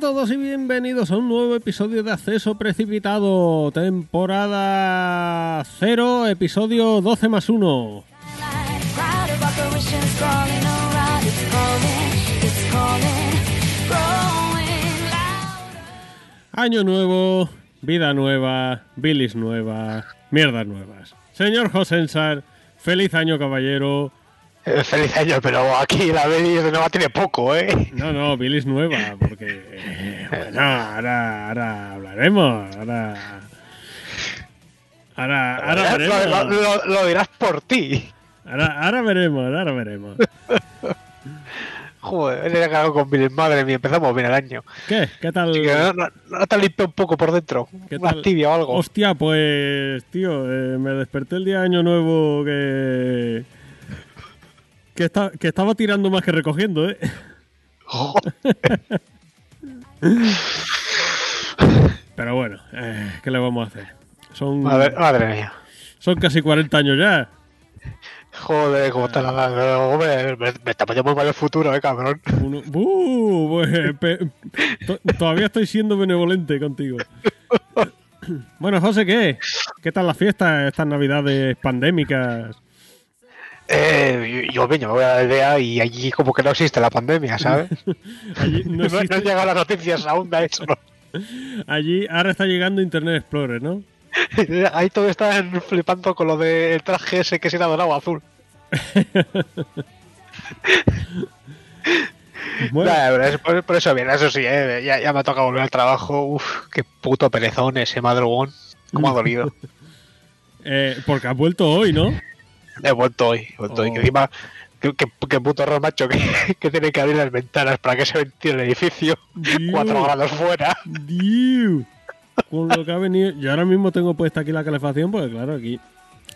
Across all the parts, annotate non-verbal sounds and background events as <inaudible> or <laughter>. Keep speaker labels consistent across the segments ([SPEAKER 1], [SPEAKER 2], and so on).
[SPEAKER 1] todos y bienvenidos a un nuevo episodio de Acceso Precipitado, temporada 0, episodio 12 más 1. Año nuevo, vida nueva, bilis nueva, mierdas nuevas. Señor Josensar, feliz año caballero. <laughs>
[SPEAKER 2] Feliz año, pero aquí la bilis de nueva tiene poco, ¿eh?
[SPEAKER 1] No, no, bilis nueva, porque... eh, bueno, ahora, ahora hablaremos, ahora... Ahora, ahora
[SPEAKER 2] lo,
[SPEAKER 1] veremos.
[SPEAKER 2] lo- lo- lo dirás por ti.
[SPEAKER 1] Ahora, ahora veremos, ahora veremos.
[SPEAKER 2] Joder, he cagado con bilis, madre mía, empezamos bien el año.
[SPEAKER 1] ¿Qué? ¿Qué tal?
[SPEAKER 2] Que no, no- no te limpia un poco por dentro.
[SPEAKER 1] ¿Qué
[SPEAKER 2] Una
[SPEAKER 1] tal?
[SPEAKER 2] tibia o algo.
[SPEAKER 1] Hostia, pues, tío, eh, me desperté el día de año nuevo que... Que, está- que estaba tirando más que recogiendo, ¿eh? <laughs> Pero bueno, eh, ¿qué le vamos a hacer? Son,
[SPEAKER 2] madre, madre mía.
[SPEAKER 1] son casi 40 años ya.
[SPEAKER 2] Joder, cómo te la. Hombre, me, me está poniendo muy mal el futuro, eh, cabrón.
[SPEAKER 1] Uno- ¡Uh! pues, pe- to- todavía estoy siendo benevolente contigo. Bueno, José, ¿qué? ¿Qué tal las fiestas, estas navidades pandémicas?
[SPEAKER 2] Eh, yo, yo me voy a la aldea y allí como que no existe la pandemia, ¿sabes? <laughs>
[SPEAKER 1] Allí, no <laughs>
[SPEAKER 2] No, no han llegado las noticias aún de eso. <laughs>
[SPEAKER 1] allí ahora está llegando Internet Explorer, ¿no?
[SPEAKER 2] Ahí todos están flipando con lo del traje ese que se ha dorado azul.
[SPEAKER 1] Bueno,
[SPEAKER 2] Nah, pero es- por, por eso bien, eso sí, eh, ya, ya me ha tocado volver al trabajo. Uf, qué puto perezón ese madrugón. Cómo ha dolido.
[SPEAKER 1] eh, porque has vuelto hoy, ¿no?
[SPEAKER 2] He vuelto hoy. he vuelto hoy.
[SPEAKER 1] Oh.
[SPEAKER 2] Que encima, qué, qué- puto error, macho, que, <laughs> que tiene que abrir las ventanas para que se ventile el edificio.
[SPEAKER 1] Dios.
[SPEAKER 2] 4 grados fuera.
[SPEAKER 1] Dios. Con lo que ha venido. Yo ahora mismo tengo puesta aquí la calefacción, porque claro, aquí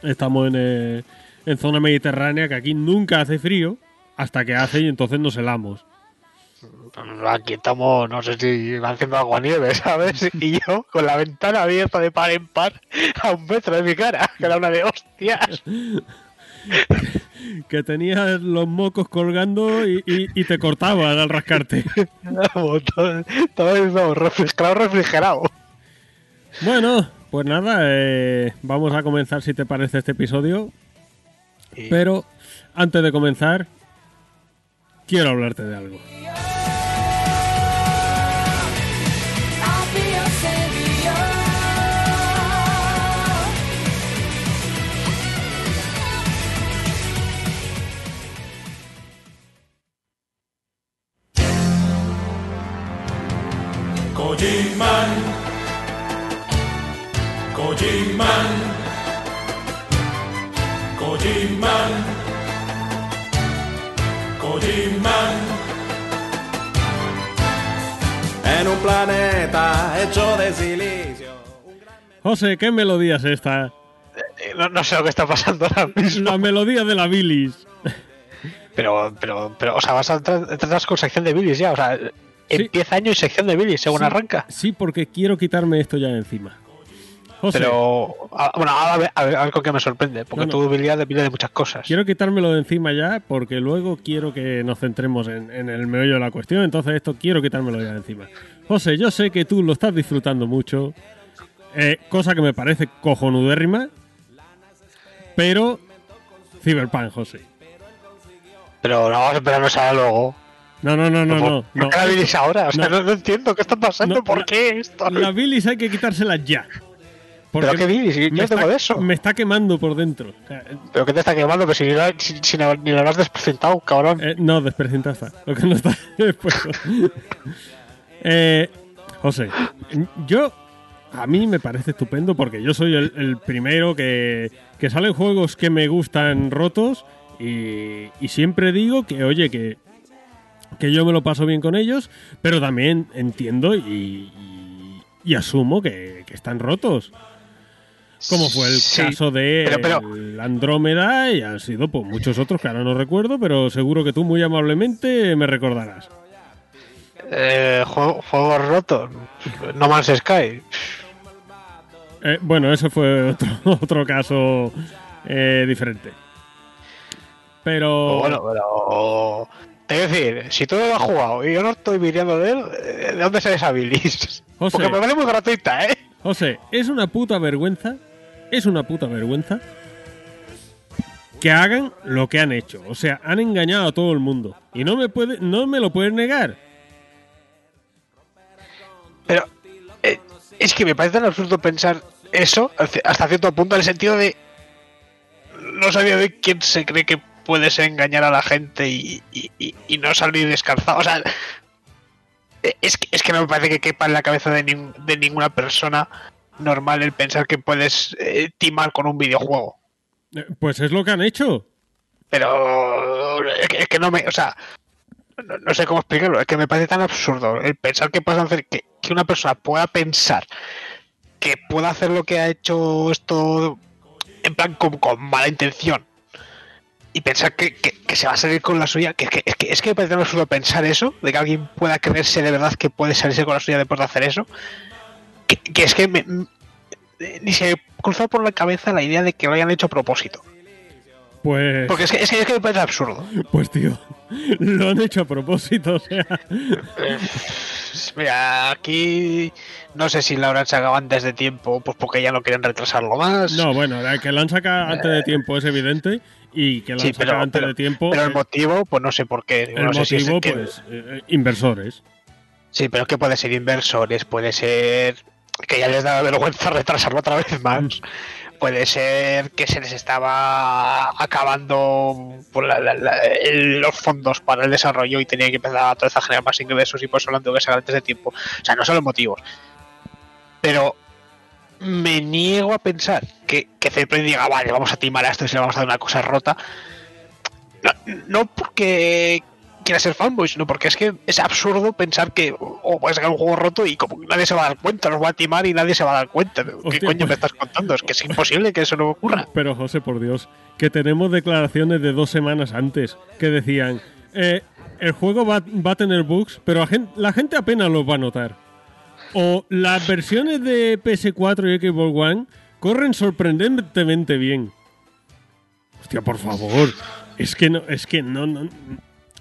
[SPEAKER 1] estamos en, eh, en zona mediterránea, que aquí nunca hace frío, hasta que hace y entonces nos helamos.
[SPEAKER 2] Aquí estamos, no sé si haciendo agua nieve, ¿sabes? Y yo con la ventana abierta de par en par a un metro de mi cara, que era una de hostias. <laughs>
[SPEAKER 1] Que tenías los mocos colgando y, y- y te cortaban al rascarte. <laughs>
[SPEAKER 2] Todo, todo eso refrigerado, refrigerado.
[SPEAKER 1] Bueno, pues nada, eh, vamos a comenzar si te parece este episodio. Pero antes de comenzar, quiero hablarte de algo.
[SPEAKER 3] Kojiman Kojiman Kojiman Kojiman En un planeta hecho de silicio
[SPEAKER 1] José, ¿qué melodía es esta?
[SPEAKER 2] Eh, No, no sé lo que está pasando ahora mismo.
[SPEAKER 1] La melodía de la bilis.
[SPEAKER 2] Pero, pero, pero, o sea, vas a entrar, entras con sección de bilis ya. O sea, empieza año y sección de bilis según arranca.
[SPEAKER 1] Sí, porque quiero quitarme esto ya de encima. José,
[SPEAKER 2] Pero, a- bueno, a ver, a ver, a ver con qué me sorprende. Porque
[SPEAKER 1] No, no.
[SPEAKER 2] tu habilidad depende de muchas cosas.
[SPEAKER 1] quiero quitármelo de encima ya porque luego quiero que nos centremos en, en el meollo de la cuestión. Entonces esto quiero quitármelo ya de encima. José, yo sé que tú lo estás disfrutando mucho. eh, cosa que me parece cojonudérrima. Pero... Cyberpunk, José.
[SPEAKER 2] Pero no vamos a esperarnos a luego.
[SPEAKER 1] No, no, no, no,
[SPEAKER 2] ¿Por-
[SPEAKER 1] no.
[SPEAKER 2] ¿Por
[SPEAKER 1] no.
[SPEAKER 2] la bilis ahora? O sea,
[SPEAKER 1] No.
[SPEAKER 2] entiendo qué está pasando.
[SPEAKER 1] No,
[SPEAKER 2] ¿Por
[SPEAKER 1] la-
[SPEAKER 2] qué esto?
[SPEAKER 1] La bilis hay que quitárselas ya. Porque
[SPEAKER 2] ¿Pero qué bilis? Yo
[SPEAKER 1] me
[SPEAKER 2] tengo
[SPEAKER 1] está-
[SPEAKER 2] de eso.
[SPEAKER 1] Me está quemando por dentro. Sea,
[SPEAKER 2] ¿Pero qué te está quemando? Pero si ni, la- si- si ni lo has despresentado, cabrón.
[SPEAKER 1] Eh, no, desprecinta está. Lo que no está <laughs> después. eh, José, yo. A mí me parece estupendo porque yo soy el, el primero que, que salen juegos que me gustan rotos y, y siempre digo que, oye, que, que yo me lo paso bien con ellos, pero también entiendo y, y- y asumo que, que están rotos. Como fue el
[SPEAKER 2] Sí,
[SPEAKER 1] caso de
[SPEAKER 2] pero- pero-
[SPEAKER 1] el Andrómeda y han sido pues, muchos otros que ahora no recuerdo, pero seguro que tú muy amablemente me recordarás.
[SPEAKER 2] Eh, juego- juegos rotos. No Man's Sky.
[SPEAKER 1] Eh, bueno, ese fue otro, <laughs> otro caso eh, diferente. Pero
[SPEAKER 2] Bueno, pero. A decir, si tú no lo has jugado y yo no estoy viniendo de él, ¿de dónde sale esa bilis? <laughs>
[SPEAKER 1] José.
[SPEAKER 2] Porque me vale muy gratuita, ¿eh?
[SPEAKER 1] José, es una puta vergüenza, es una puta vergüenza que hagan lo que han hecho. O sea, han engañado a todo el mundo. Y no me, puede, no me lo puedes negar.
[SPEAKER 2] Pero eh, es que me parece tan absurdo pensar eso hasta cierto punto en el sentido de no sabía de quién se cree que puede ser engañar a la gente y, y- y- y no salir descalzado. O sea, es que, es que no me parece que quepa en la cabeza de, nin- de ninguna persona normal el pensar que puedes eh, timar con un videojuego.
[SPEAKER 1] Eh, Pues es lo que han hecho.
[SPEAKER 2] Pero es que, es que no me, o sea, no, no sé cómo explicarlo, es que me parece tan absurdo el pensar que puedas hacer que, que una persona pueda pensar que pueda hacer lo que ha hecho esto en plan con, con mala intención y pensar que, que- que se va a salir con la suya, que, es que, es que es que me parece absurdo pensar eso, de que alguien pueda creerse de verdad que puede salirse con la suya después de hacer eso, que, es que me- ni se me cruzó por la cabeza la idea de que lo hayan hecho a propósito.
[SPEAKER 1] Pues,
[SPEAKER 2] Porque es que, es que, es que me parece absurdo.
[SPEAKER 1] pues tío, lo han hecho a propósito. O sea,
[SPEAKER 2] Mira, aquí no sé si la habrán sacado antes de tiempo, pues porque ya no quieren retrasarlo más.
[SPEAKER 1] no, bueno, que lo han sacado antes de tiempo es evidente. Y que lo
[SPEAKER 2] Sí,
[SPEAKER 1] han sacado
[SPEAKER 2] pero,
[SPEAKER 1] antes
[SPEAKER 2] pero-
[SPEAKER 1] de tiempo.
[SPEAKER 2] pero el
[SPEAKER 1] eh,
[SPEAKER 2] motivo, pues no sé por qué.
[SPEAKER 1] el
[SPEAKER 2] no sé si es que-
[SPEAKER 1] pues, eh, inversores.
[SPEAKER 2] Sí, pero es que puede ser inversores, puede ser que ya les da vergüenza <laughs> retrasarlo otra vez más. Puede ser que se les estaba acabando por la- la- la- el- los fondos para el desarrollo y tenía que empezar a, otra vez a generar más ingresos y por eso lo han tenido que sacar antes de tiempo. O sea, no son los motivos. Pero me niego a pensar que, que diga, vale, vamos a timar a esto y se le vamos a dar una cosa rota. No, no porque quiera ser fanboy, sino porque es que es absurdo pensar que o o puedes sacar un juego roto y como nadie se va a dar cuenta, los va a timar y nadie se va a dar cuenta. ¿Qué
[SPEAKER 1] Hostia,
[SPEAKER 2] coño
[SPEAKER 1] pues-
[SPEAKER 2] me estás contando? Es que es imposible que eso no ocurra.
[SPEAKER 1] Pero José, por Dios, que tenemos declaraciones de dos semanas antes que decían, eh, el juego va, va a tener bugs, pero la gente, la gente apenas los va a notar. O las versiones de PS4 y Xbox One corren sorprendentemente bien. Hostia, por favor. Es que no, es que no, no,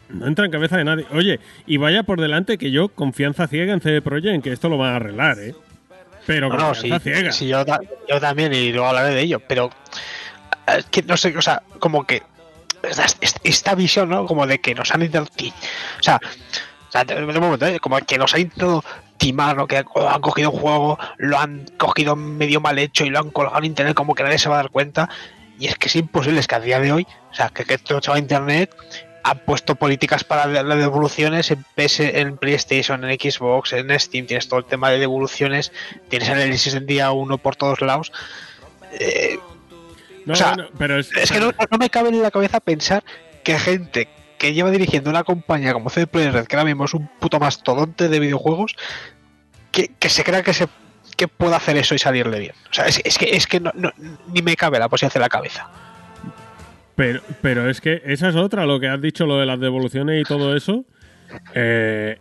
[SPEAKER 1] no entra en cabeza de nadie. Oye, y vaya por delante que yo confianza ciega en CD Projekt en que esto lo van a arreglar, ¿eh? Pero
[SPEAKER 2] No, no, sí,
[SPEAKER 1] ciega.
[SPEAKER 2] sí, yo, yo también y luego hablaré de ello, pero eh, es que no sé, o sea, como que esta, visión, ¿no? Como de que nos han intentado, o sea, o sea, un momento, ¿eh? como que nos han intentado Que han cogido un juego, lo han cogido medio mal hecho y lo han colgado en internet como que nadie se va a dar cuenta. Y es que es imposible, es que a día de hoy, o sea, que, que esto va a internet, han puesto políticas para la- las devoluciones en, PS, en PlayStation, en Xbox, en Steam, tienes todo el tema de devoluciones, tienes análisis en día uno por todos lados. Eh,
[SPEAKER 1] No,
[SPEAKER 2] o sea,
[SPEAKER 1] no, pero es,
[SPEAKER 2] es que no, no me cabe en la cabeza pensar que gente que lleva dirigiendo una compañía como CD Projekt Red, que ahora mismo es un puto mastodonte de videojuegos, que, que se crea que se que pueda hacer eso y salirle bien. O sea, es, que, es que no, ni me cabe la posición en la cabeza.
[SPEAKER 1] Pero, pero es que esa es otra, lo que has dicho, lo de las devoluciones y todo eso. Eh,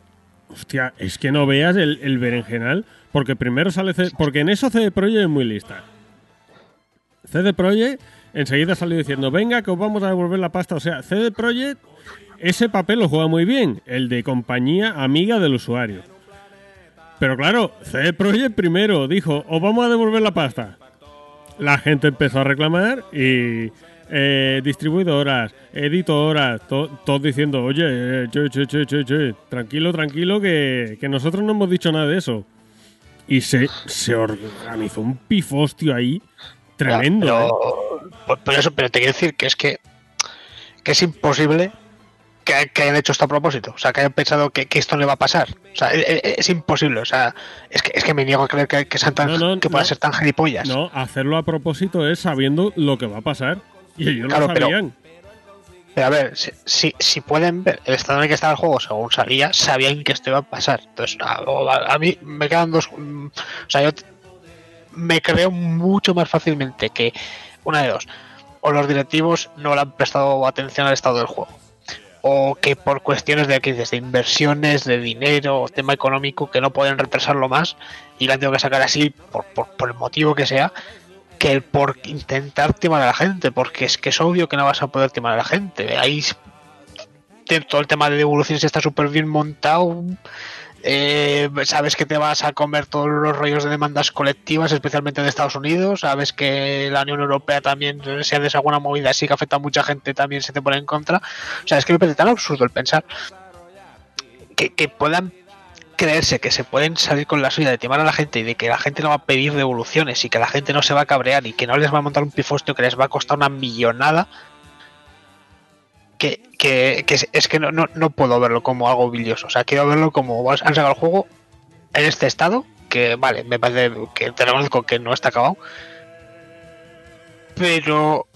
[SPEAKER 1] hostia, es que no veas el, el berenjenal, porque primero sale. C- porque en eso CD Projekt es muy lista. CD Projekt enseguida salió diciendo: Venga, que os vamos a devolver la pasta. O sea, CD Projekt, ese papel lo juega muy bien, el de compañía amiga del usuario. Pero claro, CD Projekt primero dijo: Os vamos a devolver la pasta la gente empezó a reclamar y eh, distribuidoras, editoras, to- todos diciendo, oye, eh, che, che, che, che, che, tranquilo, tranquilo, que, que nosotros no hemos dicho nada de eso. Y se, se organizó un pifostio ahí tremendo. ¿eh?
[SPEAKER 2] Pero, pero eso, pero te quiero decir que es que, que es imposible que, que hayan hecho esto a propósito. O sea, que hayan pensado que, que esto no iba a pasar. O sea, e- e- es, imposible. O sea, es que, es que me niego a creer que, que sean tan,
[SPEAKER 1] No, no,
[SPEAKER 2] que puedan
[SPEAKER 1] no.
[SPEAKER 2] ser tan gilipollas.
[SPEAKER 1] No, hacerlo a propósito es sabiendo lo que va a pasar. Y ellos
[SPEAKER 2] Claro,
[SPEAKER 1] lo
[SPEAKER 2] pero-
[SPEAKER 1] sabían.
[SPEAKER 2] Pero a ver, si, si, si pueden ver el estado en el que estaba el juego según salía, sabían que esto iba a pasar. Entonces, a, a- a mí me quedan dos. mm, O sea, yo me creo mucho más fácilmente que una de dos. O los directivos no le han prestado atención al estado del juego. O que por cuestiones de, de inversiones, de dinero, tema económico, que no pueden retrasarlo más y lo han tenido que sacar así por, por, por el motivo que sea, que por intentar timar a la gente, porque es que es obvio que no vas a poder timar a la gente. Tiene todo el tema de devoluciones está súper bien montado. Eh, sabes que te vas a comer todos los rollos de demandas colectivas, especialmente de Estados Unidos. Sabes que la Unión Europea también, si haces alguna movida así que afecta a mucha gente, también se te pone en contra. O sea, es que me parece tan absurdo el pensar que, que puedan creerse que se pueden salir con la suya de timar a la gente y de que la gente no va a pedir devoluciones y que la gente no se va a cabrear y que no les va a montar un pifostio que les va a costar una millonada. Que, que, que es, es que no, no, no puedo verlo como algo bilioso. O sea, quiero verlo como han sacado el juego en este estado. Que vale, me parece que te reconozco que no está acabado. Pero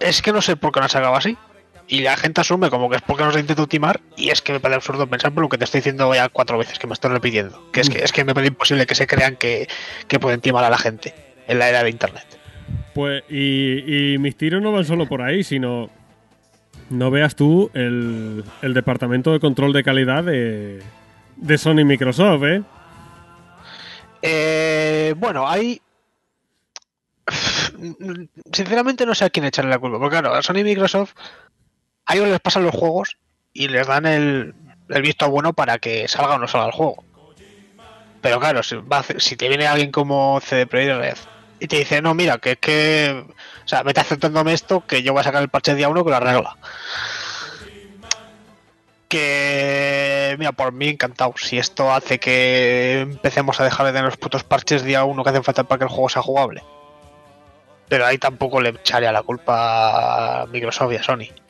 [SPEAKER 2] es que no sé por qué no han sacado así. Y la gente asume como que es porque nos intento timar. Y es que me parece absurdo pensar por lo que te estoy diciendo ya cuatro veces que me estoy repitiendo. Que es que, es que me parece imposible que se crean que, que pueden timar a la gente en la era de internet.
[SPEAKER 1] Pues, y, y mis tiros no van solo por ahí, sino. No veas tú el, el departamento de control de calidad de, de Sony Microsoft, ¿eh?
[SPEAKER 2] Eh, bueno, hay. Sinceramente no sé a quién echarle la culpa. Porque claro, a Sony y Microsoft. A ellos les pasan los juegos y les dan el, el visto bueno para que salga o no salga el juego. Pero claro, si, va si te viene alguien como CD Projekt y te dice, no, mira, que es que. O sea, vete aceptándome esto, que yo voy a sacar el parche día uno que lo arregla. Que. Mira, por mí encantado. Si esto hace que empecemos a dejar de tener los putos parches día uno que hacen falta para que el juego sea jugable. Pero ahí tampoco le echaría la culpa a Microsoft y a Sony.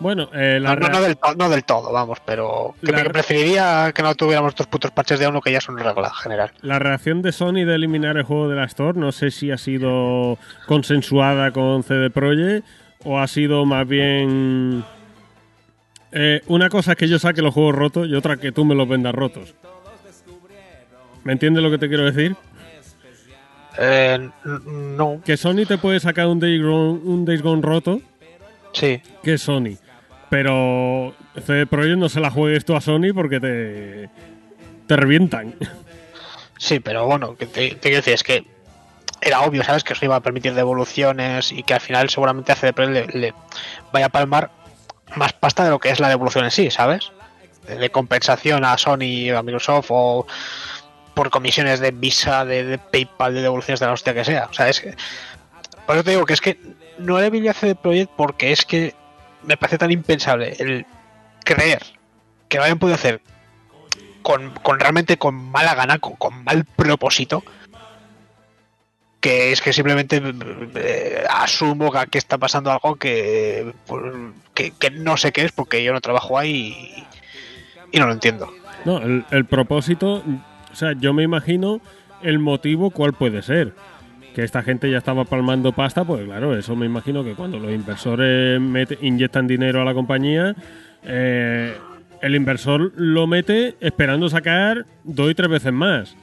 [SPEAKER 1] Bueno, eh, la
[SPEAKER 2] No, no, no del, no del todo, vamos, pero que,
[SPEAKER 1] La-
[SPEAKER 2] que preferiría que no tuviéramos estos putos parches día uno que ya son regla general.
[SPEAKER 1] La reacción de Sony de eliminar el juego de la Store, no sé si ha sido consensuada con CD Projekt o ha sido más bien. eh, una cosa es que yo saque los juegos rotos y otra que tú me los vendas rotos. ¿Me entiendes lo que te quiero decir?
[SPEAKER 2] Eh, no,
[SPEAKER 1] Que Sony te puede sacar un Days Gone, un Days Gone roto,
[SPEAKER 2] sí.
[SPEAKER 1] que Sony. Pero CD Projekt no se la juegues tú a Sony porque te, te revientan.
[SPEAKER 2] Sí, pero bueno, te, te quiero decir, es que era obvio, ¿sabes? Que eso iba a permitir devoluciones y que al final seguramente a CDP le, le vaya a palmar más pasta de lo que es la devolución en sí, ¿sabes? De, compensación a Sony, a Microsoft o por comisiones de Visa, de, de PayPal, de devoluciones de la hostia que sea. O sea, es que. Por eso te digo que es que no le vi a CD Projekt porque es que me parece tan impensable el creer que lo hayan podido hacer con, con realmente con mala gana, con, con mal propósito, que es que simplemente eh, asumo que está pasando algo que, pues, que, que no sé qué es porque yo no trabajo ahí y, y no lo entiendo.
[SPEAKER 1] No, el, el propósito, o sea, yo me imagino el motivo cuál puede ser. Que esta gente ya estaba palmando pasta, pues claro, eso me imagino que cuando los inversores mete- inyectan dinero a la compañía, eh, el inversor lo mete esperando sacar dos y tres veces más.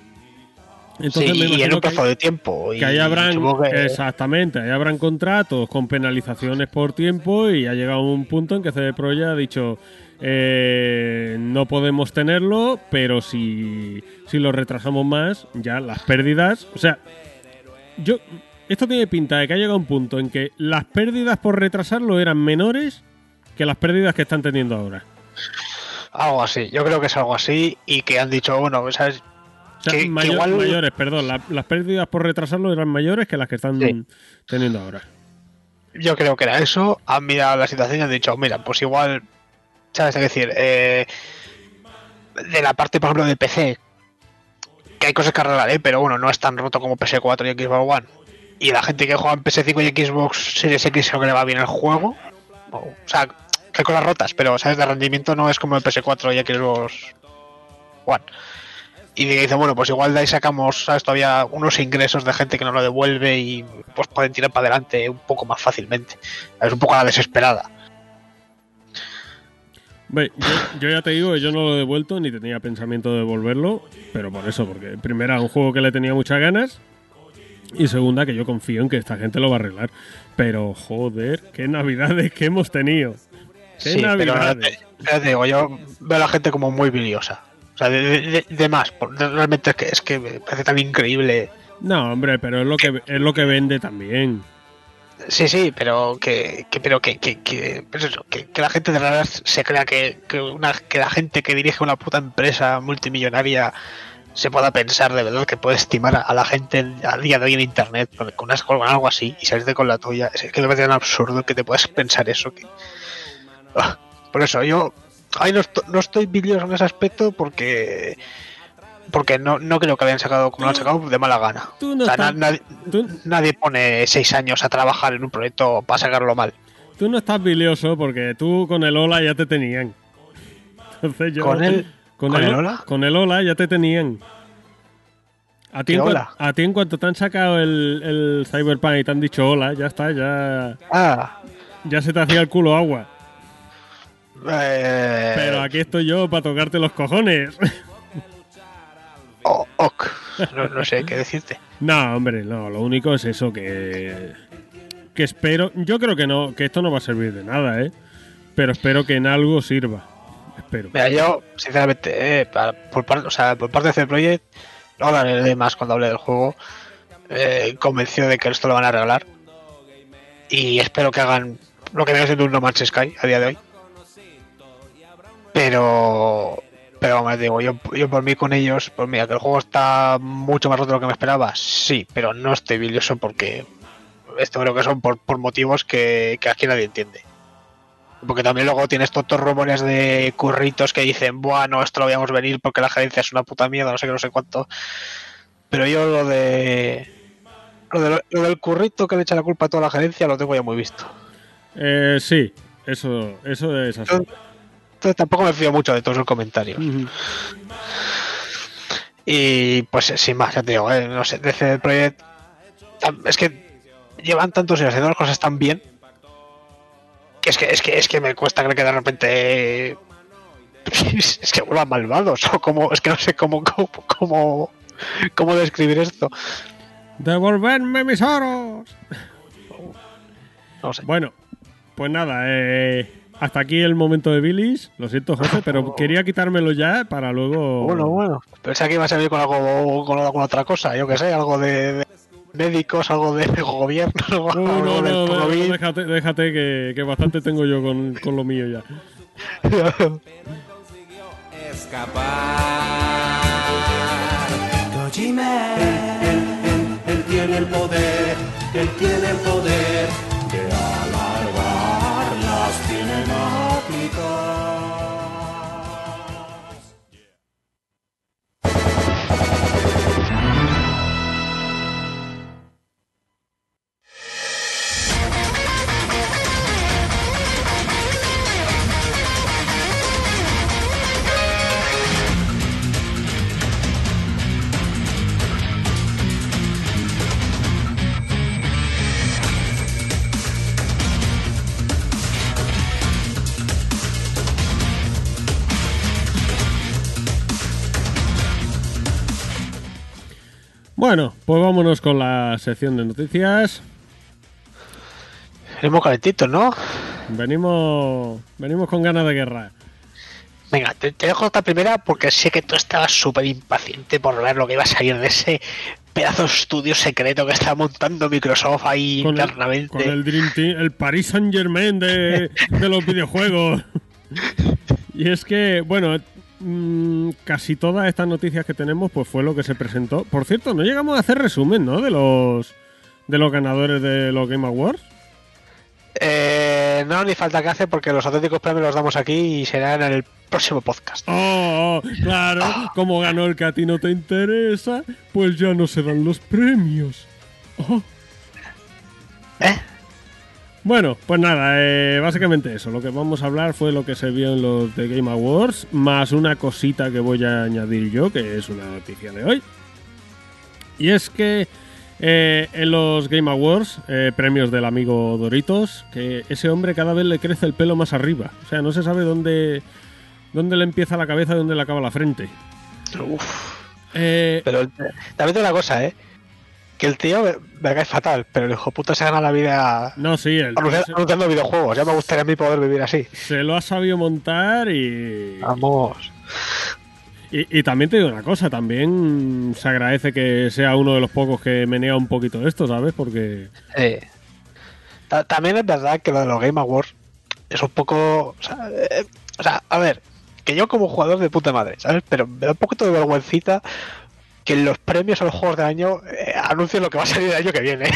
[SPEAKER 1] Entonces
[SPEAKER 2] Sí,
[SPEAKER 1] me
[SPEAKER 2] y en un plazo de tiempo. y
[SPEAKER 1] que ahí habrán,
[SPEAKER 2] que-
[SPEAKER 1] exactamente, ahí habrán contratos con penalizaciones por tiempo y ha llegado un punto en que CD Projekt ha dicho eh, no podemos tenerlo, pero si, si lo retrasamos más, ya las pérdidas, o sea, yo esto tiene pinta de que ha llegado un punto en que las pérdidas por retrasarlo eran menores que las pérdidas que están teniendo ahora.
[SPEAKER 2] Algo así, yo creo que es algo así y que han dicho, bueno, ¿sabes?
[SPEAKER 1] O sea,
[SPEAKER 2] Que- que
[SPEAKER 1] mayo-
[SPEAKER 2] igual-
[SPEAKER 1] mayores, perdón, la- las pérdidas por retrasarlo eran mayores que las que están
[SPEAKER 2] Sí.
[SPEAKER 1] teniendo ahora.
[SPEAKER 2] Yo creo que era eso. Han mirado la situación y han dicho, mira, pues igual, ¿sabes? Es decir, eh, de la parte, por ejemplo, de PC, que hay cosas que arreglar, ¿eh? pero bueno, no es tan roto como PS4 y Xbox One. Y la gente que juega en PS5 y Xbox Series X creo que le va bien el juego. O, sea, que hay cosas rotas, pero, ¿sabes? De rendimiento no es como el PS4 y Xbox One. Y dice, bueno, pues igual de ahí sacamos, ¿sabes? Todavía unos ingresos de gente que no lo devuelve y pues pueden tirar para adelante un poco más fácilmente. Es un poco la desesperada.
[SPEAKER 1] Yo, yo ya te digo que yo no lo he devuelto ni tenía pensamiento de devolverlo, pero por eso, porque primera, un juego que le tenía muchas ganas y segunda, que yo confío en que esta gente lo va a arreglar. Pero joder, qué navidades que hemos tenido. Qué
[SPEAKER 2] Sí, pero
[SPEAKER 1] navidades.
[SPEAKER 2] ya te- ya te digo, yo veo a la gente como muy biliosa. O sea, de, de- de más. realmente es que, es que me parece tan increíble.
[SPEAKER 1] No, hombre, pero es lo que es lo que vende también.
[SPEAKER 2] Sí, sí, pero que, que- pero que, que, que, pues eso, que, que la gente de raras se crea que, que, una, que la gente que dirige una puta empresa multimillonaria se pueda pensar de verdad que puede estimar a, la gente a día de hoy en internet con, unas- con algo así y salirte con la tuya. Es que me parece tan absurdo que te puedas pensar eso. Ah, por eso yo ahí no, no estoy bilioso en ese aspecto porque porque no, no creo que hayan sacado como lo han sacado de mala gana.
[SPEAKER 1] No
[SPEAKER 2] O sea, na- nadie,
[SPEAKER 1] Tú,
[SPEAKER 2] nadie pone seis años a trabajar en un proyecto para sacarlo mal.
[SPEAKER 1] tú no estás bilioso porque tú con el Ola ya te tenían. Entonces yo,
[SPEAKER 2] ¿Con el- con el Ola?
[SPEAKER 1] Con el Ola ya te tenían. A ti,
[SPEAKER 2] ¿Qué
[SPEAKER 1] en a ti en cuanto te han sacado el, el Cyberpunk y te han dicho hola, ya está, ya,
[SPEAKER 2] Ah,
[SPEAKER 1] ya se te hacía el culo agua.
[SPEAKER 2] eh,
[SPEAKER 1] Pero aquí estoy yo para tocarte los cojones. <laughs>
[SPEAKER 2] oh, ok. No, no sé qué decirte. <laughs>
[SPEAKER 1] No, hombre, no, lo único es eso que que espero, yo creo que no, que esto no va a servir de nada, ¿eh? Pero espero que en algo sirva. Espero.
[SPEAKER 2] Mira, yo, sinceramente, eh, para- por, parte, o sea, por parte de CD Projekt, no hablaré de más cuando hable del juego. Eh, convencido de que esto lo van a arreglar. Y espero que hagan lo que viene siendo un No Man's Sky a día de hoy. Pero, pero vamos, digo, yo, yo por mí con ellos, pues mira, que el juego está mucho más roto de lo que me esperaba, sí, pero no estoy bilioso porque esto creo que son por, por motivos que, que aquí nadie entiende. Porque también luego tienes todos rumores de curritos que dicen, bueno, esto lo veíamos venir porque la gerencia es una puta mierda, no sé qué, no sé cuánto. Pero yo lo de. Lo, de- lo del currito que le echa la culpa a toda la gerencia lo tengo ya muy visto.
[SPEAKER 1] Eh, sí, eso, eso es así.
[SPEAKER 2] Entonces tampoco me fío mucho de todos los comentarios. Y pues sin más, ya te digo, eh, no sé, de CD Projekt. Es que llevan tantos años haciendo las cosas tan bien. Que es que, es que, es que me cuesta creer que de repente. eh, <laughs> Es que vuelvan malvados. O como. Es que no sé cómo. cómo, cómo, cómo describir esto.
[SPEAKER 1] ¡Devolverme mis oros!
[SPEAKER 2] No sé.
[SPEAKER 1] Bueno, pues nada, eh, hasta aquí el momento de Billis. Lo siento, José, pero <laughs> quería quitármelo ya para luego.
[SPEAKER 2] Bueno, bueno. Pensaba que iba a salir con algo. con alguna otra cosa. Yo que sé, algo de. de médicos, algo de <laughs> gobierno,
[SPEAKER 1] No,
[SPEAKER 2] algo
[SPEAKER 1] no, no, no, déjate, déjate que, que bastante tengo yo con, con lo mío ya. <laughs>
[SPEAKER 3] escapar. Él tiene el poder, él tiene el poder
[SPEAKER 1] Bueno, pues vámonos con la sección de noticias.
[SPEAKER 2] Tenemos calentitos, ¿no?
[SPEAKER 1] Venimos, venimos con ganas de guerra.
[SPEAKER 2] Venga, te, te dejo esta primera porque sé que tú estabas súper impaciente por ver lo que iba a salir de ese pedazo de estudio secreto que está montando Microsoft ahí
[SPEAKER 1] Con el,
[SPEAKER 2] internamente.
[SPEAKER 1] con el Dream Team, el Paris Saint Germain de, de los <laughs> videojuegos. Y es que, bueno, mm, casi todas estas noticias que tenemos, pues fue lo que se presentó. Por cierto, no llegamos a hacer resumen, ¿no? De los de los ganadores de los Game Awards.
[SPEAKER 2] Eh, no, ni falta que hace porque los auténticos premios los damos aquí y serán en el próximo podcast.
[SPEAKER 1] Oh, oh, claro, como ganó el que a ti no te interesa, pues ya no se dan los premios. Oh.
[SPEAKER 2] ¿Eh?
[SPEAKER 1] Bueno, pues nada, eh, básicamente eso. Lo que vamos a hablar fue lo que se vio en los de Game Awards, más una cosita que voy a añadir yo, que es una noticia de hoy. Y es que eh, en los Game Awards, eh, premios del amigo Doritos, que ese hombre cada vez le crece el pelo más arriba. O sea, no se sabe dónde, dónde le empieza la cabeza y dónde le acaba la frente.
[SPEAKER 2] Uf.
[SPEAKER 1] Eh,
[SPEAKER 2] Pero también una cosa, ¿eh? Que el tío me, me cae fatal, pero el hijo puta se gana la vida
[SPEAKER 1] no, sí, el
[SPEAKER 2] anunciando,
[SPEAKER 1] se,
[SPEAKER 2] videojuegos. Ya me gustaría a mí poder vivir así.
[SPEAKER 1] se lo ha sabido montar y,
[SPEAKER 2] Vamos.
[SPEAKER 1] Y, y también te digo una cosa, también se agradece que sea uno de los pocos que menea un poquito esto, ¿sabes? Porque
[SPEAKER 2] Eh, también es verdad que lo de los Game Awards es un poco. O sea, eh, o sea, a ver, que yo como jugador de puta madre, ¿sabes? Pero me da un poquito de vergüencita que en los premios a los juegos del año eh, anuncien lo que va a salir el año que viene.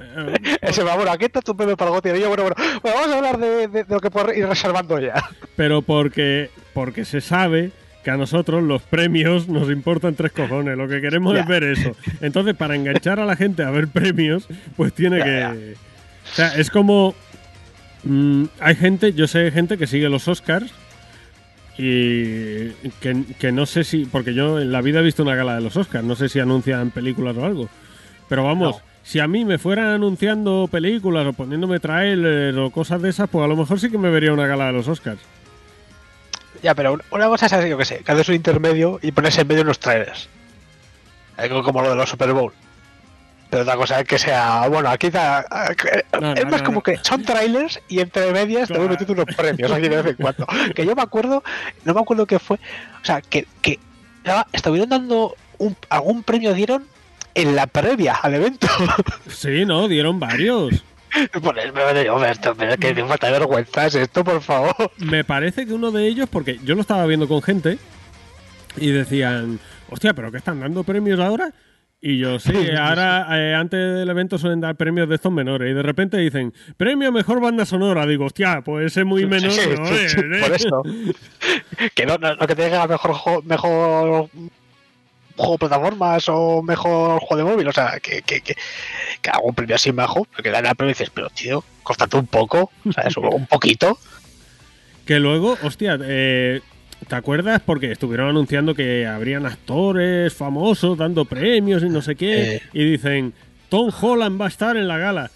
[SPEAKER 1] Eh, <laughs>
[SPEAKER 2] Ese va, bueno, aquí está tu premio para yo, bueno, bueno, bueno, vamos a hablar de, de- de lo que puedo ir reservando ya.
[SPEAKER 1] pero porque, porque se sabe que a nosotros los premios nos importan tres cojones. Lo que queremos
[SPEAKER 2] Ya.
[SPEAKER 1] es ver eso. Entonces, para enganchar a la gente a ver premios, pues tiene
[SPEAKER 2] Ya,
[SPEAKER 1] que.
[SPEAKER 2] ya.
[SPEAKER 1] O sea, es como. mm, hay gente, yo sé gente que sigue los Oscars y que, que no sé si. Porque yo en la vida he visto una gala de los Oscars, no sé si anuncian películas o algo. Pero vamos.
[SPEAKER 2] No.
[SPEAKER 1] Si a mí me fueran anunciando películas o poniéndome trailers o cosas de esas, pues a lo mejor sí que me vería una gala de los Oscars.
[SPEAKER 2] Ya, pero un- una cosa es así, yo que sé, que haces un intermedio y pones en medio unos trailers. Algo como lo de los Super Bowl. Pero otra cosa es que sea, bueno, aquí da,
[SPEAKER 1] No,
[SPEAKER 2] es
[SPEAKER 1] no,
[SPEAKER 2] más
[SPEAKER 1] no,
[SPEAKER 2] como que son trailers y entre medias te voy
[SPEAKER 1] Claro.
[SPEAKER 2] metiendo unos premios aquí de vez en cuando. Que yo me acuerdo, no me acuerdo qué fue, o sea, que, que estuvieron dando un, algún premio dieron en la previa al evento.
[SPEAKER 1] Sí, no, dieron varios.
[SPEAKER 2] Que me falta vergüenza es esto, por favor.
[SPEAKER 1] Me parece que uno de ellos, porque yo lo estaba viendo con gente y decían, hostia, ¿pero qué están dando premios ahora? Y yo, sí, <laughs> ahora eh, antes del evento suelen dar premios de estos menores y de repente dicen, premio mejor banda sonora. Digo, hostia, pues ese muy menor
[SPEAKER 2] Sí, sí,
[SPEAKER 1] no
[SPEAKER 2] sí,
[SPEAKER 1] es,
[SPEAKER 2] sí,
[SPEAKER 1] ¿eh?".
[SPEAKER 2] por eso. que no, no, no que te diga mejor, jo- mejor juego de plataformas o mejor juego de móvil. O sea, que, que, que, que algún premio así bajo, que dan el premio y dices, pero tío, cóstate un poco, ¿sabes? Un poquito.
[SPEAKER 1] Que luego, hostia, eh, ¿te acuerdas? Porque estuvieron anunciando que habrían actores famosos dando premios y no sé qué.
[SPEAKER 2] Eh.
[SPEAKER 1] Y dicen, Tom Holland va a estar en la gala.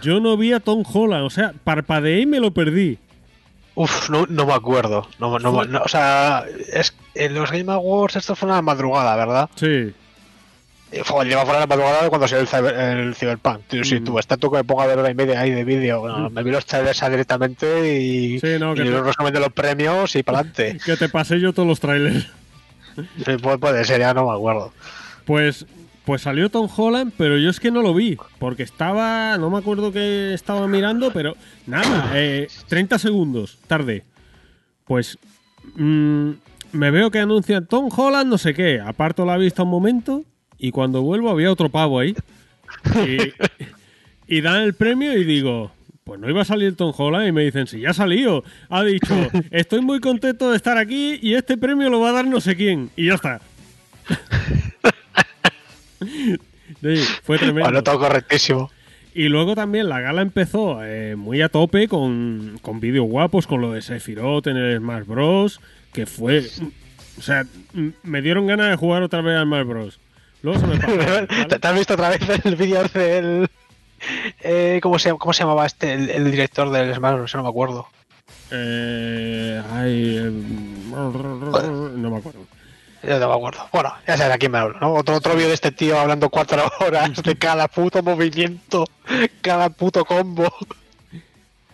[SPEAKER 1] Yo no vi a Tom Holland, o sea, parpadeé y me lo perdí.
[SPEAKER 2] Uf, no, no me acuerdo. No, no, o sea, es, en los Game Awards esto fue una madrugada, ¿verdad?
[SPEAKER 1] Sí.
[SPEAKER 2] Fue, lleva fuera la madrugada de cuando salió el, cyber- el Cyberpunk. Tío, Si
[SPEAKER 1] Mm.
[SPEAKER 2] tú estás tú que me pongo a ver hora y media ahí de vídeo, bueno, me vi los trailers directamente y,
[SPEAKER 1] Sí, no,
[SPEAKER 2] y
[SPEAKER 1] te-
[SPEAKER 2] los de los premios y <laughs> para adelante.
[SPEAKER 1] Que te pasé yo todos los trailers.
[SPEAKER 2] puede, puede ser, ya no me acuerdo.
[SPEAKER 1] Pues, pues salió Tom Holland, pero yo es que no lo vi. Porque estaba, no me acuerdo que estaba mirando, pero nada, eh, 30 segundos tarde. Pues mm, me veo que anuncian Tom Holland, no sé qué. Aparto la vista un momento y cuando vuelvo había otro pavo ahí. Y, y dan el premio y digo, pues no iba a salir Tom Holland y me dicen, sí, ya ha salido. Ha dicho, estoy muy contento de estar aquí y este premio lo va a dar no sé quién. Y ya está. <laughs> Sí, fue tremendo.
[SPEAKER 2] Bueno, todo correctísimo.
[SPEAKER 1] Y luego también la gala empezó eh, muy a tope con, con vídeos guapos, con lo de Sephiroth en el Smash Bros. Que fue. O sea, me dieron ganas de jugar otra vez al Smash Bros. Luego se me <laughs> pasó. ¿vale?
[SPEAKER 2] ¿Te, has visto otra vez el vídeo del. Eh, ¿cómo, se, ¿Cómo se llamaba este? El, el director del Smash Bros? No me acuerdo.
[SPEAKER 1] Eh, ay, eh, no me acuerdo.
[SPEAKER 2] Ya no me acuerdo. Bueno, ya sabes a quién me hablo, ¿no? Otro, otro vídeo de este tío hablando cuatro <laughs> horas de cada puto movimiento, cada puto combo,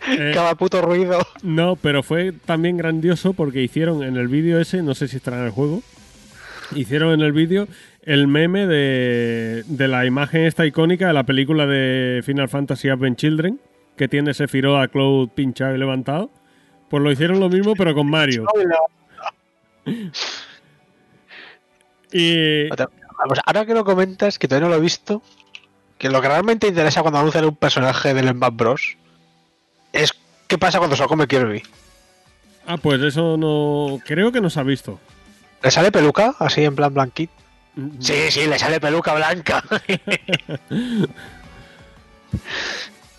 [SPEAKER 1] Eh,
[SPEAKER 2] cada puto ruido.
[SPEAKER 1] No, pero fue también grandioso porque hicieron en el vídeo ese, no sé si estará en el juego, hicieron en el vídeo el meme de, de la imagen esta icónica de la película de Final Fantasy Advent Children, que tiene Sephiroth a Cloud pinchado y levantado. Pues lo hicieron lo mismo, pero con Mario. <laughs> Y
[SPEAKER 2] Vamos, ahora que lo comentas, que todavía no lo he visto, que lo que realmente interesa cuando anuncian un personaje del Smash Bros. es qué pasa cuando se lo come Kirby.
[SPEAKER 1] ah, pues eso no creo que no se ha visto.
[SPEAKER 2] ¿Le sale peluca? Así en plan blanquito. Sí, sí, le sale peluca blanca. <laughs>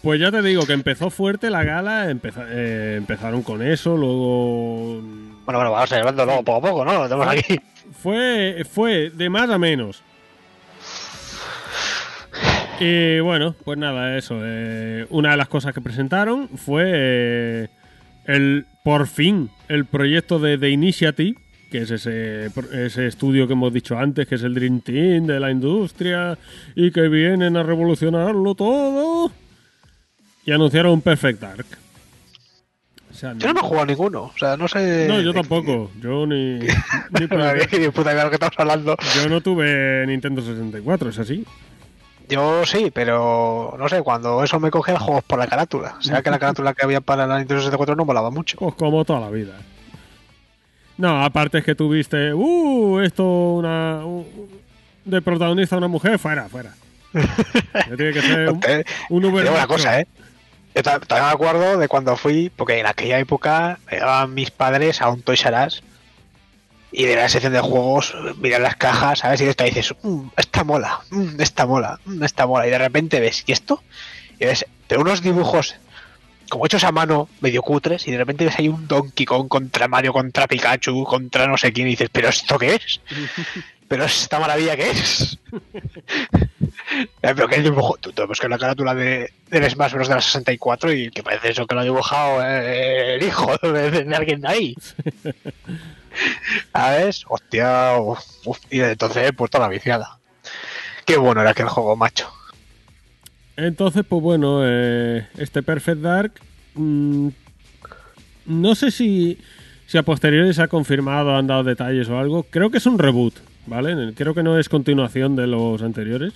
[SPEAKER 1] Pues ya te digo que empezó fuerte la gala, empeza- eh, empezaron con eso, luego
[SPEAKER 2] bueno, bueno, vamos hablando luego poco a poco, ¿no? Lo tenemos aquí.
[SPEAKER 1] Fue, fue de más a menos. Y bueno, pues nada, eso. eh, una de las cosas que presentaron fue eh, el, por fin, el proyecto de The Initiative, que es ese, ese estudio que hemos dicho antes, que es el Dream Team de la industria y que vienen a revolucionarlo todo. Y anunciaron un Perfect Dark. O sea,
[SPEAKER 2] Yo no me he jugado ninguno, o sea, no sé.
[SPEAKER 1] no, yo tampoco. Yo ni, <laughs> ni
[SPEAKER 2] puta que estamos hablando.
[SPEAKER 1] Yo no tuve Nintendo 64, es así.
[SPEAKER 2] Yo sí, pero no sé, cuando eso me cogía juegos por la carátula. O sea que la <laughs> carátula que había para la Nintendo 64 no molaba mucho.
[SPEAKER 1] Pues como toda la vida. No, aparte es que tuviste, uh, esto una un- de protagonista una mujer, fuera, fuera. Tiene que ser <laughs> un, Uber
[SPEAKER 2] una cosa, ¿eh? Yo ta- también me acuerdo de cuando fui, porque en aquella época me llevaban mis padres a un Toys R Us y de la sección de juegos, mirar las cajas, ¿sabes? Y esta dices, "Mm, esta mola, mm, esta mola, mm, esta mola. Y de repente ves, ¿y esto? Y ves, pero unos dibujos como hechos a mano, medio cutres, y de repente ves ahí un Donkey Kong contra Mario, contra Pikachu, contra no sé quién, y dices, ¿pero esto qué es? <laughs> ¿Pero esta maravilla qué es? <laughs> Eh, Pero que el dibujo, tú te buscas la carátula de, del Smash Bros. de la 64 y que parece eso que lo ha dibujado eh, el hijo de, de alguien de ahí. <laughs> ¿Sabes? Hostia, uf, uf, y entonces he puesto la viciada. Qué bueno era aquel juego, macho.
[SPEAKER 1] Entonces, pues bueno, eh, este Perfect Dark. mm, no sé si, si a posteriori se ha confirmado, han dado detalles o algo. Creo que es un reboot, ¿vale? Creo que no es continuación de los anteriores.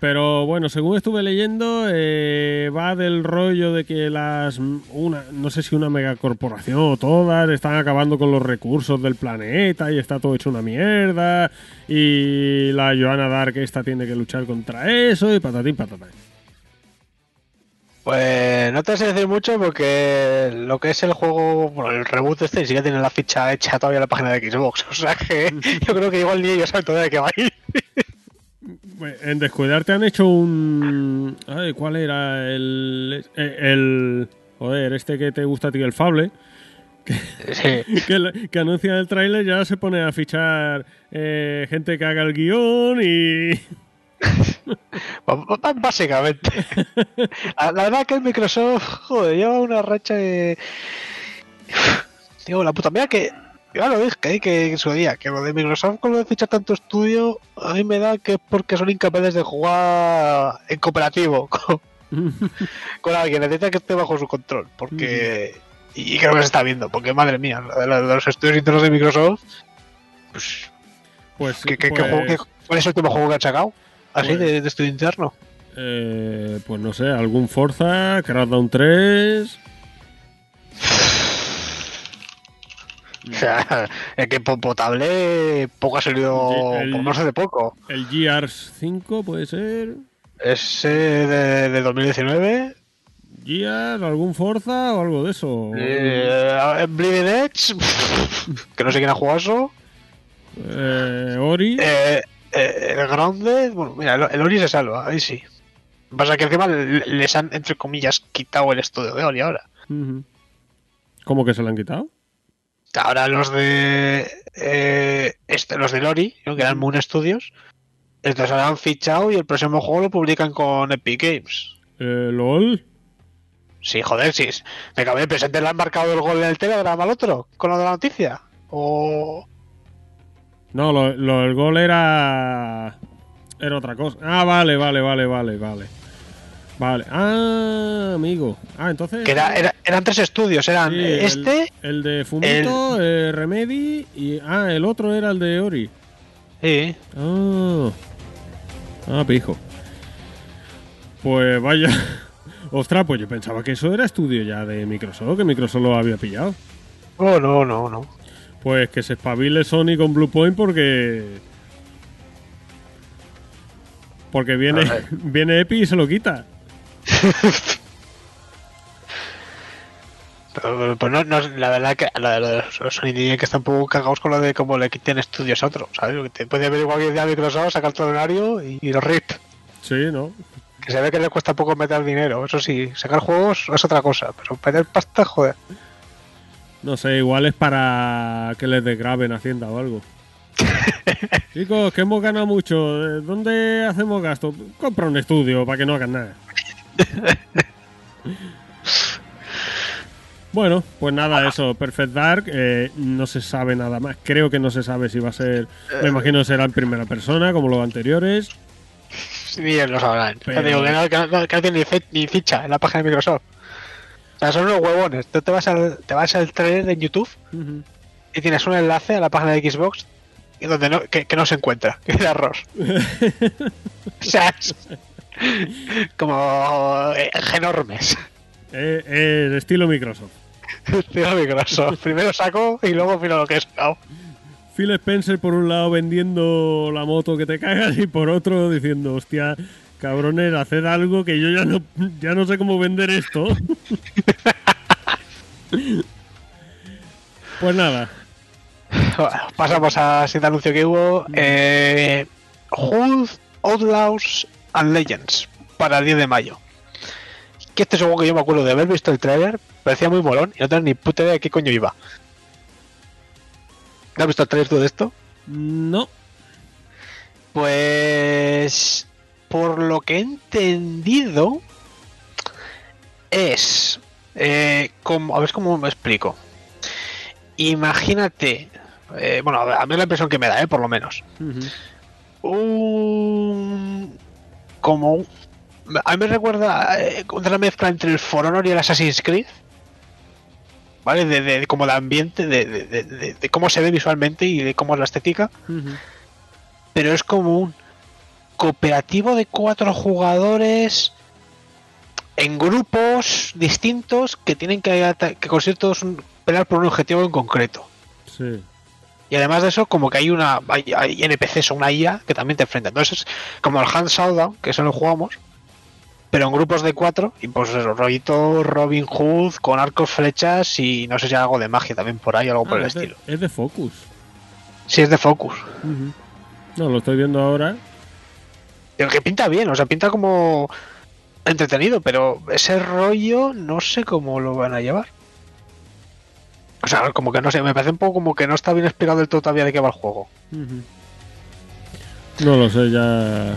[SPEAKER 1] Pero bueno, según estuve leyendo, eh, va del rollo de que las. una No sé si una megacorporación o todas están acabando con los recursos del planeta y está todo hecho una mierda. Y la Joana Dark esta tiene que luchar contra eso y patatín patatán.
[SPEAKER 2] Pues no te sé decir mucho porque lo que es el juego, bueno, el reboot este ni siquiera tiene la ficha hecha todavía en la página de Xbox. <laughs> O sea que <laughs> yo creo que igual ni ellos saben todavía de qué va a ir.
[SPEAKER 1] En Descuidarte han hecho un. Ay, ¿Cuál era? El, eh, el. Joder, este que te gusta a ti, el Fable.
[SPEAKER 2] Sí. <laughs>
[SPEAKER 1] Que, le- que anuncia el tráiler, ya se pone a fichar eh, gente que haga el guion y. <laughs>
[SPEAKER 2] Básicamente. <laughs> La, la verdad que el Microsoft, joder, lleva una racha de. Digo, la puta, mira que. Ya lo dije, que en su día, que lo de Microsoft con lo de fichar tanto estudio, a mí me da que es porque son incapaces de jugar en cooperativo <laughs> con, con alguien, necesita que esté bajo su control, porque. Y creo que se está viendo, porque madre mía, los estudios internos de Microsoft, pues.
[SPEAKER 1] Pues.
[SPEAKER 2] ¿qué, qué- qué
[SPEAKER 1] pues,
[SPEAKER 2] juego- ¿Cuál es el último juego que han sacado? Así,
[SPEAKER 1] Pues-
[SPEAKER 2] de, de estudio interno.
[SPEAKER 1] eh, pues no sé, algún Forza, Crackdown 3.
[SPEAKER 2] O sea, <laughs> el que po- potable poco ha salido,
[SPEAKER 1] El-
[SPEAKER 2] por no sé de poco.
[SPEAKER 1] El Gears 5 puede ser.
[SPEAKER 2] Ese de, de 2019.
[SPEAKER 1] Gears, algún Forza o algo de eso.
[SPEAKER 2] Eh, Bleeding Edge, <laughs> que no sé quién ha jugado eso.
[SPEAKER 1] Eh, Ori.
[SPEAKER 2] Eh, eh, el Grounded, bueno, mira, el, el Ori se salva, ahí sí. Pasa es que encima le- les han, entre comillas, quitado el estudio de Ori ahora.
[SPEAKER 1] ¿Cómo que se lo han quitado?
[SPEAKER 2] Ahora los de eh, este, los de Lori, ¿no? que eran Moon Studios, estos ahora han fichado y el próximo juego lo publican con Epic Games.
[SPEAKER 1] Eh, LOL.
[SPEAKER 2] Sí, joder, sí. Me cabe presente le han marcado el gol en el Telegram al otro, con lo de la noticia. O.
[SPEAKER 1] No, lo, lo- el gol era. Era otra cosa. Ah, vale, vale, vale, vale, vale. Vale. Ah, amigo. Ah, entonces.
[SPEAKER 2] Que era, era- eran tres estudios, eran
[SPEAKER 1] Sí, el-
[SPEAKER 2] este.
[SPEAKER 1] El, de Fumito, eh, Remedy y. Ah, el otro era el de Ori.
[SPEAKER 2] Sí.
[SPEAKER 1] Ah. Ah, pijo. Pues vaya. <laughs> Ostras, pues yo pensaba que eso era estudio ya de Microsoft, que Microsoft lo había pillado.
[SPEAKER 2] No, no, no, no.
[SPEAKER 1] Pues que se espabile Sony con Bluepoint porque. Porque viene, <laughs> viene Epi y se lo quita.
[SPEAKER 2] Pero, pero no, no, la verdad que la, la- los Sony que están un poco cagados con lo de cómo le quiten estudios a otro, ¿sabes? Que te puede ver cualquier día Microsoft, sacar el horario y, y los RIP.
[SPEAKER 1] Sí, ¿no?
[SPEAKER 2] Que se ve que le cuesta poco meter dinero, eso sí, sacar juegos es otra cosa, pero meter pasta, joder.
[SPEAKER 1] No sé, igual es para que les desgraben Hacienda o algo. <laughs> Chicos, que hemos ganado mucho. ¿Dónde hacemos gasto? Compra un estudio para que no hagan nada. Bueno, pues nada, eso. Perfect Dark. eh, no se sabe nada más. Creo que no se sabe si va a ser. Me imagino que será en primera persona, como los anteriores.
[SPEAKER 2] Ni ellos lo sabrán.
[SPEAKER 1] Pero-
[SPEAKER 2] Ya digo que no, que no- que no tiene ni, fe- ni ficha en la página de Microsoft. O sea, son unos huevones. Tú te vas al, te vas al trailer de YouTube y tienes un enlace a la página de Xbox donde no, que, que no se encuentra, que es arroz. o sea, es como eh, enormes.
[SPEAKER 1] Eh, eh, estilo Microsoft. <laughs>
[SPEAKER 2] Tío, Microsoft. Primero saco y luego miro lo que he sacado.
[SPEAKER 1] Phil Spencer por un lado vendiendo la moto que te cagas y por otro diciendo, hostia, cabrones, haced algo que yo ya no, ya no sé cómo vender esto. <laughs> pues nada,
[SPEAKER 2] Bueno, pasamos a siguiente anuncio que hubo. Eh, Hood, Outlaws and Legends para el 10 de mayo. Que este es un juego que yo me acuerdo de haber visto el trailer, parecía muy molón y no tengo ni puta idea de qué coño iba. ¿No has visto el trailer tú de esto?
[SPEAKER 1] no.
[SPEAKER 2] Pues por lo que he entendido es eh, como a ver cómo me explico. Imagínate, eh, bueno, a mí es la impresión que me da, eh, por lo menos. un como un- a mí me recuerda eh, una mezcla entre el For Honor y el Assassin's Creed vale de, de- de como de ambiente de, cómo se ve visualmente y de cómo es la estética. Pero es como un cooperativo de cuatro jugadores en grupos distintos que tienen que conseguir todos un- pelear por un objetivo en concreto.
[SPEAKER 1] Sí.
[SPEAKER 2] Y además de eso, como que hay una hay, hay NPCs o una IA que también te enfrenta. Entonces es como el Hand Showdown, que eso lo jugamos, pero en grupos de cuatro, y pues eso, rollito Robin Hood con arcos, flechas y no sé si hay algo de magia también por ahí, algo por
[SPEAKER 1] Ah,
[SPEAKER 2] el
[SPEAKER 1] es, de,
[SPEAKER 2] estilo.
[SPEAKER 1] es de Focus.
[SPEAKER 2] Sí, es de Focus.
[SPEAKER 1] No, lo estoy viendo ahora.
[SPEAKER 2] El que pinta bien, o sea, pinta como entretenido, pero ese rollo no sé cómo lo van a llevar. O sea, como que no sé, me parece un poco como que no está bien explicado del todo todavía de qué va el juego.
[SPEAKER 1] No lo sé, ya.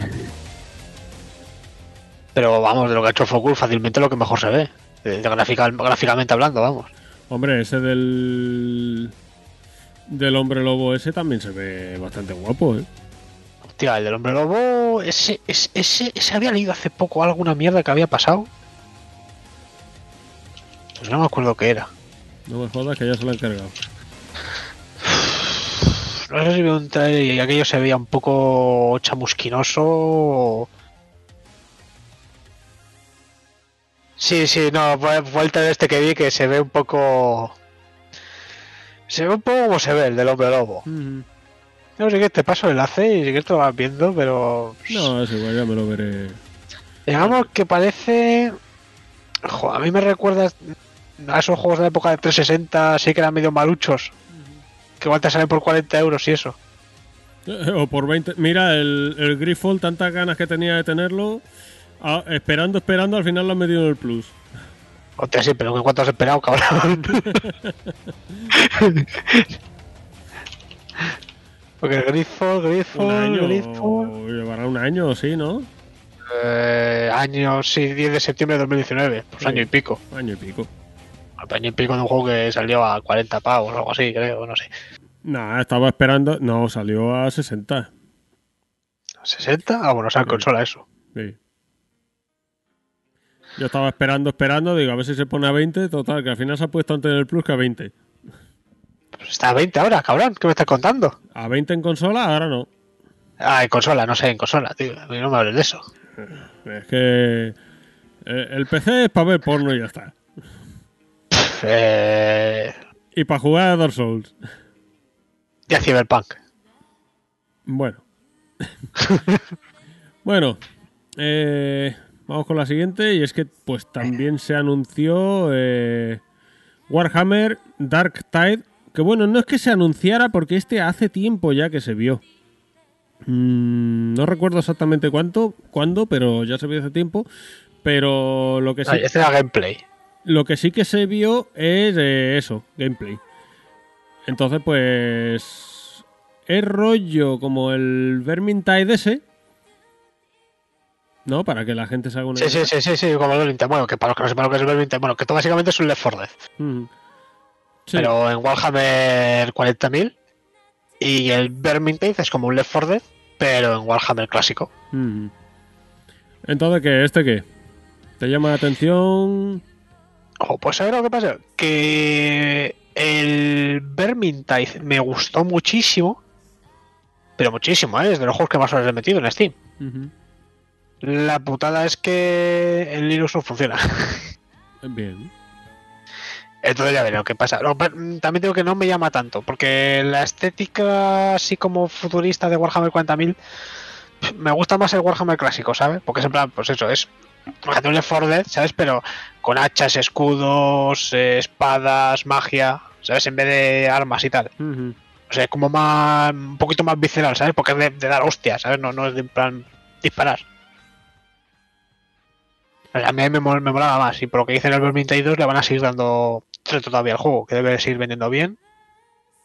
[SPEAKER 2] Pero vamos, de lo que ha hecho Focus, fácilmente lo que mejor se ve. De, gráfica- gráficamente hablando, vamos.
[SPEAKER 1] Hombre, ese del. Del hombre lobo ese también se ve bastante guapo, ¿eh?
[SPEAKER 2] Hostia, el del hombre lobo, ese, ese, ese, ese había leído hace poco alguna mierda que había pasado. Pues no me acuerdo qué era.
[SPEAKER 1] No me jodas que ya se lo han cargado. <sighs>
[SPEAKER 2] No sé si veo un trailer y aquello se veía un poco chamusquinoso. o- Sí, sí, no, fue, el trailer este que vi que se ve un poco. Se ve un poco como se ve el del hombre lobo. No sé qué te paso el enlace y si quieres te lo vas viendo, pero.
[SPEAKER 1] No, es igual, ya me lo veré.
[SPEAKER 2] Digamos que parece. A mí me recuerda a esos juegos de la época de 360, así que eran medio maluchos. Que igual te salen por 40 euros y eso.
[SPEAKER 1] Eh, O por 20. Mira, el, el Griffon, tantas ganas que tenía de tenerlo. ah, esperando, esperando, al final lo han metido en el plus.
[SPEAKER 2] Hostia, sí, pero ¿en cuánto has esperado, cabrón? <laughs> Porque el Grifo, Grifo.
[SPEAKER 1] Llevará un año, sí, ¿no?
[SPEAKER 2] Eh, año, sí, 10 de septiembre de 2019. Pues
[SPEAKER 1] Sí.
[SPEAKER 2] año y pico.
[SPEAKER 1] Año y pico.
[SPEAKER 2] Año y pico de un juego que salió a 40 pavos o algo así, creo, no sé.
[SPEAKER 1] Nah, estaba esperando. No, salió a 60.
[SPEAKER 2] ¿60? Ah, bueno, o sea, en
[SPEAKER 1] Sí.
[SPEAKER 2] consola eso.
[SPEAKER 1] Sí. Yo estaba esperando, esperando, digo, a ver si se pone a 20. Total, que al final se ha puesto antes del plus que a 20.
[SPEAKER 2] Pues está a 20 ahora, cabrón. ¿Qué me estás contando?
[SPEAKER 1] A 20 en consola, ahora no.
[SPEAKER 2] Ah, en consola, no sé, en consola, tío. A mí no me hables de eso.
[SPEAKER 1] Es que. eh, el PC es para ver porno y ya está.
[SPEAKER 2] Eh,
[SPEAKER 1] Y para jugar a Dark Souls.
[SPEAKER 2] ya Cyberpunk.
[SPEAKER 1] Bueno. <laughs> bueno. eh, vamos con la siguiente. Y es que, pues también se anunció eh, Warhammer Dark Tide. Que bueno, no es que se anunciara porque este hace tiempo ya que se vio. Mm, no recuerdo exactamente cuánto, cuándo, pero ya se vio hace tiempo. Pero lo que sí,
[SPEAKER 2] este era gameplay.
[SPEAKER 1] Lo que sí que se vio es eh, eso, gameplay. Entonces, pues. Es rollo como el Vermintide ese. ¿No? Para que la gente se haga una.
[SPEAKER 2] Sí, sí, sí, sí, sí, como el Vermintide. Bueno, que para los que no sepan lo que es el Vermintide, bueno, que esto básicamente es un Left 4 Dead.
[SPEAKER 1] Mm. Sí.
[SPEAKER 2] Pero en Warhammer 40.000. Y el Vermintide es como un Left 4 Dead, pero en Warhammer clásico.
[SPEAKER 1] Mm. Entonces, ¿qué? ¿Este qué? ¿Te llama la atención?
[SPEAKER 2] Oh, pues ¿sabes lo que pasa? Que el Vermintide me gustó muchísimo. Pero muchísimo, ¿eh? Es de los juegos que más horas he metido en Steam. La putada es que en Linux no funciona. <laughs>
[SPEAKER 1] Bien.
[SPEAKER 2] Entonces ya veré lo que pasa. También digo que no me llama tanto, porque la estética así como futurista de Warhammer 40.000 pf, me gusta más el Warhammer clásico, ¿sabes? Porque es en plan, pues eso, es fíjate, un Left 4 Dead, ¿sabes? Pero con hachas, escudos, eh, espadas, magia, ¿sabes? En vez de armas y tal. O sea, es como más, un poquito más visceral, ¿sabes? Porque es de, de dar hostias, ¿sabes? No, no es de en plan disparar. O sea, a mí me, mol- me molaba más. Y por lo que dicen el Vermintide 2 le van a seguir dando reto todavía al juego, que debe seguir vendiendo bien.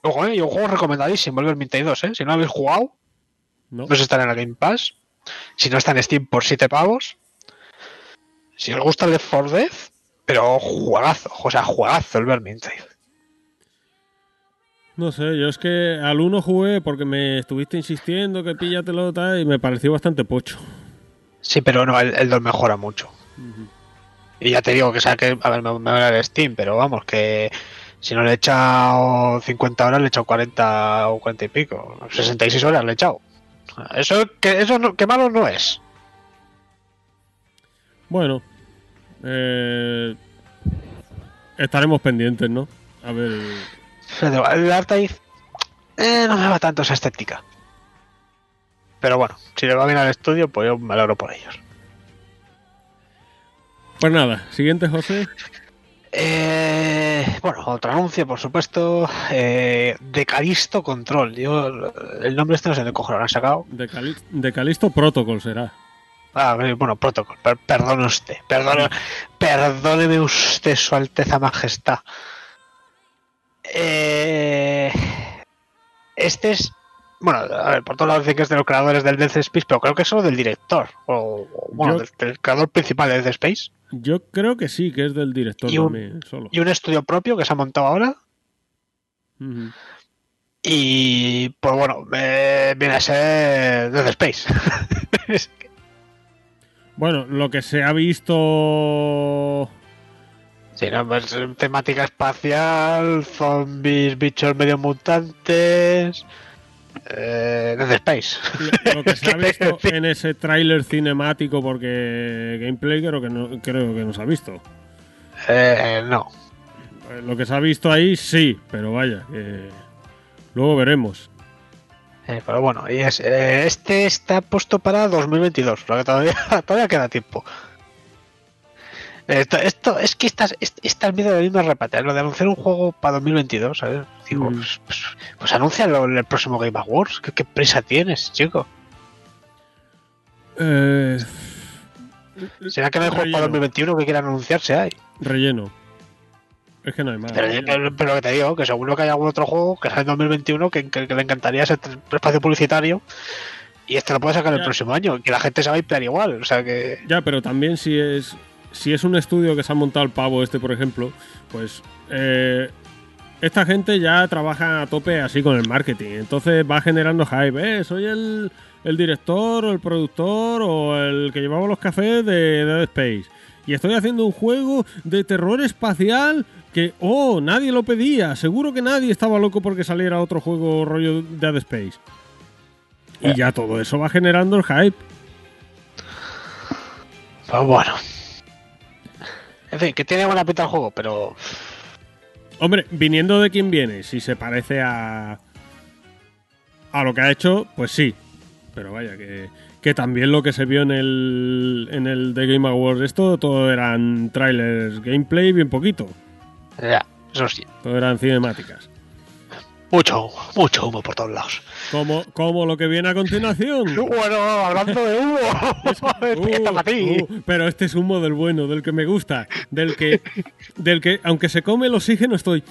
[SPEAKER 2] Ojo, eh, y un juego recomendadísimo, el Vermintide 2, ¿eh? Si no lo habéis jugado,
[SPEAKER 1] No.
[SPEAKER 2] no sé si está en el Game Pass. Si no está en Steam por 7 pavos. Si os gusta el Left 4 Dead, pero juegazo, o sea, juegazo el Vermintide.
[SPEAKER 1] No sé, yo es que al uno jugué porque me estuviste insistiendo que píllatelo tal y me pareció bastante pocho.
[SPEAKER 2] Sí, pero no, el, el 2 mejora mucho. Y ya te digo que sea que, a ver, me, me va el Steam, pero vamos, que si no le he echado 50 horas, le he echado 40 o 40 y pico. 66 horas le he echado. Eso que eso no, que malo no es.
[SPEAKER 1] Bueno, eh, estaremos pendientes, ¿no? A ver.
[SPEAKER 2] Pero El Artaiz eh, no me va tanto esa estética. Pero bueno, si le va bien al estudio, pues yo me alegro por ellos.
[SPEAKER 1] Pues nada, siguiente, José.
[SPEAKER 2] Eh, bueno, otro anuncio, por supuesto. Eh, de Calisto Control. Yo, el nombre este no sé de cojones lo han sacado.
[SPEAKER 1] De, Cali- de Calisto Protocol será.
[SPEAKER 2] Ah, bueno, protocolo. Per- perdone usted. Perdone, perdóneme usted, Su Alteza Majestad. Eh, este es. Bueno, a ver, por todos lados dicen que es de los creadores del Death Space, pero creo que es solo del director. O, o, bueno,
[SPEAKER 1] Yo-
[SPEAKER 2] del, del creador principal de Death Space.
[SPEAKER 1] Yo creo que sí, que es del director
[SPEAKER 2] Y un-
[SPEAKER 1] también, solo.
[SPEAKER 2] Y un estudio propio que se ha montado ahora. Y pues bueno, eh, viene a ser Death Space. <laughs>
[SPEAKER 1] Bueno, lo que se ha visto.
[SPEAKER 2] Sí, no, pues, eh, temática espacial, zombies, bichos medio mutantes. Eh, Dead Space.
[SPEAKER 1] Lo, lo que <laughs> se ha
[SPEAKER 2] ¿Qué
[SPEAKER 1] visto en ese tráiler cinemático, porque gameplay creo que no, creo que no se ha visto.
[SPEAKER 2] Eh, no.
[SPEAKER 1] Eh, Lo que se ha visto ahí sí, pero vaya, que luego veremos.
[SPEAKER 2] Eh, pero bueno, y es, eh, este está puesto para 2022, lo que todavía, <laughs> todavía queda tiempo. Esto, esto es que estás, est- está el miedo de misma repate, lo de anunciar un juego para 2022, ¿sabes? Digo,
[SPEAKER 1] Mm.
[SPEAKER 2] pues, pues, pues anúncialo en el próximo Game Awards, ¿qué, qué prisa tienes, chico?
[SPEAKER 1] Eh,
[SPEAKER 2] ¿Será que no hay juego para 2021 que quieran anunciarse? Hay?
[SPEAKER 1] relleno. Es que no hay más.
[SPEAKER 2] Pero, pero- pero lo que te digo, que seguro que hay algún otro juego que sale en 2021 que, que- que le encantaría ese espacio publicitario y este lo puede sacar el próximo año, que la gente se va a emplear igual, o sea que...
[SPEAKER 1] Ya, pero también si es si es un estudio que se ha montado el pavo este, por ejemplo, pues eh, esta gente ya trabaja a tope así con el marketing. Entonces va generando hype. ¿eh? Soy el, el director o el productor o el que llevaba los cafés de Dead Space. Y estoy haciendo un juego de terror espacial que, oh, nadie lo pedía. Seguro que nadie estaba loco porque saliera otro juego rollo Dead Space. Y ya todo eso va generando el hype.
[SPEAKER 2] Pues bueno. En fin, que tiene buena pinta el juego, pero...
[SPEAKER 1] Hombre, viniendo de quien viene, si se parece a. a lo que ha hecho, pues sí. Pero vaya, que, que también lo que se vio en el. en el The Game Awards, esto todo eran trailers, gameplay, bien poquito.
[SPEAKER 2] Ya, eso sí.
[SPEAKER 1] Todo eran cinemáticas.
[SPEAKER 2] Mucho, mucho humo por todos lados.
[SPEAKER 1] Como, como lo que viene a continuación. <laughs>
[SPEAKER 2] Bueno, hablando de humo, <laughs> <laughs> empieza para ti.
[SPEAKER 1] Uh, pero este es humo del bueno, del que me gusta, del que, del que aunque se come el oxígeno estoy.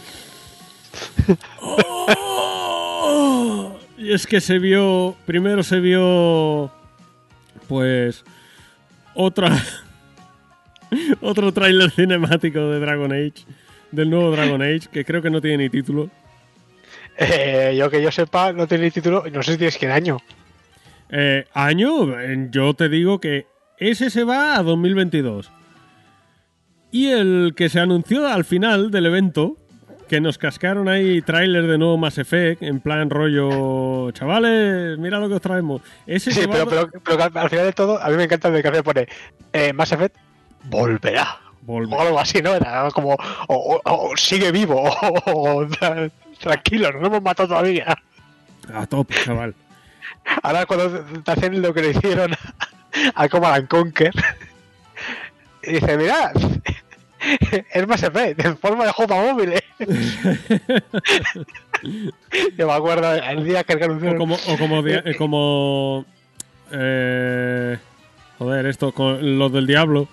[SPEAKER 1] ¡Oh! Y es que se vio, primero se vio, pues, otra, otro tráiler cinemático de Dragon Age, del nuevo Dragon Age, que creo que no tiene ni título.
[SPEAKER 2] Eh, yo que yo sepa, no tiene título y no sé si tienes qué año.
[SPEAKER 1] Eh, año, eh, yo te digo que ese se va a 2022. Y el que se anunció al final del evento, que nos cascaron ahí tráiler de nuevo Mass Effect, en plan rollo, chavales, mira lo que os traemos. Ese
[SPEAKER 2] Sí,
[SPEAKER 1] va-
[SPEAKER 2] pero, pero, pero que al al final de todo, a mí me encanta el de café pone eh, Mass Effect volverá. O algo así, ¿no? Era como, o, o- o sigue vivo, <laughs> o, o- tra- tranquilo, no lo hemos matado todavía.
[SPEAKER 1] A tope, chaval.
[SPEAKER 2] Ahora cuando te hacen lo que le hicieron a Command and Conquer, y dice, mirad, es Mass Effect, en forma de juego para móviles. <laughs> Yo me acuerdo el día que
[SPEAKER 1] O
[SPEAKER 2] anunciaron...
[SPEAKER 1] como, o como, dia- eh, <laughs> como eh, joder, esto, con los del diablo.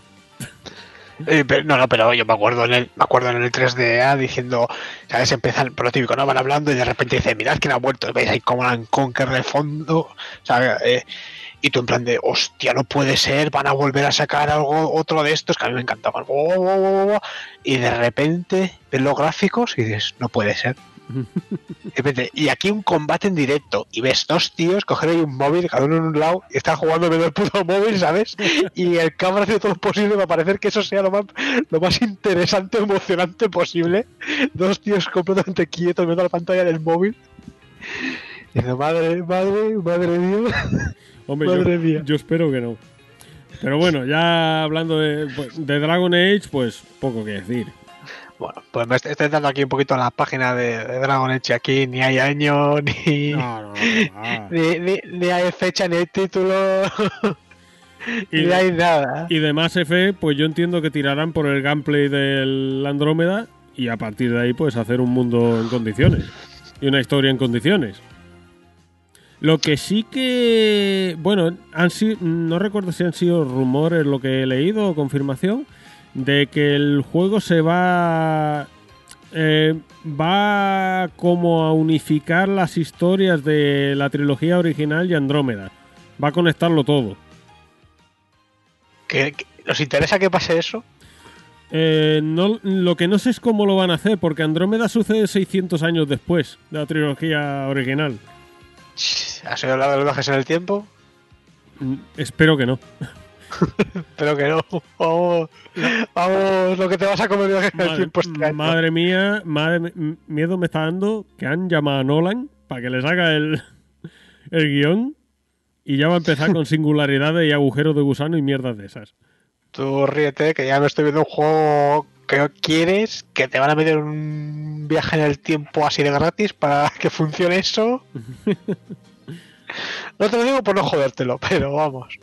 [SPEAKER 2] Eh, no, no, pero yo me acuerdo en el, me acuerdo en el 3DA diciendo, ¿sabes? Empiezan por lo típico, ¿no? Van hablando y de repente dice, mirad quién ha vuelto, veis ahí como la Conquer de fondo, ¿sabes? Eh, y tú en plan de, hostia, no puede ser, van a volver a sacar algo, otro de estos que a mí me encantaban. Oh, oh, oh. Y de repente ves los gráficos y dices, no puede ser. <laughs> Y aquí un combate en directo y ves dos tíos coger ahí un móvil, cada uno en un lado, y están jugando viendo el puto móvil, ¿sabes? Y el cámara hace todo lo posible para parecer que eso sea lo más, lo más interesante, emocionante posible. Dos tíos completamente quietos viendo la pantalla del móvil. Y dice, madre, madre, madre mía. <laughs>
[SPEAKER 1] Hombre,
[SPEAKER 2] Madre
[SPEAKER 1] yo,
[SPEAKER 2] mía.
[SPEAKER 1] yo espero que no. Pero bueno, ya hablando de, de Dragon Age, pues poco que decir.
[SPEAKER 2] Bueno, pues me estoy dando aquí un poquito la página de, de Dragon Age. Aquí ni hay año, <laughs> ni,
[SPEAKER 1] No, no, no, va.
[SPEAKER 2] ni, ni- ni hay fecha, ni hay título, <laughs>
[SPEAKER 1] Y,
[SPEAKER 2] ni hay nada.
[SPEAKER 1] y de Mass Effect, pues yo entiendo que tirarán por el gameplay del Andrómeda y a partir de ahí, pues hacer un mundo en condiciones y una historia en condiciones. Lo que sí que, bueno, han sido, no recuerdo si han sido rumores lo que he leído o confirmación de que el juego se va eh, va como a unificar las historias de la trilogía original y Andrómeda. Va a conectarlo todo.
[SPEAKER 2] ¿Que, que- ¿Os interesa que pase eso?
[SPEAKER 1] Eh, no, lo que no sé es cómo lo van a hacer, porque Andrómeda sucede 600 años después de la trilogía original.
[SPEAKER 2] ¿Has oído hablar de los viajes en el tiempo?
[SPEAKER 1] Mm, Espero que no. <laughs>
[SPEAKER 2] Pero que no. Vamos, vamos, lo que te vas a comer viajes en el
[SPEAKER 1] Madre,
[SPEAKER 2] tiempo este
[SPEAKER 1] madre mía, madre, miedo me está dando que han llamado a Nolan para que les haga el, el guion y ya va a empezar con <laughs> singularidades y agujeros de gusano y mierdas de esas.
[SPEAKER 2] Tú ríete, que ya me estoy viendo un juego que quieres, que te van a meter un viaje en el tiempo así de gratis para <laughs> que funcione eso. No te lo digo por no jodértelo, pero vamos.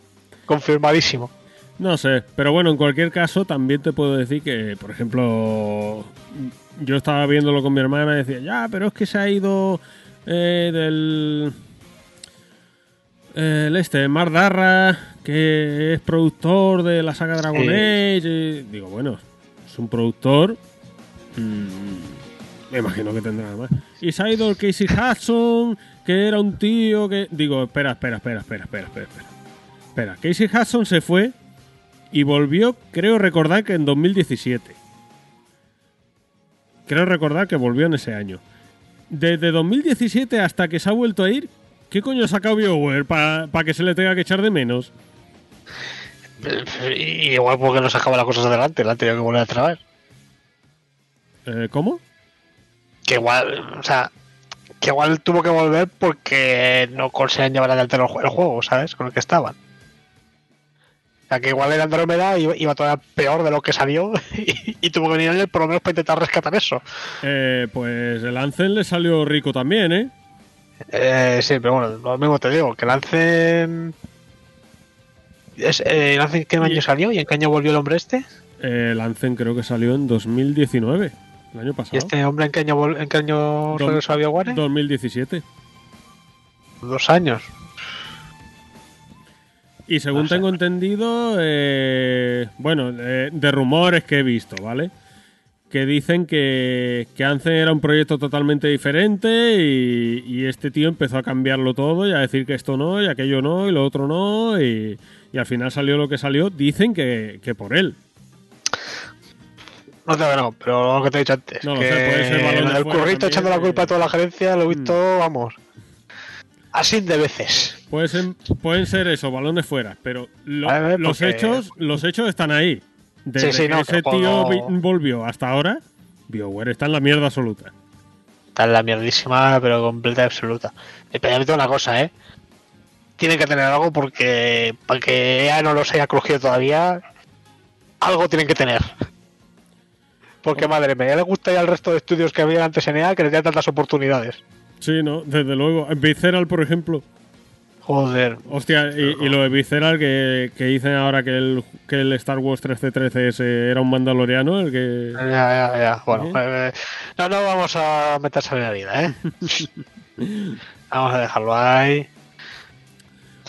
[SPEAKER 2] Confirmadísimo.
[SPEAKER 1] No sé, pero bueno, en cualquier caso también te puedo decir que, por ejemplo, yo estaba viéndolo con mi hermana y decía, ya, pero es que se ha ido eh, del... El este, Mar Darra, que es productor de la saga Dragon. Age. y digo, bueno, es un productor. mm, me imagino que tendrá más. Y se ha ido el Casey Hudson, que era un tío que. Digo, espera, espera, espera, espera, espera, espera. Espera, espera. Casey Hudson se fue y volvió, creo recordar que en 2017. Creo recordar que volvió en ese año. Desde 2017 hasta que se ha vuelto a ir, ¿qué coño ha sacado BioWare para que se le tenga que echar de menos?
[SPEAKER 2] Y igual porque no sacaba las cosas adelante, la han tenido que volver a traer.
[SPEAKER 1] Eh, ¿Cómo?
[SPEAKER 2] Que igual, o sea, que igual tuvo que volver porque no conseguían llevar adelante el juego, ¿sabes? Con el que estaban. O sea, que igual el Andrómeda iba, todavía peor de lo que salió <laughs> y, y tuvo que venir él por lo menos para intentar rescatar eso.
[SPEAKER 1] Eh, pues el Anthem le salió rico también, ¿eh?
[SPEAKER 2] Eh, sí, pero bueno, lo mismo te digo, que lancen... Es, eh, ¿Lancen qué año salió y en qué año volvió el hombre este?
[SPEAKER 1] Eh, el Anthem creo que salió en 2019, el año
[SPEAKER 2] ¿Y
[SPEAKER 1] pasado.
[SPEAKER 2] este hombre en qué año, en qué año regresó a BioWare?
[SPEAKER 1] 2017.
[SPEAKER 2] Dos años.
[SPEAKER 1] Y según tengo entendido, eh, bueno, eh, de rumores que he visto, ¿vale? Que dicen que, que Anthem era un proyecto totalmente diferente y, y este tío empezó a cambiarlo todo y a decir que esto no, y aquello no, y lo otro no, y, y al final salió lo que salió. Dicen que, que por él.
[SPEAKER 2] No te no, pero lo que te he dicho antes.
[SPEAKER 1] No lo sé, puede ser balón fuera
[SPEAKER 2] currito echando la culpa a toda la gerencia, lo he visto, vamos. Así de veces.
[SPEAKER 1] Ser- pueden ser eso, balones fuera, pero lo-
[SPEAKER 2] A ver,
[SPEAKER 1] los
[SPEAKER 2] porque-
[SPEAKER 1] hechos los hechos están ahí. Desde
[SPEAKER 2] Sí, sí,
[SPEAKER 1] que
[SPEAKER 2] no,
[SPEAKER 1] ese tío volvió hasta ahora, BioWare está en la mierda absoluta.
[SPEAKER 2] Está en la mierdísima, pero completa y absoluta. Eh, Pero ya una cosa, ¿eh? Tienen que tener algo porque para que EA no los haya crujido todavía, algo tienen que tener. Porque madre mía, ya le gustaría al resto de estudios que había antes en EA que les dieran tantas oportunidades.
[SPEAKER 1] Sí, no, desde luego. Visceral, por ejemplo.
[SPEAKER 2] Joder.
[SPEAKER 1] Hostia, y, y lo de Visceral que, que dicen ahora que el, que el Star Wars 1313 ese era un mandaloriano, el que...
[SPEAKER 2] Ya, ya, ya. Bueno,
[SPEAKER 1] ¿Eh?
[SPEAKER 2] eh, no, no vamos a meterse en la vida, ¿eh? <laughs> vamos a dejarlo ahí.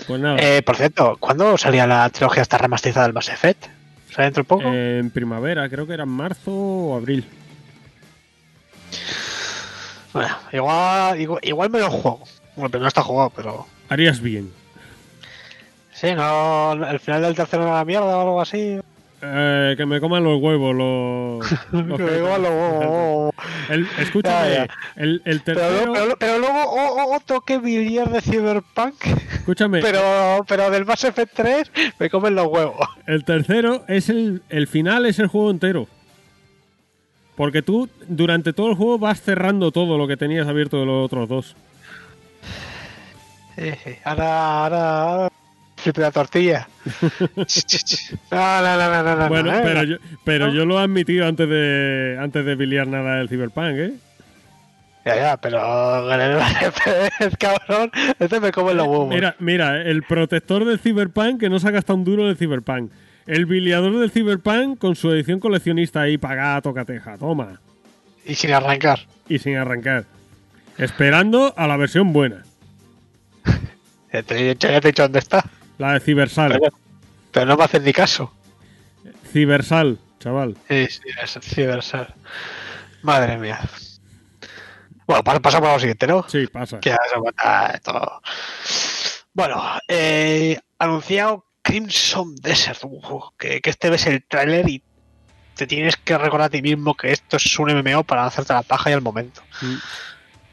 [SPEAKER 1] Pues nada,
[SPEAKER 2] Eh, por cierto, ¿cuándo salía la trilogía esta remasterizada del Mass Effect? ¿Sale dentro de poco?
[SPEAKER 1] en primavera, creo que era en marzo o abril.
[SPEAKER 2] Bueno, igual, igual, igual me lo juego. Bueno, primero está jugado, pero.
[SPEAKER 1] Harías bien.
[SPEAKER 2] Sí, no. El final del tercero era la mierda o algo así.
[SPEAKER 1] Eh, que me coman los huevos, los... <laughs> los
[SPEAKER 2] Que igual lo-
[SPEAKER 1] El- escúchame,
[SPEAKER 2] Ya, ya.
[SPEAKER 1] El, el
[SPEAKER 2] Pero,
[SPEAKER 1] tercero...
[SPEAKER 2] pero, pero luego oh, oh, otro que billar de Cyberpunk.
[SPEAKER 1] Escúchame,
[SPEAKER 2] Pero, pero del Mass Effect 3 me comen los huevos.
[SPEAKER 1] el tercero es el... El final es el juego entero. Porque tú, durante todo el juego, vas cerrando todo lo que tenías abierto de los otros dos.
[SPEAKER 2] Eh, eh, ahora, ahora, ahora. Flipe la tortilla. <laughs> no, no, no, no, no, no,
[SPEAKER 1] Bueno,
[SPEAKER 2] no,
[SPEAKER 1] pero, yo, pero
[SPEAKER 2] ¿No?
[SPEAKER 1] yo lo he admitido antes de antes de biliar nada del Cyberpunk, ¿eh?
[SPEAKER 2] Ya, ya, pero. <laughs> cabrón, este me come los huevos.
[SPEAKER 1] Mira, mira, el protector del Cyberpunk que no se ha gastado un duro del Cyberpunk. El biliador del Cyberpunk con su edición coleccionista ahí pagada, tocateja, toma.
[SPEAKER 2] Y sin arrancar.
[SPEAKER 1] Y sin arrancar. Esperando a la versión buena. <laughs>
[SPEAKER 2] Ya te, he dicho- dónde está.
[SPEAKER 1] La de Civersal.
[SPEAKER 2] Pero, pero no me hacen ni caso.
[SPEAKER 1] Civersal, chaval.
[SPEAKER 2] Sí, sí, es Cybersal. Madre mía. Bueno, pa- pasamos a lo siguiente, ¿no?
[SPEAKER 1] Sí, pasa.
[SPEAKER 2] Que ya se todo. Bueno, eh, anunciado Crimson Desert. Uf, que, que este ves el tráiler y te tienes que recordar a ti mismo que esto es un MMO para hacerte la paja y al momento.
[SPEAKER 1] Mm.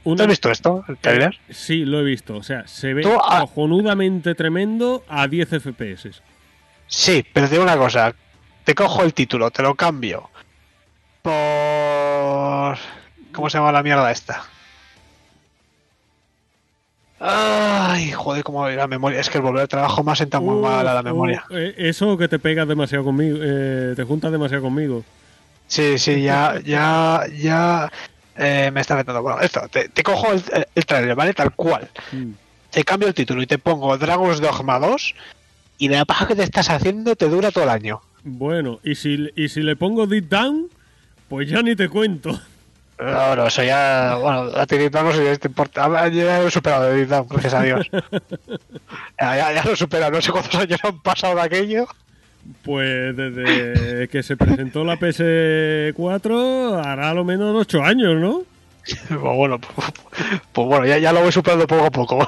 [SPEAKER 2] ¿Tú
[SPEAKER 1] Una-
[SPEAKER 2] has visto esto, el tráiler?
[SPEAKER 1] Sí, lo he visto. O sea, se ve
[SPEAKER 2] Tú, ah-
[SPEAKER 1] cojonudamente tremendo a 10 FPS.
[SPEAKER 2] Sí, pero te digo una cosa. Te cojo el título, te lo cambio. Por... ¿Cómo se llama la mierda esta? Ay, joder, cómo la memoria. Es que el volver al trabajo me ha sentado muy
[SPEAKER 1] Uh,
[SPEAKER 2] mal a la memoria.
[SPEAKER 1] eh, eso que te pegas demasiado conmigo, eh, te juntas demasiado conmigo.
[SPEAKER 2] Sí, sí, ya, ya, ya eh, me está afectando. Bueno, esto, te, te cojo el, el trailer, ¿vale? Tal cual.
[SPEAKER 1] Mm.
[SPEAKER 2] Te cambio el título y te pongo Dragon's Dogma 2 y la paja que te estás haciendo te dura todo el año.
[SPEAKER 1] Bueno, y si, y si le pongo Deep Down, pues ya ni te cuento.
[SPEAKER 2] No, no, eso ya, bueno, a ti no sé si te importa. Ah, ya lo he superado Vietnam, gracias a Dios. <laughs> ya, ya, ya lo he superado, no sé cuántos años han pasado de aquello.
[SPEAKER 1] Pues desde que se presentó la PS4 hará a lo menos 8 años, ¿no? <laughs>
[SPEAKER 2] Pues bueno, pues, pues bueno, ya, ya lo voy superando poco a poco. <laughs>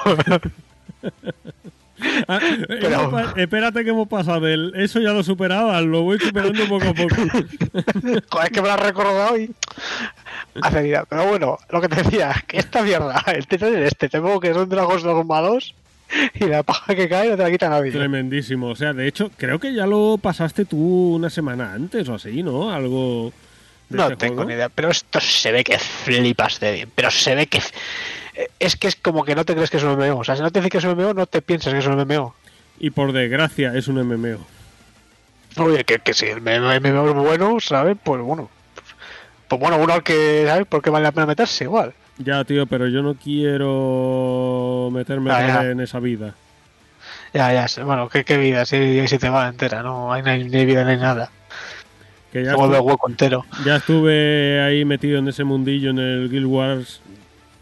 [SPEAKER 1] Ah, <laughs>
[SPEAKER 2] Pero-
[SPEAKER 1] hemos pa- espérate que hemos pasado del eso ya lo superaba, lo voy superando poco a poco. <laughs>
[SPEAKER 2] Joder, que me lo has recordado y. Hace. Pero bueno, lo que te decía, que esta mierda, el trailer este, te pongo que son Dragons Dogma 2 y la paja que cae no te la quita nadie.
[SPEAKER 1] Tremendísimo. O sea, de hecho, creo que ya lo pasaste tú una semana antes o así, ¿no? Algo. de
[SPEAKER 2] No
[SPEAKER 1] este
[SPEAKER 2] tengo
[SPEAKER 1] juego.
[SPEAKER 2] ni idea, pero esto se ve que flipas de bien. Pero se ve que. Es que es como que no te crees que es un MMO. O sea, si no te dices que es un MMO, no te piensas que es un MMO.
[SPEAKER 1] Y por desgracia, es un MMO.
[SPEAKER 2] Oye, que, que si el MMO es bueno, ¿sabes? Pues bueno. Pues bueno, uno al que, ¿sabes? ¿Por qué vale la pena meterse? Igual.
[SPEAKER 1] Ya, tío, pero yo no quiero meterme
[SPEAKER 2] Ah,
[SPEAKER 1] en esa vida.
[SPEAKER 2] Ya, ya, bueno, qué, qué vida, si, si te va entera, no hay, ni vida ni nada.
[SPEAKER 1] Que ya,
[SPEAKER 2] Se vuelve
[SPEAKER 1] estu-
[SPEAKER 2] hueco entero.
[SPEAKER 1] ya estuve ahí metido en ese mundillo en el Guild Wars,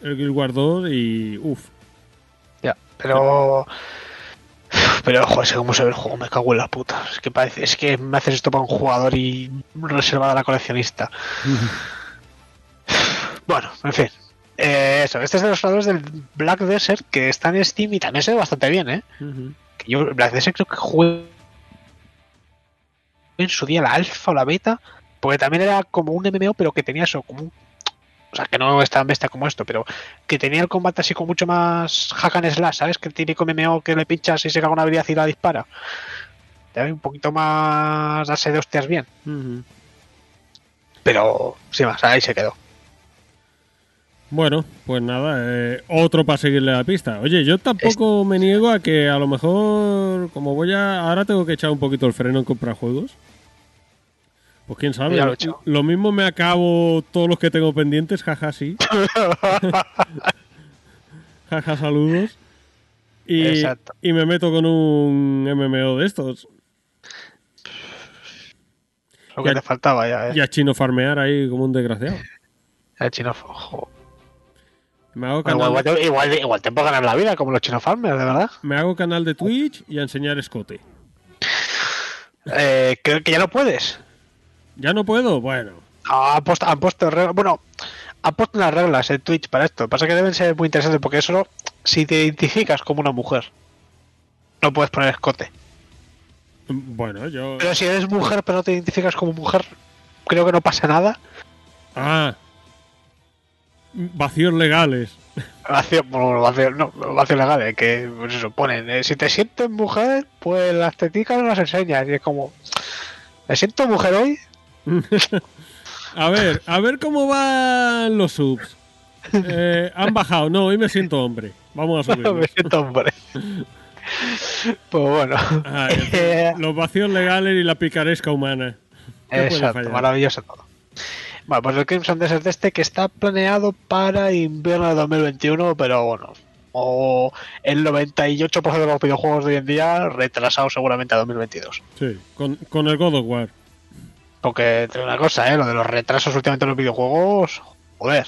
[SPEAKER 1] el Guild Wars 2 y uff.
[SPEAKER 2] Ya, pero. Pero, joder, sé cómo se ve el juego, me cago en la puta. Es que parece, es que me haces esto para un jugador y reservado a la coleccionista. <laughs> Bueno, en fin. Eh, eso, este es de los creadores del Black Desert que está en Steam y también se ve bastante bien, ¿eh? Que yo, Black Desert creo que jugué en su día la alfa o la beta, porque también era como un MMO, pero que tenía eso, como un- O sea, que no es tan bestia como esto, pero que tenía el combate así con mucho más hack and slash, ¿sabes? Que el típico MMO que le pinchas y se caga una habilidad y la dispara. Te da un poquito más darse de hostias bien. Pero, sin más, ahí se quedó.
[SPEAKER 1] Bueno, pues nada, eh, otro para seguirle la pista. Oye, yo tampoco me niego a que a lo mejor, como voy a. Ahora tengo que echar un poquito el freno en comprar juegos. Pues quién sabe,
[SPEAKER 2] lo
[SPEAKER 1] mismo me acabo todos los que tengo pendientes, jaja, sí. <laughs> jaja, saludos. Y,
[SPEAKER 2] Exacto.
[SPEAKER 1] y me meto con un MMO de estos.
[SPEAKER 2] Lo que te faltaba ya, ¿eh?
[SPEAKER 1] Y a chino farmear ahí como un desgraciado. <laughs>
[SPEAKER 2] El chino.
[SPEAKER 1] Me hago
[SPEAKER 2] Igual,
[SPEAKER 1] canal,
[SPEAKER 2] igual, igual, igual te puedo ganar la vida como los chino farmers, de verdad.
[SPEAKER 1] me hago canal de Twitch y a enseñar escote.
[SPEAKER 2] Eh, creo que ya no puedes.
[SPEAKER 1] ¿Ya no puedo? Bueno.
[SPEAKER 2] Ah, Han puesto, han puesto reglas. Bueno, han puesto unas reglas en Twitch para esto. Pasa que deben ser muy interesantes porque solo si te identificas como una mujer, no puedes poner escote.
[SPEAKER 1] Bueno, yo...
[SPEAKER 2] Pero si eres mujer pero no te identificas como mujer, creo que no pasa nada.
[SPEAKER 1] Ah. Vacíos legales.
[SPEAKER 2] Vacío, bueno, vacío, no, vacío legal, eh, que pues eso, ponen, eh, si te sientes mujer, pues las teticas no las enseñas. Y es como, ¿me siento mujer hoy? <laughs>
[SPEAKER 1] A ver, a ver cómo van los subs. Eh, han bajado. No, hoy me siento hombre. Vamos a <laughs>
[SPEAKER 2] me
[SPEAKER 1] subir.
[SPEAKER 2] siento hombre. pues bueno. Eh,
[SPEAKER 1] los vacíos legales y la picaresca humana. ¿Qué puede
[SPEAKER 2] Exacto, maravilloso todo. Bueno, pues el Crimson Desert de este que está planeado para invierno de 2021, pero bueno, o el 98% de los videojuegos de hoy en día retrasado seguramente a 2022.
[SPEAKER 1] Sí, con, con el God of War.
[SPEAKER 2] Porque tengo una cosa, ¿eh? Lo de los retrasos últimamente en los videojuegos, joder.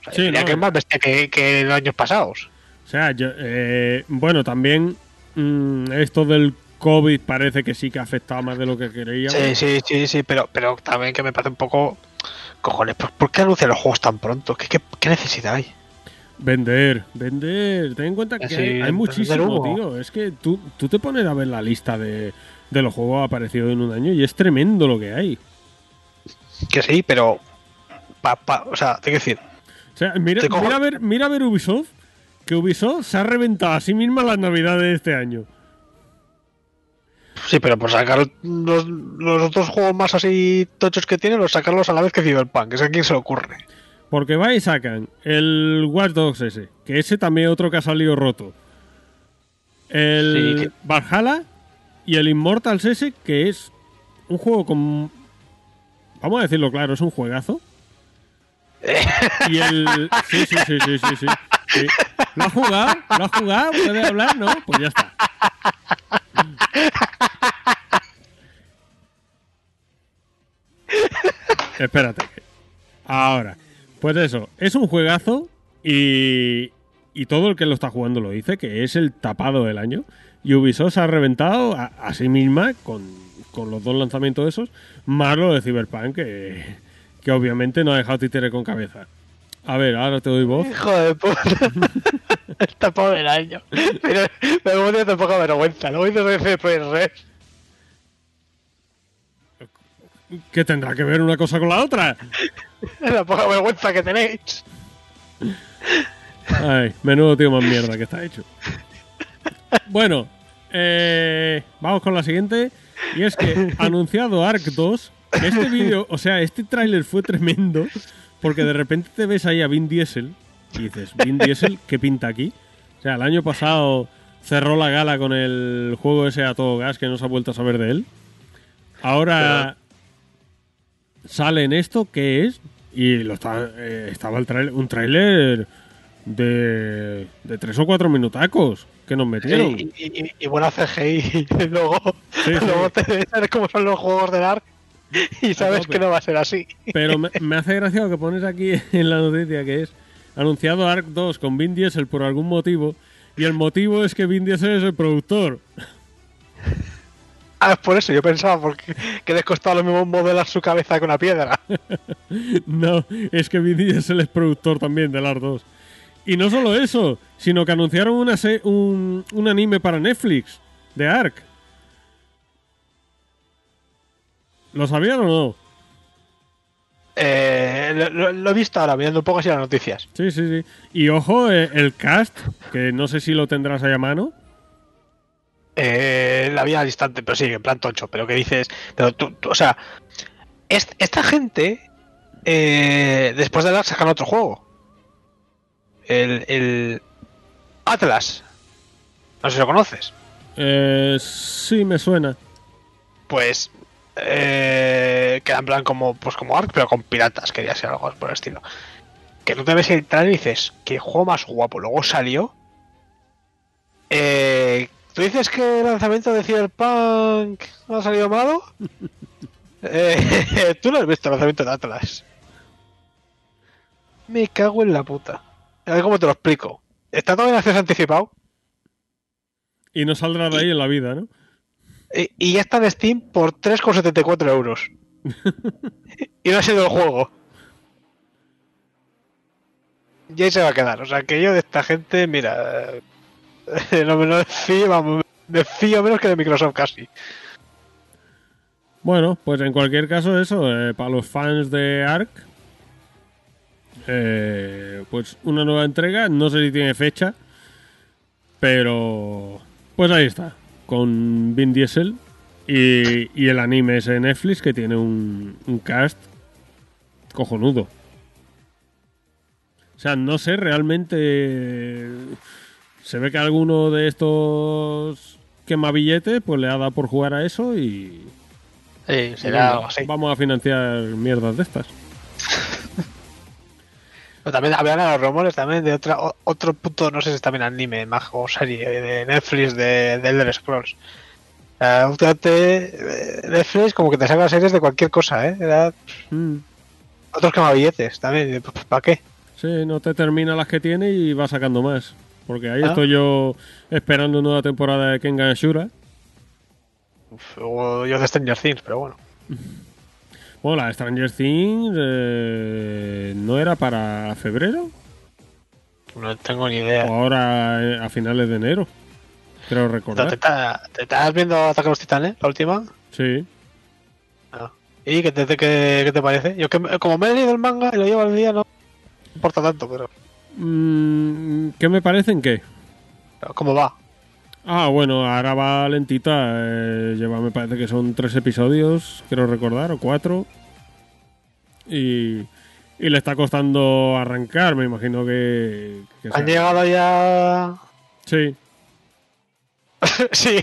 [SPEAKER 2] O sea,
[SPEAKER 1] Sí,
[SPEAKER 2] diría
[SPEAKER 1] no,
[SPEAKER 2] que es
[SPEAKER 1] eh.
[SPEAKER 2] más bestia que, que los años pasados.
[SPEAKER 1] O sea, yo, eh, bueno, también mm, esto del COVID parece que sí que ha afectado más de lo que creíamos.
[SPEAKER 2] Sí, sí, sí, sí, pero, pero también que me parece un poco... Cojones, ¿por, qué anuncian los juegos tan pronto? ¿Qué, qué, qué necesidad hay?
[SPEAKER 1] Vender, vender. Ten en cuenta que
[SPEAKER 2] Sí,
[SPEAKER 1] hay, muchísimo, tío. Es que tú, tú te pones a ver la lista de, de los juegos aparecidos en un año y es tremendo lo que hay.
[SPEAKER 2] Que sí, pero... Pa, pa- o sea, tengo que decir,
[SPEAKER 1] O sea, mira,
[SPEAKER 2] Te
[SPEAKER 1] mira, a ver, mira a ver Ubisoft, que Ubisoft se ha reventado a sí misma las navidades de este año.
[SPEAKER 2] Sí, pero por sacar los, los otros juegos más así tochos que tiene, los sacarlos a la vez que Cyberpunk. Es a quién se le ocurre.
[SPEAKER 1] Porque va y sacan el Watch Dogs ese, que ese también otro que ha salido roto. El
[SPEAKER 2] Sí, que-
[SPEAKER 1] Valhalla y el Immortals ese, que es un juego con... Vamos a decirlo claro, es un juegazo. <laughs> Y el... Sí, sí, sí, sí, sí, sí. ¿Lo ha jugado? ¿Lo ha jugado? ¿Puede hablar? ¿No? Pues ya está. Espérate. Ahora, pues eso, es un juegazo y, y todo el que lo está jugando lo dice, que es el tapado del año. Y Ubisoft se ha reventado a, a sí misma con, con los dos lanzamientos esos, más lo de Cyberpunk, que, que obviamente no ha dejado títere con cabeza. A ver, ahora te doy voz. <laughs>
[SPEAKER 2] Hijo de puta. <laughs> Está por el año. Pero me pone de poca vergüenza. Luego dices de CPR.
[SPEAKER 1] ¿Qué tendrá que ver una cosa con la otra? <laughs>
[SPEAKER 2] La poca vergüenza que tenéis.
[SPEAKER 1] Ay, menudo tío más mierda que está hecho. Bueno, eh, vamos con la siguiente. Y es que anunciado Ark 2, que este <laughs> vídeo, o sea, este tráiler fue tremendo, porque de repente te ves ahí a Vin Diesel y dices, Vin Diesel, ¿qué pinta aquí? O sea, el año pasado cerró la gala con el juego ese a todo gas que no se ha vuelto a saber de él. Ahora sale en esto, ¿qué es? Y lo está, eh, estaba el tráiler, un tráiler de, de tres o cuatro minutacos que nos metieron.
[SPEAKER 2] Y, y- y- y buena CGI. <laughs> Luego,
[SPEAKER 1] Sí, sí.
[SPEAKER 2] luego te sabes cómo son los juegos de Dark. Y sabes que no va a ser así.
[SPEAKER 1] Pero me, <laughs> me hace gracia lo que pones aquí en la noticia, que es anunciado Ark 2 con Vin Diesel por algún motivo. Y el motivo es que Vin Diesel es el productor.
[SPEAKER 2] Ah, es por eso. Yo pensaba porque, que les costaba lo mismo modelar su cabeza con una piedra. <laughs>
[SPEAKER 1] No, es que Vin Diesel es productor también del Ark 2. Y no solo eso, sino que anunciaron una se- un, un anime para Netflix de Ark. ¿Lo sabían o no?
[SPEAKER 2] Eh, lo, he visto ahora, mirando un poco así las noticias.
[SPEAKER 1] Sí, sí, sí. Y ojo, eh, el cast, que no sé si lo tendrás ahí a mano.
[SPEAKER 2] Eh, la vi al instante, pero sí, en plan tocho. Pero que dices. Pero tú, tú- o sea, est- esta gente eh, después de la sacan otro juego. El, el Atlas. No sé si lo conoces.
[SPEAKER 1] Eh, sí, me suena.
[SPEAKER 2] Pues eh, queda en plan como, pues como Ark, pero con piratas, quería ser algo por el estilo. Que tú te ves el trailer y dices, qué juego más guapo. Luego salió. Eh, ¿Tú dices que el lanzamiento de Cyberpunk no ha salido malo? <laughs> Eh, <laughs> Tú no has visto el lanzamiento de Atlas. Me cago en la puta. A ver cómo te lo explico. Está todo en acceso anticipado.
[SPEAKER 1] Y no saldrá de ahí en la vida, ¿no?
[SPEAKER 2] Y, y ya está en Steam por 3,74 euros. <laughs> y no ha sido el juego. Y ahí se va a quedar. O sea que yo de esta gente, mira. eh, <laughs> no me no me fío, vamos, me fío menos que de Microsoft casi.
[SPEAKER 1] Bueno, pues en cualquier caso, eso, eh, para los fans de Ark, eh, pues una nueva entrega, no sé si tiene fecha, pero pues ahí está, con Vin Diesel y, y el anime ese de Netflix que tiene un, un cast cojonudo. O sea, no sé realmente. Se ve que alguno de estos quema billetes, pues le ha dado por jugar a eso y.
[SPEAKER 2] Sí, será
[SPEAKER 1] venga,
[SPEAKER 2] algo así.
[SPEAKER 1] Vamos a financiar mierdas de estas.
[SPEAKER 2] Pero también habían los rumores también de otra, otro punto, no sé si es también anime, más o serie de Netflix de, de Elder Scrolls. Eh, últimamente eh, Netflix como que te saca series de cualquier cosa, ¿eh? Era
[SPEAKER 1] Mm.
[SPEAKER 2] otros que billetes también, ¿para qué?
[SPEAKER 1] Sí, no te termina las que tiene y va sacando más. Porque ahí
[SPEAKER 2] Ah.
[SPEAKER 1] estoy yo esperando nueva temporada de Kengan Ashura.
[SPEAKER 2] Uf, o yo de Stranger Things, pero bueno. <laughs>
[SPEAKER 1] Bueno, la Stranger Things eh, no era para febrero
[SPEAKER 2] No tengo ni
[SPEAKER 1] o
[SPEAKER 2] idea.
[SPEAKER 1] ahora eh, a finales de enero. Creo
[SPEAKER 2] ¿Te,
[SPEAKER 1] recordar.
[SPEAKER 2] te- te estás viendo Ataque a los Titanes, la última?
[SPEAKER 1] Sí.
[SPEAKER 2] Ah. ¿Y qué te, qué, qué te parece? Yo que como me he leído el manga y lo llevo al día, no importa tanto, pero
[SPEAKER 1] Mm, ¿Qué me parecen qué?
[SPEAKER 2] pero ¿cómo va?
[SPEAKER 1] Ah, bueno, ahora va lentita. eh, lleva, me parece que son tres episodios, quiero recordar, o cuatro. Y, y le está costando arrancar, me imagino que... que
[SPEAKER 2] ¿Han
[SPEAKER 1] sea-
[SPEAKER 2] llegado ya...?
[SPEAKER 1] Sí, <laughs>
[SPEAKER 2] sí.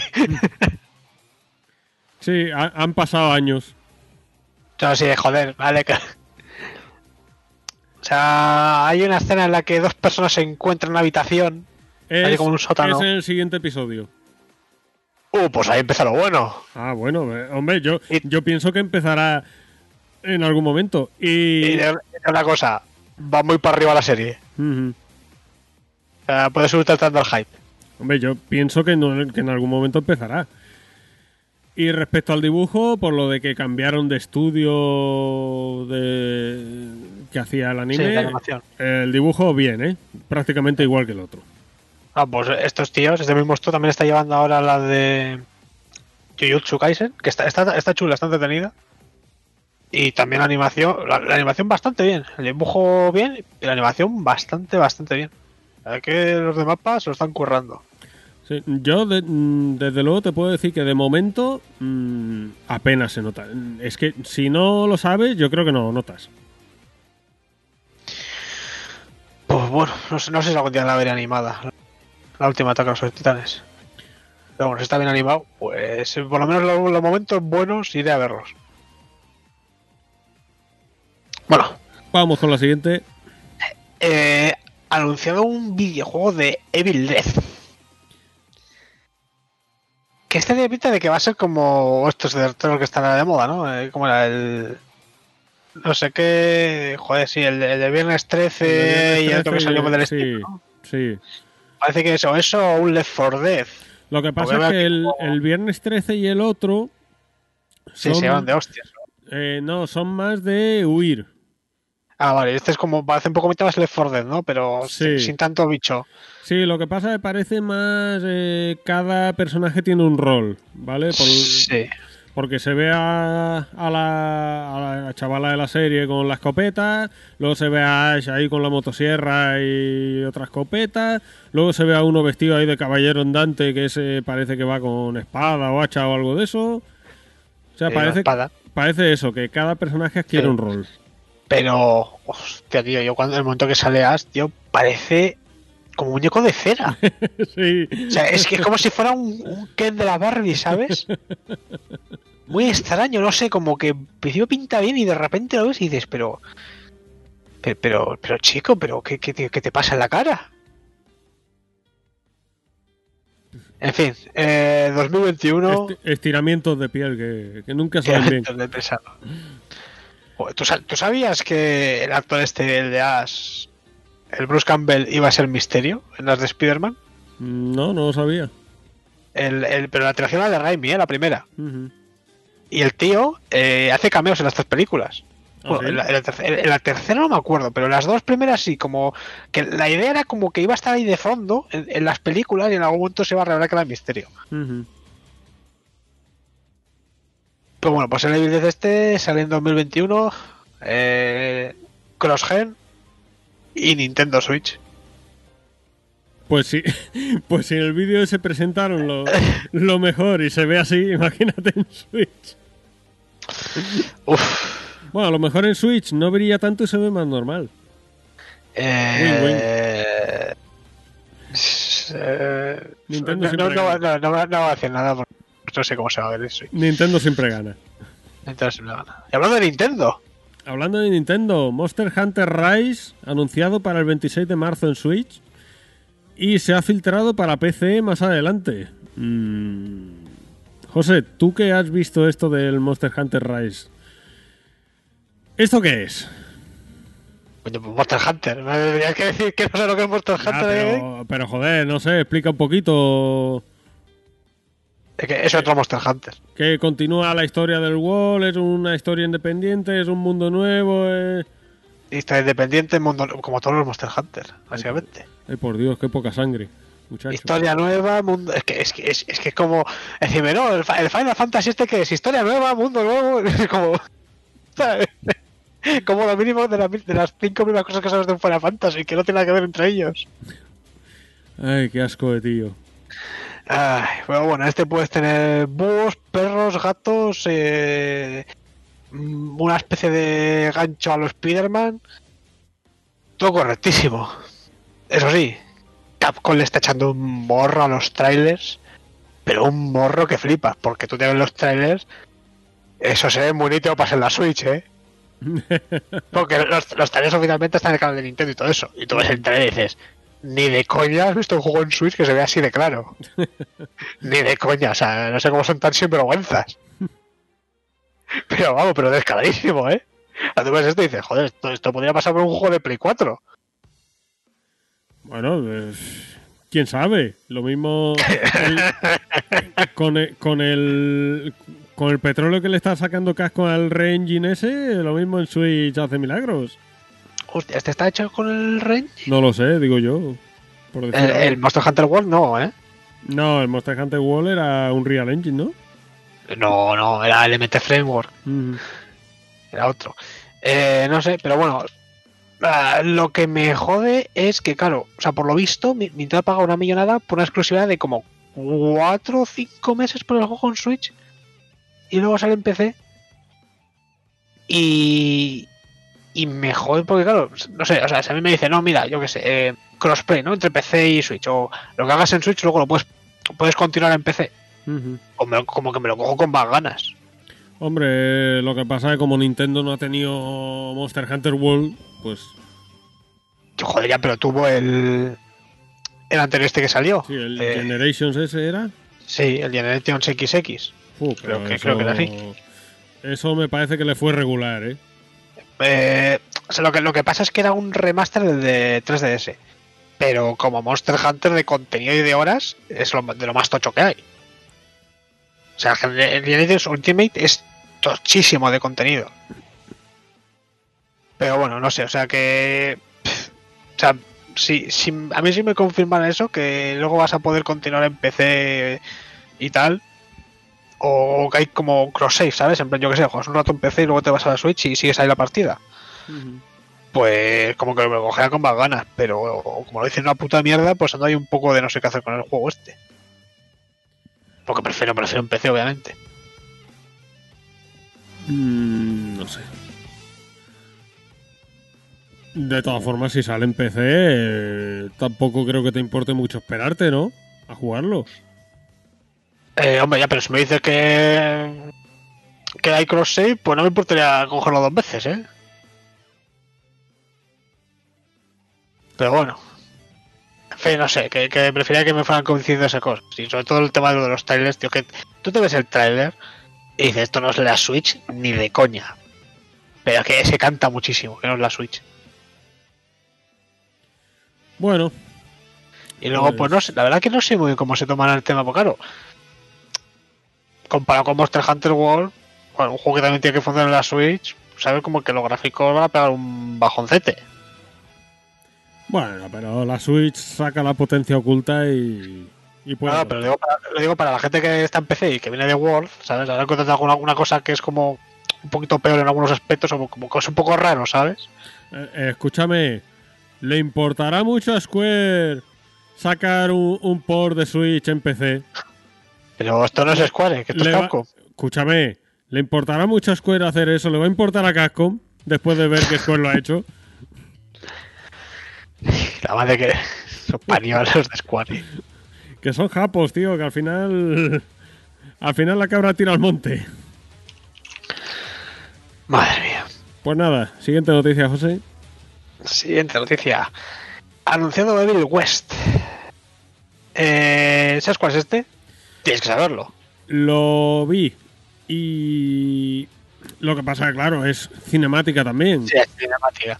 [SPEAKER 1] sí, ha- han pasado años.
[SPEAKER 2] No, sí, joder, vale. que- O sea, hay una escena en la que dos personas se encuentran en una habitación.
[SPEAKER 1] Es,
[SPEAKER 2] Hay como un sótano.
[SPEAKER 1] es en el siguiente episodio.
[SPEAKER 2] Uh, pues ahí empieza lo bueno.
[SPEAKER 1] Ah, bueno, eh, hombre, yo,
[SPEAKER 2] Y-
[SPEAKER 1] yo pienso que empezará en algún momento. Y...
[SPEAKER 2] Y una cosa, va muy para arriba la serie.
[SPEAKER 1] Ujú.
[SPEAKER 2] O sea, puedes subir tratando al hype.
[SPEAKER 1] Hombre, yo pienso que, no- que en algún momento empezará. Y respecto al dibujo, por lo de que cambiaron de estudio de que hacía el
[SPEAKER 2] Sí,
[SPEAKER 1] anime,
[SPEAKER 2] la
[SPEAKER 1] el dibujo bien, ¿eh? Prácticamente igual que el otro.
[SPEAKER 2] Ah, pues estos tíos, este mismo esto también está llevando ahora la de Jujutsu Kaisen, que está, está, está chula, está entretenida. Y también la animación, la, la animación bastante bien, el dibujo bien y la animación bastante, bastante bien. La que los de mapas se lo están currando.
[SPEAKER 1] Sí, yo, de- mm, desde luego, te puedo decir que de momento mm, apenas se nota. Es que si no lo sabes, yo creo que no lo notas.
[SPEAKER 2] Pues bueno, no sé, no sé si algún día la veré animada. La última ataque a los titanes. Pero bueno, si está bien animado, pues por lo menos los, los momentos buenos iré a verlos. Bueno,
[SPEAKER 1] Vamos con la siguiente.
[SPEAKER 2] eh, anunciado un videojuego de Evil Dead. Que este tiene pinta de que va a ser como estos de terror que están de moda, ¿no? Eh, como era el. No sé qué. Joder, sí, el, de- el de Viernes 13 y el otro que salió con el
[SPEAKER 1] sí,
[SPEAKER 2] estilo, ¿no?
[SPEAKER 1] sí.
[SPEAKER 2] Parece que eso, eso o un Left 4 Dead.
[SPEAKER 1] Lo que pasa
[SPEAKER 2] Porque
[SPEAKER 1] es que el, el viernes 13 y el otro
[SPEAKER 2] Sí,
[SPEAKER 1] son,
[SPEAKER 2] se van de hostias.
[SPEAKER 1] eh, no, son más de huir.
[SPEAKER 2] Ah, vale, este es como. Parece un poco más Left 4 Dead, ¿no? Pero
[SPEAKER 1] Sí.
[SPEAKER 2] sin, sin tanto bicho.
[SPEAKER 1] Sí, lo que pasa es que parece más. eh, cada personaje tiene un rol, ¿vale? Por-
[SPEAKER 2] Sí.
[SPEAKER 1] Porque se ve a, a la, a la chavala de la serie con la escopeta, luego se ve a Ash ahí con la motosierra y otra escopeta, luego se ve a uno vestido ahí de caballero andante que ese parece que va con espada o hacha o algo de eso. O sea, parece, parece eso, que cada personaje adquiere un rol.
[SPEAKER 2] Pero, hostia, tío, yo cuando en el momento que sale Ash, tío, parece como muñeco de cera. <laughs>
[SPEAKER 1] sí.
[SPEAKER 2] O sea, es que es como si fuera un, un Ken de la Barbie, ¿sabes? Muy extraño, no sé, como que en principio pinta bien y de repente lo ves y dices, pero. Pero, pero, pero chico, pero ¿qué, qué, te- qué te pasa en la cara? En fin, eh, 2021.
[SPEAKER 1] Esti- estiramientos de piel que, que nunca <laughs> salen bien.
[SPEAKER 2] De pensar. Joder, ¿Tú, sa- tú sabías que el actor este, el de Ash, el Bruce Campbell, iba a ser misterio en las de Spider-Man?
[SPEAKER 1] No, no lo sabía.
[SPEAKER 2] El, el- pero la trilogía era de Raimi, ¿eh? la primera. Y el tío eh, hace cameos en las tres películas.
[SPEAKER 1] ¿Ah,
[SPEAKER 2] Bueno, en, la, en la tercera, en la tercera no me acuerdo, pero en las dos primeras sí, como que la idea era como que iba a estar ahí de fondo en, en las películas y en algún momento se iba a revelar que era misterio.
[SPEAKER 1] Ujú.
[SPEAKER 2] Pero bueno, pues el Evil Dead este sale en 2021, eh, Cross-Gen y Nintendo Switch.
[SPEAKER 1] Pues sí, <laughs> pues si en el vídeo se presentaron lo, lo mejor y se ve así, <laughs> imagínate en Switch.
[SPEAKER 2] Uf.
[SPEAKER 1] Bueno, a lo mejor en Switch no brilla tanto y se ve más normal.
[SPEAKER 2] Eh, eh,
[SPEAKER 1] Nintendo
[SPEAKER 2] no,
[SPEAKER 1] siempre
[SPEAKER 2] no, no,
[SPEAKER 1] gana.
[SPEAKER 2] no, no, no voy a decir nada porque no sé cómo se va a ver en Switch.
[SPEAKER 1] Nintendo siempre gana.
[SPEAKER 2] Nintendo siempre gana. Y hablando de Nintendo,
[SPEAKER 1] Hablando de Nintendo, Monster Hunter Rise anunciado para el 26 de marzo en Switch y se ha filtrado para PC más adelante. Mm. José, tú que has visto esto del Monster Hunter Rise, ¿esto qué es?
[SPEAKER 2] Coño, pues Monster Hunter. Me deberías que decir que no sé lo que es Monster
[SPEAKER 1] Ah,
[SPEAKER 2] Hunter. ¿eh?
[SPEAKER 1] pero, joder, no sé, explica un poquito
[SPEAKER 2] que es otro Monster Hunter.
[SPEAKER 1] que continúa la historia del Wall, es una historia independiente, es un mundo nuevo. eh.
[SPEAKER 2] Historia independiente, mundo, como todos los Monster Hunter, básicamente.
[SPEAKER 1] Ay, por Dios, qué poca sangre, muchacho.
[SPEAKER 2] Historia nueva, mundo. Es que es, que es, es que es como. Decirme, no, el, Fi- el Final Fantasy este que es historia nueva, mundo nuevo. <laughs> Es como. ¿sabes? <laughs> Como lo mínimo de, la- de las cinco primeras cosas que sabes de un Final Fantasy, que no tiene nada que ver entre ellos.
[SPEAKER 1] Ay, qué asco de tío.
[SPEAKER 2] Ay, pero bueno, este puedes tener búhos, perros, gatos, eh, mm, una especie de gancho a los Spider-Man. Todo correctísimo. Eso sí, Capcom le está echando un morro a los trailers, pero un morro que flipas, porque tú te ves los trailers, eso se ve muy nítido para ser la Switch, ¿eh? <laughs> Porque los, los trailers oficialmente están en el canal de Nintendo y todo eso. Y tú ves el trailer y dices, ni de coña has visto un juego en Switch que se vea así de claro. <laughs> ni de coña, o sea, no sé cómo son tan sinvergüenzas. <laughs> Pero vamos, pero descaradísimo, ¿eh? O sea, Tú ves esto y dices, joder, esto, esto podría pasar por un juego de Play 4.
[SPEAKER 1] Bueno, eh, quién sabe. Lo mismo el- <laughs> con, el, con el con el petróleo que le está sacando casco al re-engine ese, lo mismo en Switch hace milagros.
[SPEAKER 2] Hostia, ¿este está hecho con el Range?
[SPEAKER 1] No lo sé, digo yo. Por decir
[SPEAKER 2] El, el Monster Hunter World no, ¿eh?
[SPEAKER 1] No, el Monster Hunter Wall era un Real Engine, ¿no?
[SPEAKER 2] No, no, era LMT Framework.
[SPEAKER 1] Mm.
[SPEAKER 2] era otro. Eh, no sé, pero bueno. lo que me jode es que, claro, o sea, por lo visto, Nintendo ha pagado una millonada por una exclusividad de como 4 o 5 meses por el juego en Switch. Y luego sale en PC. Y. Y me jode porque, claro, no sé, o sea, si a mí me dice, no, mira, yo qué sé, eh, crossplay, ¿no? Entre PC y Switch. O lo que hagas en Switch, luego lo puedes, puedes continuar en PC.
[SPEAKER 1] Ujú.
[SPEAKER 2] O me lo- como que me lo cojo con más ganas.
[SPEAKER 1] Hombre, lo que pasa es que como Nintendo no ha tenido Monster Hunter World, pues
[SPEAKER 2] Joder, ya, pero tuvo el. El anterior este que salió.
[SPEAKER 1] sí, el
[SPEAKER 2] Eh,
[SPEAKER 1] Generations ese era.
[SPEAKER 2] Sí, el Generations XX.
[SPEAKER 1] Uh,
[SPEAKER 2] creo que- creo que era así.
[SPEAKER 1] Eso me parece que le fue regular, ¿eh?
[SPEAKER 2] Eh, sea, lo, que, lo que pasa es que era un remaster de, de 3DS. Pero como Monster Hunter de contenido y de horas, es lo, de lo más tocho que hay. O sea, Generations Ultimate es tochísimo de contenido. Pero bueno, no sé, o sea que. O sea, si, si- a mí sí me confirman eso, que luego vas a poder continuar en PC y tal. O que hay como cross-save, ¿sabes? En plan, yo que sé, juegas un rato en PC y luego te vas a la Switch y sigues ahí la partida. Pues como que me lo cogería con más ganas, pero como lo dicen una puta mierda, pues ando ahí un poco de no sé qué hacer con el juego este. Porque prefiero, prefiero en PC, obviamente.
[SPEAKER 1] Mm, no sé. De todas formas, si sale en PC, eh, tampoco creo que te importe mucho esperarte, ¿no? A jugarlo.
[SPEAKER 2] Eh, hombre, ya, pero si me dices que. que hay cross save, pues no me importaría cogerlo dos veces, ¿eh? Pero bueno. En fin, no sé, que, que prefería que me fueran coincidiendo esas cosas. Y sobre todo el tema de los trailers, tío, que tú te ves el trailer y dices, esto no es la Switch ni de coña. Pero que se canta muchísimo, que no es la Switch.
[SPEAKER 1] Bueno,
[SPEAKER 2] Y luego,
[SPEAKER 1] Pues-
[SPEAKER 2] pues no sé, la verdad que no sé muy bien cómo se tomará el tema, porque claro, comparado con Monster Hunter World, bueno, un juego que también tiene que funcionar en la Switch, sabes como que los gráficos van a pegar un bajoncete.
[SPEAKER 1] bueno, pero la Switch saca la potencia oculta y. y puede.
[SPEAKER 2] Claro, pero lo digo, para, lo digo para la gente que está en PC y que viene de World, ¿sabes? Ahora encuentras alguna, alguna cosa que es como un poquito peor en algunos aspectos o como que es un poco raro, ¿sabes?
[SPEAKER 1] Eh, eh, escúchame, ¿le importará mucho a Square sacar un, un port de Switch en PC?
[SPEAKER 2] Pero esto no es Square, que esto
[SPEAKER 1] Le
[SPEAKER 2] es
[SPEAKER 1] va-
[SPEAKER 2] Capcom.
[SPEAKER 1] Escúchame, ¿le importará mucho a Square hacer eso? ¿Le va a importar a Capcom después de ver que Square lo ha hecho? <laughs>
[SPEAKER 2] La madre que son pañuelos de Square.
[SPEAKER 1] Que son japos, tío, que al final. Al final la cabra tira al monte.
[SPEAKER 2] Madre mía.
[SPEAKER 1] Pues nada, siguiente noticia, José.
[SPEAKER 2] Siguiente noticia. Anunciado Evil West. Eh, ¿Sabes cuál es este? Tienes que saberlo.
[SPEAKER 1] Lo vi y. Lo que pasa, claro, es cinemática también.
[SPEAKER 2] Sí, es cinemática.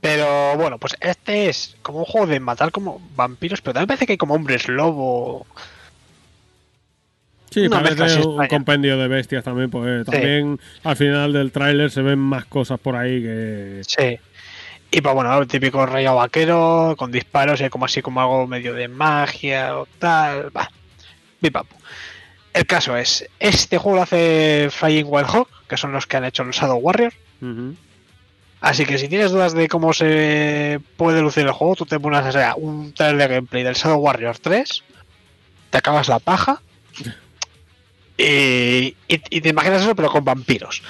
[SPEAKER 2] Pero bueno, pues este es como un juego de matar como vampiros, pero también parece que hay como hombres lobo.
[SPEAKER 1] Sí,
[SPEAKER 2] Una
[SPEAKER 1] parece un
[SPEAKER 2] extraña.
[SPEAKER 1] compendio de bestias también, pues
[SPEAKER 2] Sí.
[SPEAKER 1] también al final del tráiler se ven más cosas por ahí que...
[SPEAKER 2] Sí. Y pues bueno, el típico rayo vaquero con disparos y como así como algo medio de magia o tal. Va. Pipapu. El caso es, este juego lo hace Flying Wild Hawk, que son los que han hecho el Shadow Warrior. Así que si tienes dudas de cómo se puede lucir el juego, tú te pones o sea, un trailer de gameplay del Shadow Warrior 3, te acabas la paja <laughs> y, y- y te imaginas eso pero con vampiros.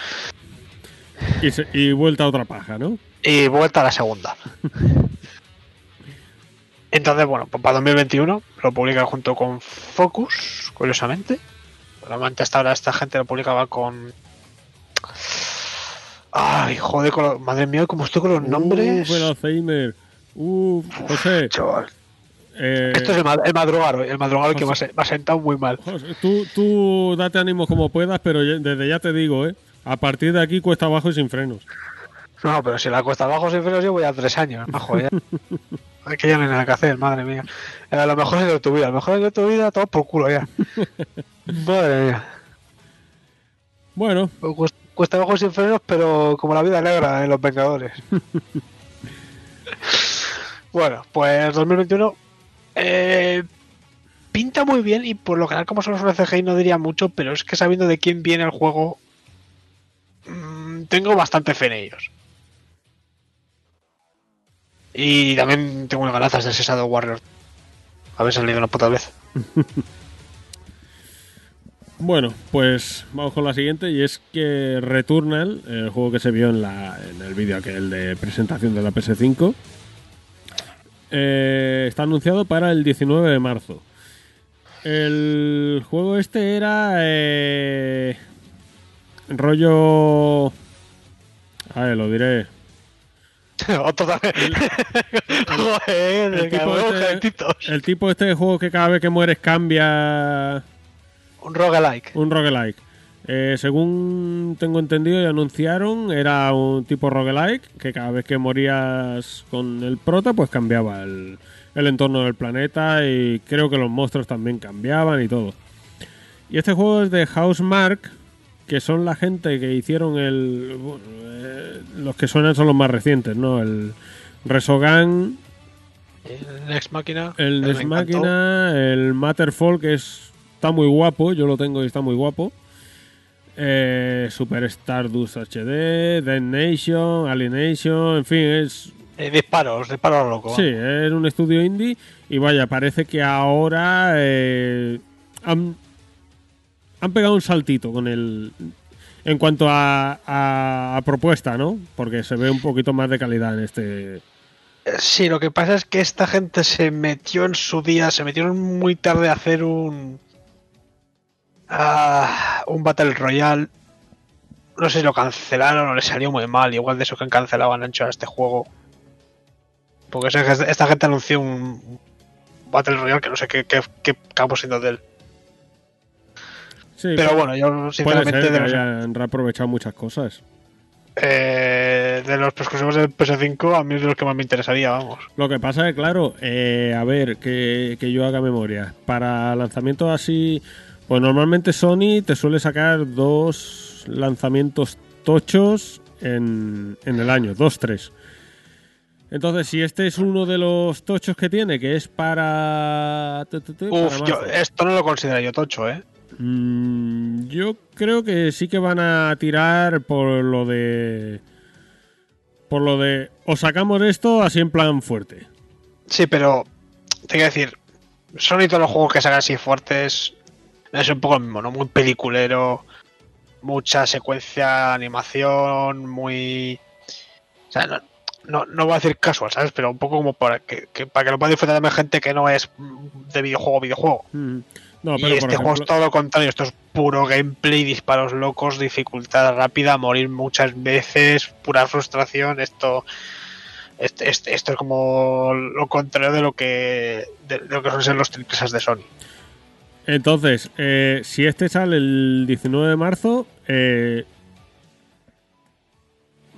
[SPEAKER 1] y, se- y vuelta a otra paja, ¿no?
[SPEAKER 2] Y vuelta a la segunda. <laughs> Entonces, bueno, pues para 2021 lo publican junto con Focus, curiosamente. Normalmente hasta ahora esta gente lo publicaba con... Ay, joder, con lo- madre mía, cómo estoy con los nombres.
[SPEAKER 1] Uf, Alzheimer. Uf, José,
[SPEAKER 2] Chaval.
[SPEAKER 1] eh,
[SPEAKER 2] Esto es el, mad- el madrugaro que me ha, me sentado muy mal.
[SPEAKER 1] José, tú, tú date ánimos como puedas, pero desde ya te digo, ¿eh? A partir de aquí cuesta abajo y sin frenos.
[SPEAKER 2] No, pero si la cuesta abajo sin frenos llevo ya tres años, majo, ya. <laughs> Es que ya no hay nada que hacer, madre mía. Eh, A lo mejor es de tu vida, a lo mejor es de tu vida, todo por culo ya. <laughs> madre mía.
[SPEAKER 1] Bueno,
[SPEAKER 2] Pues cuesta- Cuesta abajo sin frenos, pero como la vida negra en Los Vengadores. <laughs> bueno, pues 2021 eh, pinta muy bien y por lo general como solo son CGI no diría mucho, pero es que sabiendo de quién viene el juego, mm, tengo bastante fe en ellos. Y también tengo unas ganazas de ese Shadow Warrior. Haber salido una puta vez. <laughs>
[SPEAKER 1] Bueno, pues vamos con la siguiente y es que Returnal, el juego que se vio en, la, en el vídeo aquel de presentación de la PS5, eh, está anunciado para el 19 de marzo. El juego este era eh, rollo... A ver, lo diré. <laughs> <laughs>
[SPEAKER 2] Joder,
[SPEAKER 1] El tipo,
[SPEAKER 2] cabrón,
[SPEAKER 1] este, el tipo este de juego que cada vez que mueres cambia
[SPEAKER 2] Un roguelike.
[SPEAKER 1] Un roguelike. Eh, según tengo entendido y anunciaron, era un tipo roguelike que cada vez que morías con el prota, pues cambiaba el, el entorno del planeta y creo que los monstruos también cambiaban y todo. Y este juego es de Housemark, que son la gente que hicieron el... bueno, eh, los que suenan son los más recientes, ¿no? El Resogan,
[SPEAKER 2] El Next Máquina.
[SPEAKER 1] el
[SPEAKER 2] me
[SPEAKER 1] Nex
[SPEAKER 2] encantó.
[SPEAKER 1] Machina, el Matterfall, que es, está muy guapo, yo lo tengo y está muy guapo. Eh, Super Stardust HD, Dead Nation, Alienation, en fin, es.
[SPEAKER 2] Eh, disparos, disparos locos.
[SPEAKER 1] Sí, es un estudio indie y vaya, parece que ahora eh, han, han pegado un saltito con el. En cuanto a, a- a propuesta, ¿no? Porque se ve un poquito más de calidad en este.
[SPEAKER 2] Eh, Sí, lo que pasa es que esta gente se metió en su día, se metieron muy tarde a hacer un. un Battle Royale. No sé si lo cancelaron o le salió muy mal. Igual de eso que han cancelado han hecho a este juego. Porque esta gente anunció un Battle Royale que no sé qué, qué, qué siendo de él.
[SPEAKER 1] Sí,
[SPEAKER 2] Pero
[SPEAKER 1] puede-
[SPEAKER 2] bueno, yo
[SPEAKER 1] puede
[SPEAKER 2] sinceramente
[SPEAKER 1] ser que hayan reaprovechado muchas cosas.
[SPEAKER 2] eh, de los exclusivos del PS5 a mí es de los que más me interesaría, vamos.
[SPEAKER 1] Lo que pasa es que, claro, eh, a ver, que, que yo haga memoria. Para lanzamientos así, pues normalmente Sony te suele sacar dos lanzamientos tochos en, en el año, dos, tres. Entonces, si este es uno de los tochos que tiene, que es para...
[SPEAKER 2] Uf, yo, esto no lo considero yo tocho, ¿eh?
[SPEAKER 1] Mm, yo creo que sí que van a tirar por lo de... Por lo de... O sacamos esto así en plan fuerte.
[SPEAKER 2] Sí, pero te quiero decir, Sony todos los juegos que sacan así fuertes es un poco lo mismo, ¿no? Muy peliculero, mucha secuencia, animación, muy... O sea, no, no, no voy a decir casual, ¿sabes? Pero un poco como para que, que- para que lo pueda disfrutar también gente que no es de videojuego videojuego.
[SPEAKER 1] Mm. No,
[SPEAKER 2] y este juego es todo lo contrario, esto es puro gameplay, disparos locos, dificultad rápida, morir muchas veces, pura frustración, esto este- este- esto es como lo contrario de lo que de, de lo que son ser los triples de Sony.
[SPEAKER 1] entonces, eh, si este sale el 19 de marzo, eh,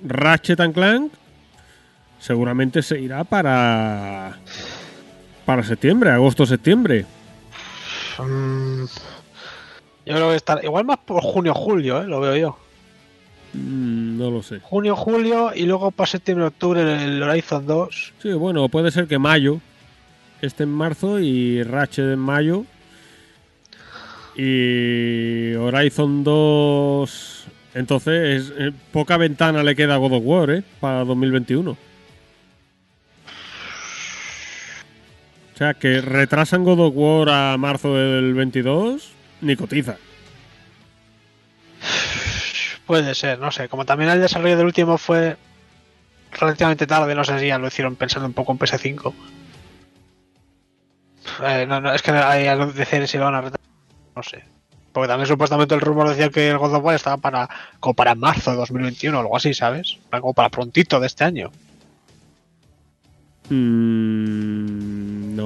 [SPEAKER 1] Ratchet and Clank seguramente se irá para para septiembre, agosto-septiembre.
[SPEAKER 2] Yo creo que está igual más por junio julio, ¿eh? lo veo yo.
[SPEAKER 1] Mm, no lo sé.
[SPEAKER 2] Junio julio y luego para septiembre octubre el Horizon 2.
[SPEAKER 1] Sí, bueno, puede ser que mayo esté en marzo y Ratchet en mayo. Y Horizon 2. Entonces, eh, poca ventana le queda a God of War, ¿eh? Para 2021. Sea, que retrasan God of War a marzo del 22, ni cotiza.
[SPEAKER 2] Puede ser, no sé. Como también el desarrollo del último fue relativamente tarde, no sé si ya lo hicieron pensando un poco en PS5. Eh, no, no, es que hay algo de decir si lo van a retrasar. No sé. Porque también supuestamente el rumor decía que el God of War estaba para como para marzo de 2021 o algo así, ¿sabes? Como para prontito de este año.
[SPEAKER 1] Mm,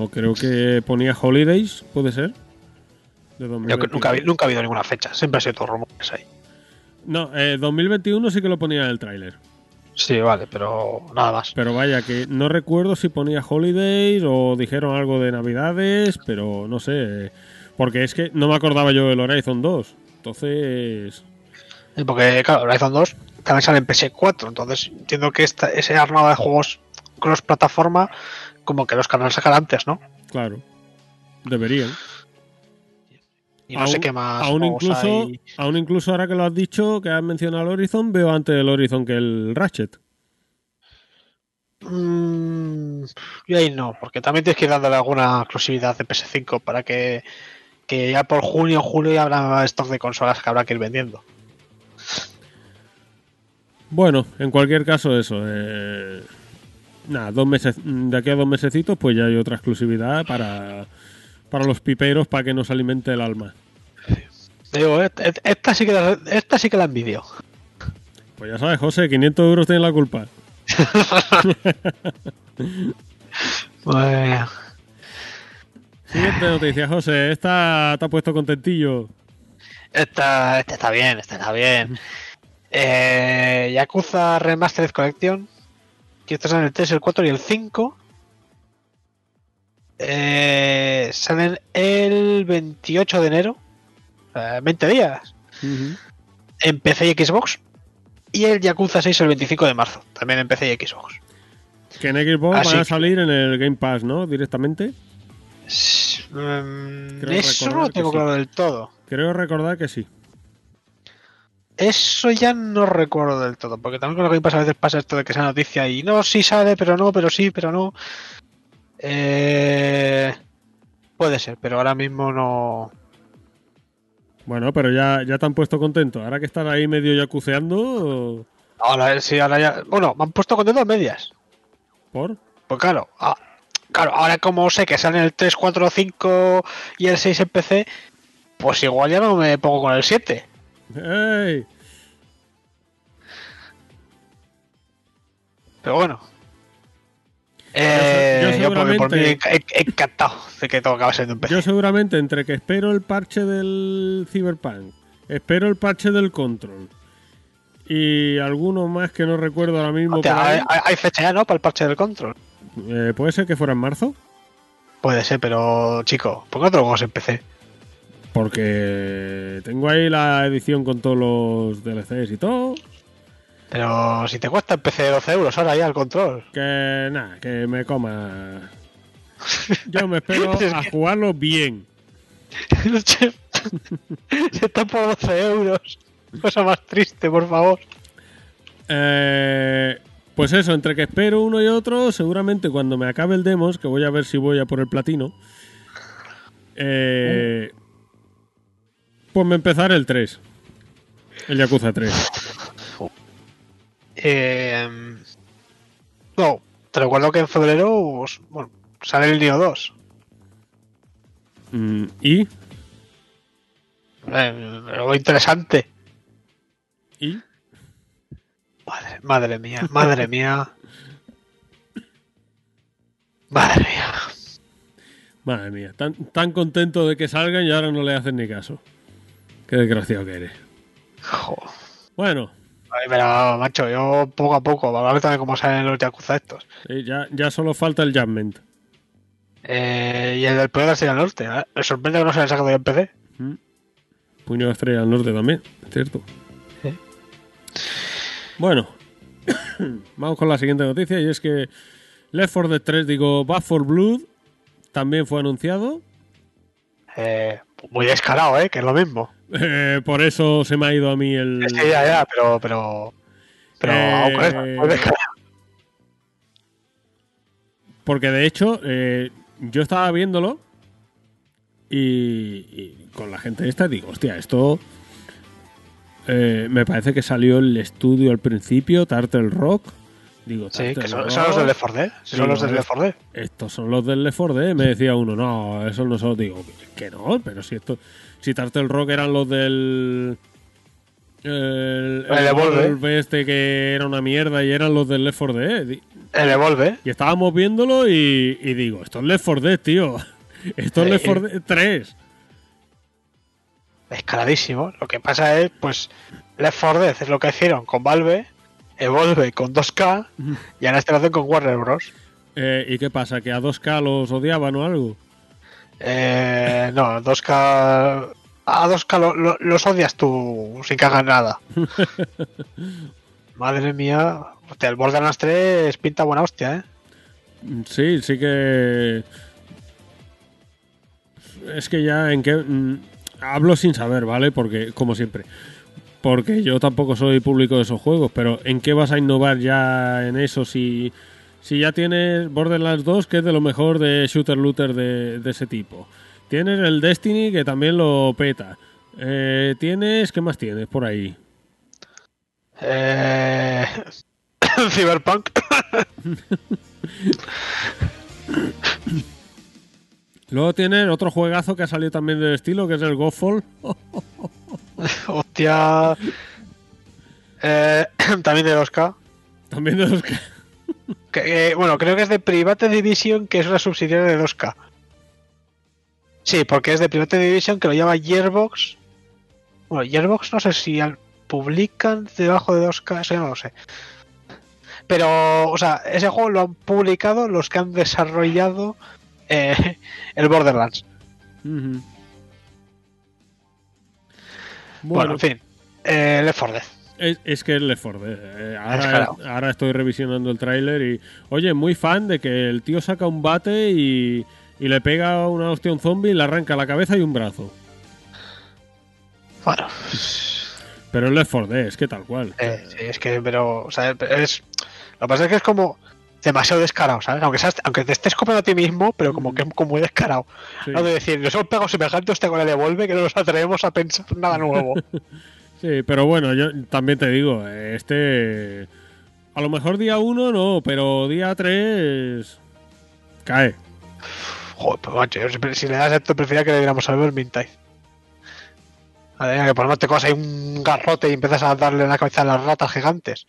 [SPEAKER 1] creo que ponía Holidays, ¿puede ser? De
[SPEAKER 2] Yo
[SPEAKER 1] 2021.
[SPEAKER 2] que nunca, ha habi- nunca ha habido ninguna fecha, siempre ha sido todo rumores ahí.
[SPEAKER 1] No, eh, 2021 sí que lo ponía en el tráiler.
[SPEAKER 2] Sí, vale, pero nada más.
[SPEAKER 1] Pero vaya, que no recuerdo si ponía Holidays o dijeron algo de Navidades, pero no sé. Porque es que no me acordaba yo del Horizon 2. Entonces.
[SPEAKER 2] Sí, Porque, claro, Horizon 2 también sale en PS4, entonces entiendo que esta, ese armado de juegos cross-plataforma, como que los canales sacan antes, ¿no?
[SPEAKER 1] Claro. Deberían.
[SPEAKER 2] Y no sé qué más.
[SPEAKER 1] Aún
[SPEAKER 2] juegos
[SPEAKER 1] incluso,
[SPEAKER 2] hay.
[SPEAKER 1] aún incluso ahora que lo has dicho, que has mencionado el Horizon, veo antes el Horizon que el Ratchet.
[SPEAKER 2] Mm, yo ahí no, porque también tienes que ir dándole alguna exclusividad de PS5 para que, que ya por junio o julio ya habrá stock de consolas que habrá que ir vendiendo.
[SPEAKER 1] Bueno, en cualquier caso, eso. eh, nada, dos meses, de aquí a dos mesecitos, pues ya hay otra exclusividad para, para los piperos para que nos alimente el alma.
[SPEAKER 2] Digo, esta sí que la, esta sí que la envidio.
[SPEAKER 1] Pues ya sabes, José, 500 euros tienen la culpa. <laughs>
[SPEAKER 2] Bueno,
[SPEAKER 1] Siguiente noticia, José. Esta te ha puesto contentillo.
[SPEAKER 2] esta, esta está bien, esta está bien. Eh, Yakuza Remastered Collection. Que estos son el 3, el 4 y el 5. Eh, salen el 28 de enero. eh, 20 días. En PC y Xbox. Y el Yakuza 6 el 25 de marzo. También en PC y Xbox.
[SPEAKER 1] Que en Xbox
[SPEAKER 2] Así
[SPEAKER 1] van a salir en el Game Pass, ¿no? Directamente. Creo
[SPEAKER 2] eso no lo tengo
[SPEAKER 1] sí.
[SPEAKER 2] claro del todo.
[SPEAKER 1] Creo recordar que sí.
[SPEAKER 2] Eso ya no recuerdo del todo, porque también con lo que pasa a veces pasa esto de que esa noticia y no, sí sale, pero no, pero sí, pero no. Eh, puede ser, pero ahora mismo no.
[SPEAKER 1] Bueno, pero ya, ya te han puesto contento. Ahora que estás ahí medio yacuceando.
[SPEAKER 2] Ahora sí, ahora ya. Bueno, me han puesto contento a medias.
[SPEAKER 1] ¿Por?
[SPEAKER 2] Pues claro, ah, claro, ahora como sé que salen el 3, 4, 5 y el 6 en PC, pues igual ya no me pongo con el 7.
[SPEAKER 1] ¡Ey!
[SPEAKER 2] Pero bueno. Eh,
[SPEAKER 1] yo
[SPEAKER 2] yo, por, por mí
[SPEAKER 1] seguramente-
[SPEAKER 2] he- he encantado de que todo acabe siendo en PC.
[SPEAKER 1] Yo seguramente entre que espero el parche del Cyberpunk, espero el parche del Control y alguno más que no recuerdo ahora mismo. Por
[SPEAKER 2] hay, fecha ya, ¿no? Para el parche del control.
[SPEAKER 1] eh, puede ser que fuera en marzo,
[SPEAKER 2] Puede ser, pero chico, ¿por qué no te lo en PC?
[SPEAKER 1] Porque tengo ahí la edición con todos los DLCs y todo.
[SPEAKER 2] Pero si te cuesta en PC 12 euros ahora ya el control.
[SPEAKER 1] Que nada, que me coma. <laughs> Yo me espero
[SPEAKER 2] Es
[SPEAKER 1] a jugarlo bien. <laughs> <laughs>
[SPEAKER 2] Se está por 12 euros. Cosa más triste, por favor.
[SPEAKER 1] Eh, pues eso, entre que espero uno y otro, seguramente cuando me acabe el demos, que voy a ver si voy a por el platino, eh, pues me empezaré el 3. El Yakuza 3.
[SPEAKER 2] Eh, no, te recuerdo que en febrero bueno, sale el Neo 2.
[SPEAKER 1] Mm, ¿Y?
[SPEAKER 2] Eh, algo interesante.
[SPEAKER 1] ¿Y?
[SPEAKER 2] Madre, madre mía, madre mía. Madre mía.
[SPEAKER 1] Madre mía, tan, tan contento de que salgan y ahora no le hacen ni caso. Qué desgraciado que eres.
[SPEAKER 2] Jo.
[SPEAKER 1] Bueno,
[SPEAKER 2] Ay, pero, macho, yo poco a poco, a ver también cómo salen los Yakuza estos.
[SPEAKER 1] ya, ya solo falta el Judgment.
[SPEAKER 2] Eh, y el del Pueblo de Estrella Norte. ¿eh? Me sorprende que no se haya sacado ya en PC.
[SPEAKER 1] Mm. Puño de estrella al norte también, ¿cierto?
[SPEAKER 2] Sí.
[SPEAKER 1] Bueno, <coughs> vamos con la siguiente noticia y es que Left 4 Dead 3, digo, Back for Blood, también fue anunciado.
[SPEAKER 2] Eh, muy descarado, ¿eh? Que es lo mismo.
[SPEAKER 1] Eh, por eso se me ha ido a mí el...
[SPEAKER 2] Sí, ya, ya, pero. Pero. Pero.
[SPEAKER 1] Eh,
[SPEAKER 2] aún con eso, muy descarado.
[SPEAKER 1] Porque de hecho, eh, yo estaba viéndolo y, y con la gente esta digo, hostia, esto eh, me parece que salió el estudio al principio, Turtle Rock. Digo,
[SPEAKER 2] Sí, que son, son los del Left 4 Dead. Sí, son los del
[SPEAKER 1] no,
[SPEAKER 2] Left 4 Dead.
[SPEAKER 1] Estos son los del Left 4 Dead. Me decía uno, no, esos no son. Digo, que no, pero si esto. Si Turtle Rock eran los del. El,
[SPEAKER 2] El Evolve.
[SPEAKER 1] Evolve este que era una mierda y eran los del Left 4 Dead.
[SPEAKER 2] El Evolve.
[SPEAKER 1] Y estábamos viéndolo y, y digo, esto es Left 4 Dead, tío. <laughs> Esto es. Left 4 Dead 3.
[SPEAKER 2] Descaradísimo. Lo que pasa es, pues. Left 4 Dead es lo que hicieron con Valve. Evolve con 2K. Y ahora este lo hacen con Warner Bros.
[SPEAKER 1] Eh, ¿Y qué pasa? ¿Que a 2K los odiaban o algo?
[SPEAKER 2] Eh, no, 2K. A 2K lo- lo- los odias tú sin que hagan nada. <laughs> Madre mía. Hostia, el Borderlands 3 pinta buena hostia, ¿eh?
[SPEAKER 1] Sí, sí que. Es que ya en qué. mm, Hablo sin saber, ¿vale? Porque, como siempre. Porque yo tampoco soy público de esos juegos, pero ¿en qué vas a innovar ya en eso si, si ya tienes Borderlands 2, que es de lo mejor de shooter looter de, de ese tipo? Tienes el Destiny, que también lo peta. Eh, tienes. ¿Qué más tienes por ahí?
[SPEAKER 2] Eh... <coughs> Cyberpunk. <laughs>
[SPEAKER 1] Luego tienes otro juegazo que ha salido también del estilo, que es el Godfall. <laughs> <laughs>
[SPEAKER 2] Hostia. Eh, <clears throat> también de 2K.
[SPEAKER 1] También de los. <laughs> Que,
[SPEAKER 2] eh, bueno, creo que es de Private Division, que es una subsidiaria de 2K. Sí, porque es de Private Division que lo llama Gearbox. Bueno, Gearbox no sé si al- publican debajo de 2K, eso ya no lo sé. Pero, o sea, ese juego lo han publicado los que han desarrollado eh, <laughs> el Borderlands.
[SPEAKER 1] Ujú.
[SPEAKER 2] Bueno,
[SPEAKER 1] Bueno,
[SPEAKER 2] en fin. Eh, Left 4 Dead.
[SPEAKER 1] es, es que es Left 4 Dead. Eh, ahora estoy revisionando el tráiler y, oye, muy fan de que el tío saca un bate y, y le pega una hostia a un zombie y le arranca la cabeza y un brazo.
[SPEAKER 2] Bueno,
[SPEAKER 1] Pero es Left 4 Dead, es que tal cual.
[SPEAKER 2] Eh, sí, es que, pero, o sea, es. Lo que pasa es que es como. Demasiado descarado, ¿sabes? Aunque, seas- aunque te estés copiando a ti mismo, pero como
[SPEAKER 1] Mm.
[SPEAKER 2] que como muy descarado.
[SPEAKER 1] Sí.
[SPEAKER 2] No de decir, nos hemos pegado semejante hostia con el devuelve que no nos atrevemos a pensar nada nuevo. <laughs>
[SPEAKER 1] Sí, pero bueno, yo también te digo, este. A lo mejor día 1 no, pero día 3. Cae.
[SPEAKER 2] Joder, pues macho, yo si le das esto, prefería que le diéramos al Vermintide. Madre que por no te coges ahí un garrote y empiezas a darle en la cabeza a las ratas gigantes.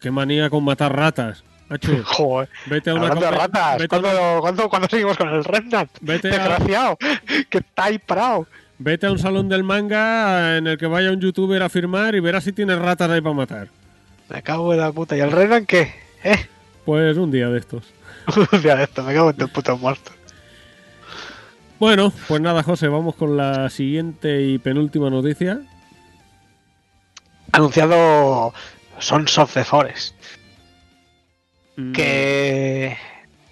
[SPEAKER 1] Qué manía con matar ratas. <laughs>
[SPEAKER 2] Joder,
[SPEAKER 1] vete a una
[SPEAKER 2] hablando de ratas,
[SPEAKER 1] vete a una-
[SPEAKER 2] ¿cuándo, seguimos con el Remnant?
[SPEAKER 1] Vete a-
[SPEAKER 2] Desgraciado, <laughs> que está ahí parado.
[SPEAKER 1] Vete a un salón del manga en el que vaya un youtuber a firmar y verás si tienes ratas ahí para matar.
[SPEAKER 2] Me cago en la puta. ¿Y el Remnant qué? ¿Eh?
[SPEAKER 1] Pues un día de estos. <laughs>
[SPEAKER 2] Un día de esto, me cago en tu puto muerto.
[SPEAKER 1] Bueno, pues nada, José, vamos con la siguiente y penúltima noticia.
[SPEAKER 2] Anunciado Sons of the Forest.
[SPEAKER 1] Mm,
[SPEAKER 2] Que.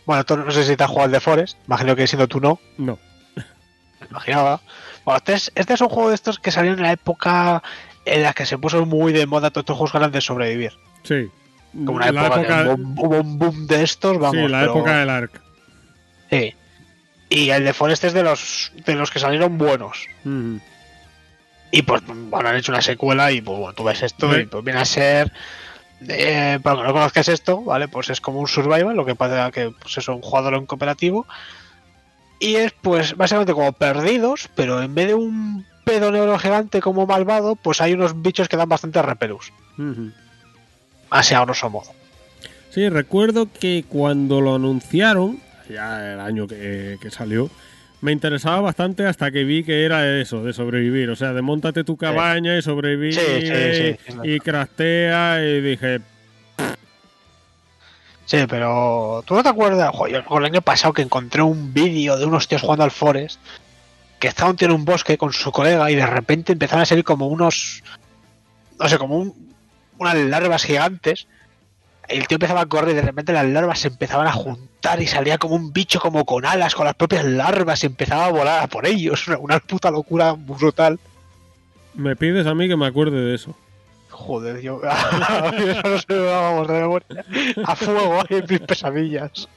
[SPEAKER 2] Bueno, tú no sé si te has jugado al The Forest. Imagino que siendo tú no.
[SPEAKER 1] No.
[SPEAKER 2] Me <laughs> imaginaba. Bueno, este es, este es un juego de estos que salieron en la época en la que se puso muy de moda todos estos juegos grandes de sobrevivir.
[SPEAKER 1] Sí.
[SPEAKER 2] Como una
[SPEAKER 1] la
[SPEAKER 2] época, que
[SPEAKER 1] época,
[SPEAKER 2] hubo, un- hubo un boom de estos, vamos.
[SPEAKER 1] sí, la
[SPEAKER 2] pero-
[SPEAKER 1] época del ARC.
[SPEAKER 2] Sí. Y el de Forest es de los de los que salieron buenos.
[SPEAKER 1] Mm.
[SPEAKER 2] Y pues bueno, han hecho una secuela y pues bueno, tú ves esto y pues viene a ser. Eh, para que no conozcas esto, ¿vale? Pues es como un survival, lo que pasa que pues es un jugador en cooperativo. Y es pues básicamente como perdidos, pero en vez de un pedo negro gigante como malvado, pues hay unos bichos que dan bastante repelús. Así a grosso modo.
[SPEAKER 1] Sí, recuerdo que cuando lo anunciaron, ya el año que, que salió, me interesaba bastante hasta que vi que era eso, de sobrevivir. O sea, de montate tu cabaña y sobrevive
[SPEAKER 2] Sí, sí, sí,
[SPEAKER 1] y craftea y dije,
[SPEAKER 2] Sí, pero tú no te acuerdas, Joder, yo el año pasado que encontré un vídeo de unos tíos jugando al Forest que estaba un tío en un bosque con su colega y de repente empezaron a salir como unos, no sé, como un, unas larvas gigantes. El tío empezaba a correr y de repente las larvas se empezaban a juntar y salía como un bicho como con alas con las propias larvas y empezaba a volar a por ellos. Una, <laughs> una puta locura brutal.
[SPEAKER 1] me pides a mí que me acuerde de eso.
[SPEAKER 2] Joder, yo. <laughs> Eso no se me va, vamos, de memoria. A fuego en mis pesadillas.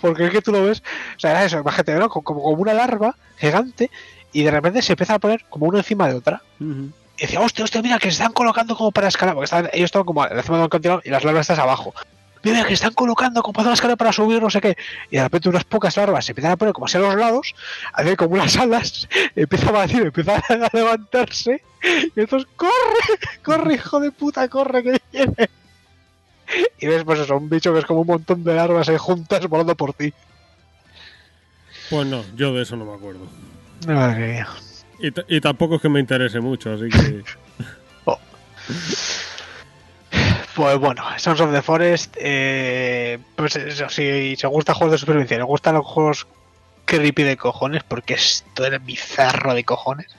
[SPEAKER 2] Porque es que tú lo ves. O sea, era eso, imagínate, ¿no? Como, como una larva gigante y de repente se empieza a poner como una encima de otra. Y decía, hostia, hostia, mira, que se están colocando como para escalar. Porque estaban, ellos estaban como encima de un continuo y las larvas están abajo. Mira, que están colocando como para escalar para subir, no sé qué. Y de repente unas pocas larvas se empiezan a poner como hacia los lados, a hacer como unas alas, <laughs> empieza a batir, empieza a levantarse. Y entonces, corre, corre, hijo de puta, corre, que viene. Y ves, pues eso, un bicho que es como un montón de larvas ahí juntas volando por ti.
[SPEAKER 1] Pues no, yo de eso no me acuerdo.
[SPEAKER 2] Madre mía.
[SPEAKER 1] Y, y tampoco es que me interese mucho, así que... <laughs>
[SPEAKER 2] Pues bueno, Sons of the Forest, eh, pues eso, si se gusta juegos de supervivencia, le gustan los juegos creepy de cojones, porque esto es bizarro de cojones,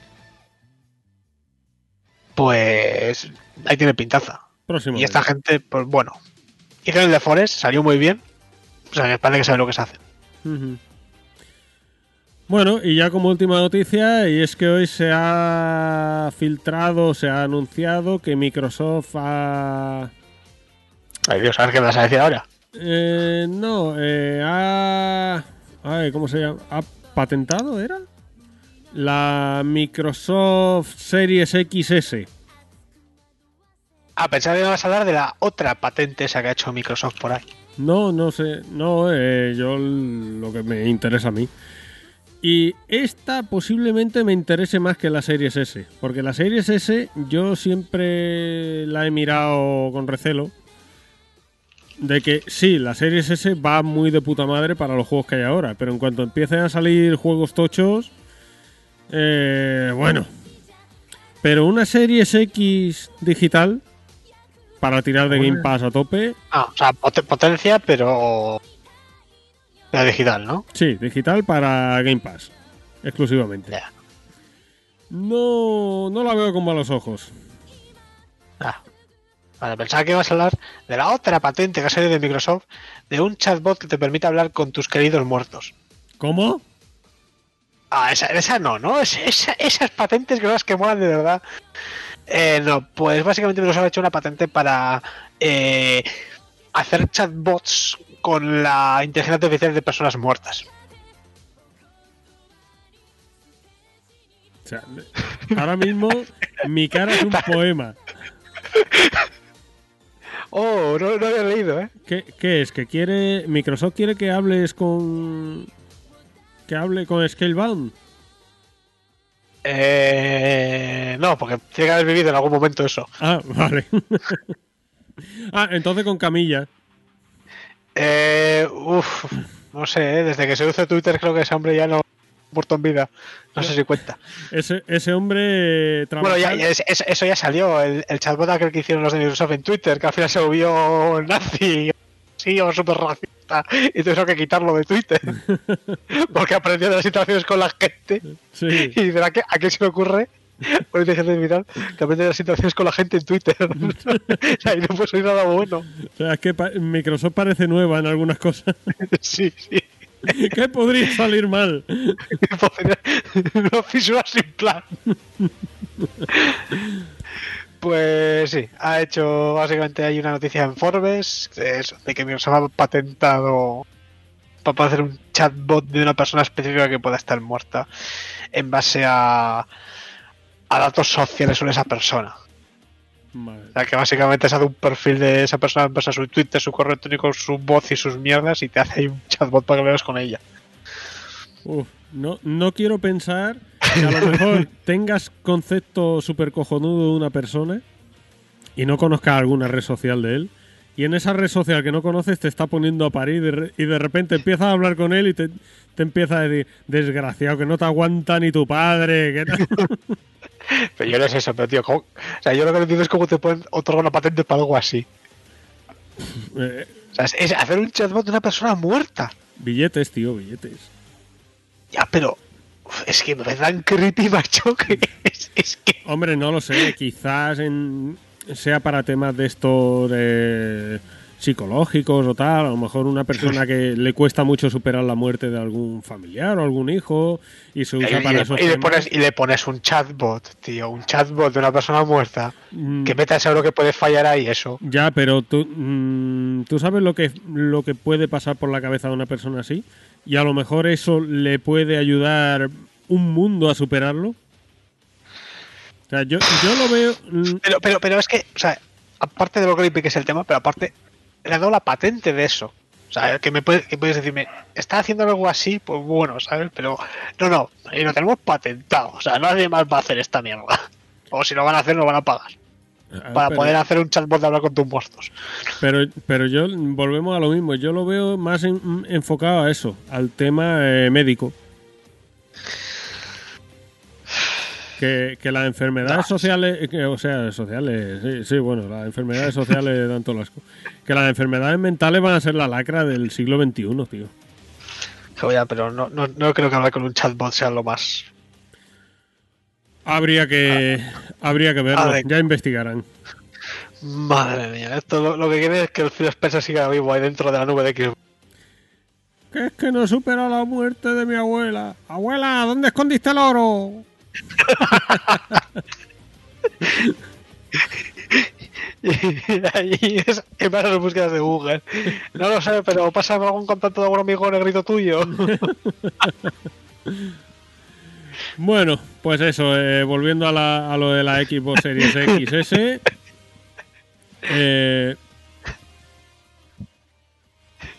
[SPEAKER 2] pues ahí tiene pintaza.
[SPEAKER 1] Próximo.
[SPEAKER 2] Y esta gente, pues bueno, hicieron el de Forest, salió muy bien, o sea, me parece que saben lo que se hace.
[SPEAKER 1] Ujú. Bueno, y ya como última noticia, y es que hoy se ha filtrado, se ha anunciado que Microsoft ha...
[SPEAKER 2] Ay Dios, a ver qué me vas a decir ahora.
[SPEAKER 1] eh, no, eh, ha... Ay, ¿Cómo se llama? ¿Ha patentado, era? La Microsoft Series XS.
[SPEAKER 2] Ah, pensaba que ibas a hablar de la otra patente esa que ha hecho Microsoft por ahí.
[SPEAKER 1] No, no sé. No, eh, yo lo que me interesa a mí. Y esta posiblemente me interese más que la Series S. Porque la Series S yo siempre la he mirado con recelo. De que sí, la Series S va muy de puta madre para los juegos que hay ahora. Pero en cuanto empiecen a salir juegos tochos. eh, bueno. Pero una Series X digital. Para tirar de Game Pass a tope.
[SPEAKER 2] Ah, o sea, pot- potencia, pero... La digital, ¿no?
[SPEAKER 1] Sí, digital para Game Pass. Exclusivamente.
[SPEAKER 2] Ya.
[SPEAKER 1] No, no la veo con malos ojos.
[SPEAKER 2] Ah. Vale, pensaba que ibas a hablar de la otra patente que ha salido de Microsoft, de un chatbot que te permite hablar con tus queridos muertos.
[SPEAKER 1] ¿Cómo?
[SPEAKER 2] Ah, esa, esa no, ¿no? Es- esa- esas patentes que son las que molan de verdad. Eh, no, pues básicamente Microsoft ha hecho una patente para eh, hacer chatbots con la inteligencia artificial de personas muertas.
[SPEAKER 1] O sea, ahora mismo mi cara es un <laughs> poema.
[SPEAKER 2] Oh, no, no había leído, ¿eh?
[SPEAKER 1] ¿Qué, qué es? ¿Que quiere. Microsoft quiere que hables con. que hable con Scalebound?
[SPEAKER 2] Eh, no, porque tiene que haber vivido en algún momento eso.
[SPEAKER 1] Ah, <laughs> vale. ah, entonces con Camilla.
[SPEAKER 2] Eh, uf, no sé, ¿eh? desde que se usa Twitter creo que ese hombre ya no muerto en vida. No sé si cuenta.
[SPEAKER 1] Ese, ese hombre trabaja.
[SPEAKER 2] Bueno, ya, ya es- es- eso ya salió, el, el chatbot aquel que hicieron los de Microsoft en Twitter, que al final se volvió nazi, sí, o súper racista, y tuvieron que quitarlo de Twitter. <laughs> Porque aprendió de las situaciones con la gente.
[SPEAKER 1] Sí.
[SPEAKER 2] Y dice, ¿a qué, a qué se le ocurre? Una inteligencia artificial que aprende de las situaciones con la gente en Twitter. o sea, y no puede oír nada bueno.
[SPEAKER 1] O sea, es que Microsoft parece nueva en algunas cosas. <laughs>
[SPEAKER 2] Sí, sí. <laughs>
[SPEAKER 1] ¿Qué podría salir mal?
[SPEAKER 2] Una fisura sin plan. Pues sí, ha hecho básicamente hay una noticia en Forbes de, de que Microsoft ha patentado para hacer un chatbot de una persona específica que pueda estar muerta en base a, a datos sociales sobre esa persona.
[SPEAKER 1] Vale.
[SPEAKER 2] O sea, que básicamente se hace un perfil de esa persona en base a su Twitter, su correo electrónico, su voz y sus mierdas y te hace ahí un chatbot para que veas con ella.
[SPEAKER 1] Uf, no, no quiero pensar que a lo mejor <laughs> tengas concepto súper cojonudo de una persona y no conozcas alguna red social de él. Y en esa red social que no conoces te está poniendo a parir y de re- y de repente empiezas a hablar con él y te, te empieza a decir, desgraciado, que no te aguanta ni tu padre. Que tal". <laughs>
[SPEAKER 2] Pero yo no es eso, pero tío, ¿cómo? O sea, yo lo que no entiendo es cómo te pueden otorgar una patente para algo así.
[SPEAKER 1] Eh,
[SPEAKER 2] O sea, es, es hacer un chatbot de una persona muerta.
[SPEAKER 1] billetes, tío, billetes.
[SPEAKER 2] Ya, pero es que me dan creepy, macho, que es, es que...
[SPEAKER 1] Hombre, no lo sé, quizás en- sea para temas de esto de psicológicos o tal, a lo mejor una persona que le cuesta mucho superar la muerte de algún familiar o algún hijo y se
[SPEAKER 2] Y,
[SPEAKER 1] usa para esos
[SPEAKER 2] y le
[SPEAKER 1] temas.
[SPEAKER 2] pones, y le pones un chatbot, tío, un chatbot de una persona muerta.
[SPEAKER 1] Mm,
[SPEAKER 2] Que meta seguro que puede fallar ahí eso.
[SPEAKER 1] Ya, pero tú, mm, tú sabes lo que, lo que puede pasar por la cabeza de una persona así y a lo mejor eso le puede ayudar un mundo a superarlo. O sea, yo, yo lo veo... mm,
[SPEAKER 2] Pero, pero, pero es que, o sea, aparte de lo que es el tema, pero aparte, le ha dado la patente de eso. O sea, que me puede- que puedes decirme, está haciendo algo así, pues bueno, ¿sabes? Pero no, no, y lo tenemos patentado. O sea, nadie más va a hacer esta mierda. O si lo van a hacer, lo van a pagar.
[SPEAKER 1] ah,
[SPEAKER 2] Para
[SPEAKER 1] pero-
[SPEAKER 2] poder hacer un chatbot de hablar con tus muertos.
[SPEAKER 1] Pero, pero yo volvemos a lo mismo. Yo lo veo más en- enfocado a eso, al tema eh, médico. Que, que las enfermedades sociales, que, o sea, sociales, sí, sí, bueno, las enfermedades sociales dan todo asco. Que las enfermedades mentales van a ser la lacra del siglo XXI, tío.
[SPEAKER 2] Joder, pero no, no, no creo que hablar con un chatbot sea lo más.
[SPEAKER 1] Habría que, habría que verlo, ya investigarán.
[SPEAKER 2] Madre mía, esto lo, lo que quiere es que el Phil Spencer siga vivo ahí dentro de la nube de X.
[SPEAKER 1] Que es que no supera la muerte de mi abuela. Abuela, ¿dónde escondiste el oro? <laughs>
[SPEAKER 2] Y ahí es en base a las búsquedas de Google. No lo sé, pero pásame algún contacto de algún amigo negrito tuyo. <laughs>
[SPEAKER 1] Bueno, pues eso, eh, volviendo a, la- a lo de la Xbox Series XS. eh,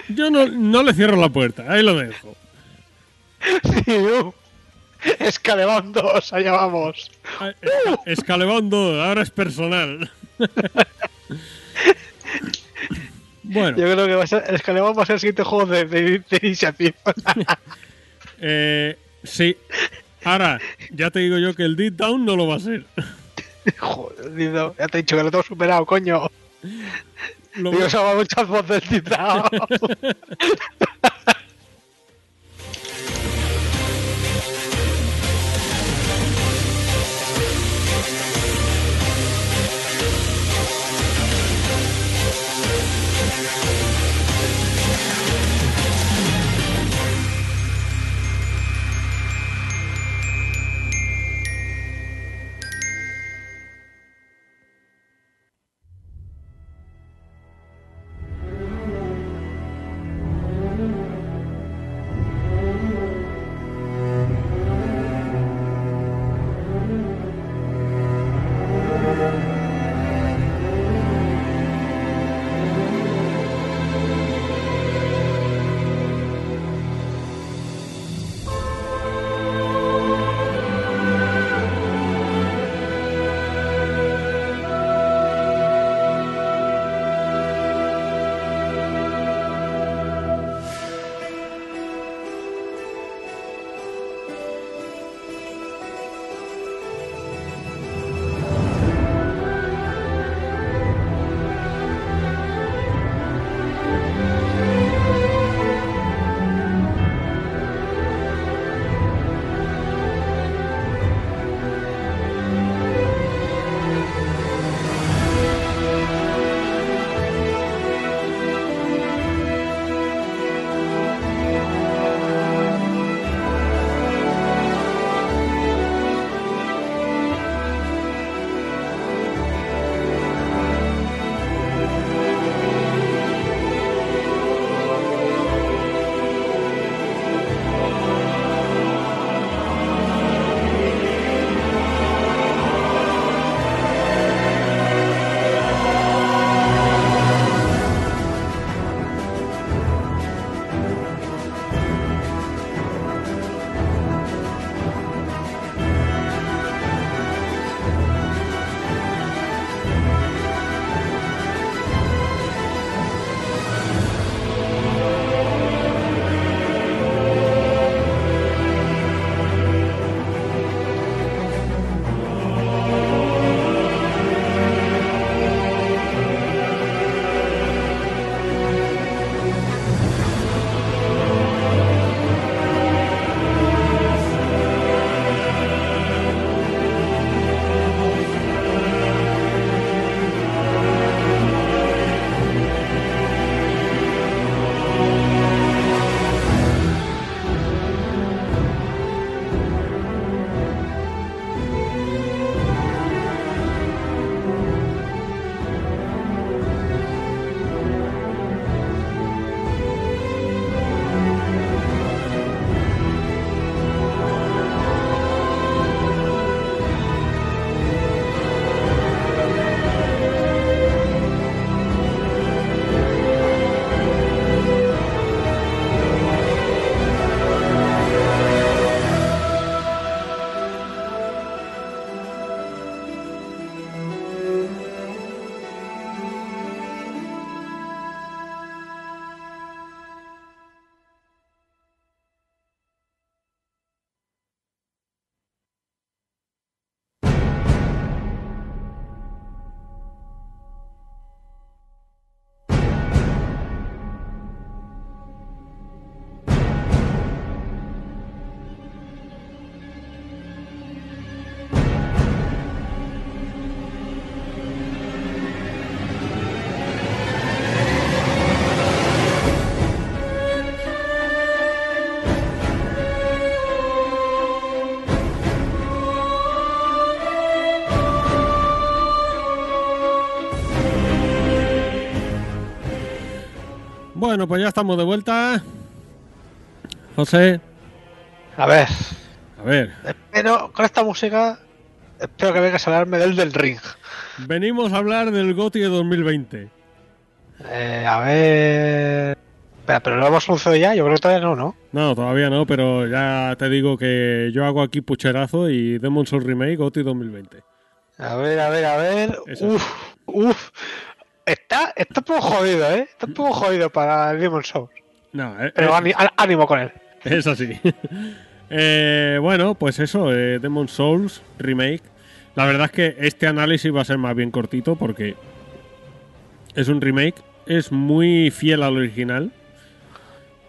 [SPEAKER 1] yo no, no le cierro la puerta, ahí lo dejo. <laughs>
[SPEAKER 2] Escalebón <laughs> 2, allá vamos.
[SPEAKER 1] Esca- Escalebando, ahora es personal. <laughs> bueno,
[SPEAKER 2] Yo creo que va a ser, Escalebón va a ser el siguiente juego de, de, de iniciativa. <laughs>
[SPEAKER 1] eh, sí. Ahora, ya te digo yo que el Deep Down no lo va a ser.
[SPEAKER 2] Joder, ya te he dicho que lo tengo superado, coño.
[SPEAKER 1] Lo-
[SPEAKER 2] Digo, va un chatbot del titán.
[SPEAKER 1] Bueno, pues ya estamos de vuelta. José,
[SPEAKER 2] A ver,
[SPEAKER 1] a ver,
[SPEAKER 2] espero con esta música, espero que vengas a hablarme del del ring.
[SPEAKER 1] venimos a hablar del GOTY de 2020.
[SPEAKER 2] Eh, a ver. Espera, pero lo hemos anunciado ya, yo creo que todavía no, ¿no?
[SPEAKER 1] No, todavía no, pero ya te digo que yo hago aquí pucherazo y Demon's Souls Remake GOTY 2020.
[SPEAKER 2] A ver, a ver, a ver.
[SPEAKER 1] Eso.
[SPEAKER 2] Uf, uf. Está, está un poco jodido, ¿eh? Está un poco jodido para Demon Souls.
[SPEAKER 1] No, eh,
[SPEAKER 2] Pero
[SPEAKER 1] eh,
[SPEAKER 2] ánimo con él.
[SPEAKER 1] es así. <laughs> Eh, bueno, pues eso, Demon's Souls Remake. La verdad es que este análisis va a ser más bien cortito porque es un remake, es muy fiel al original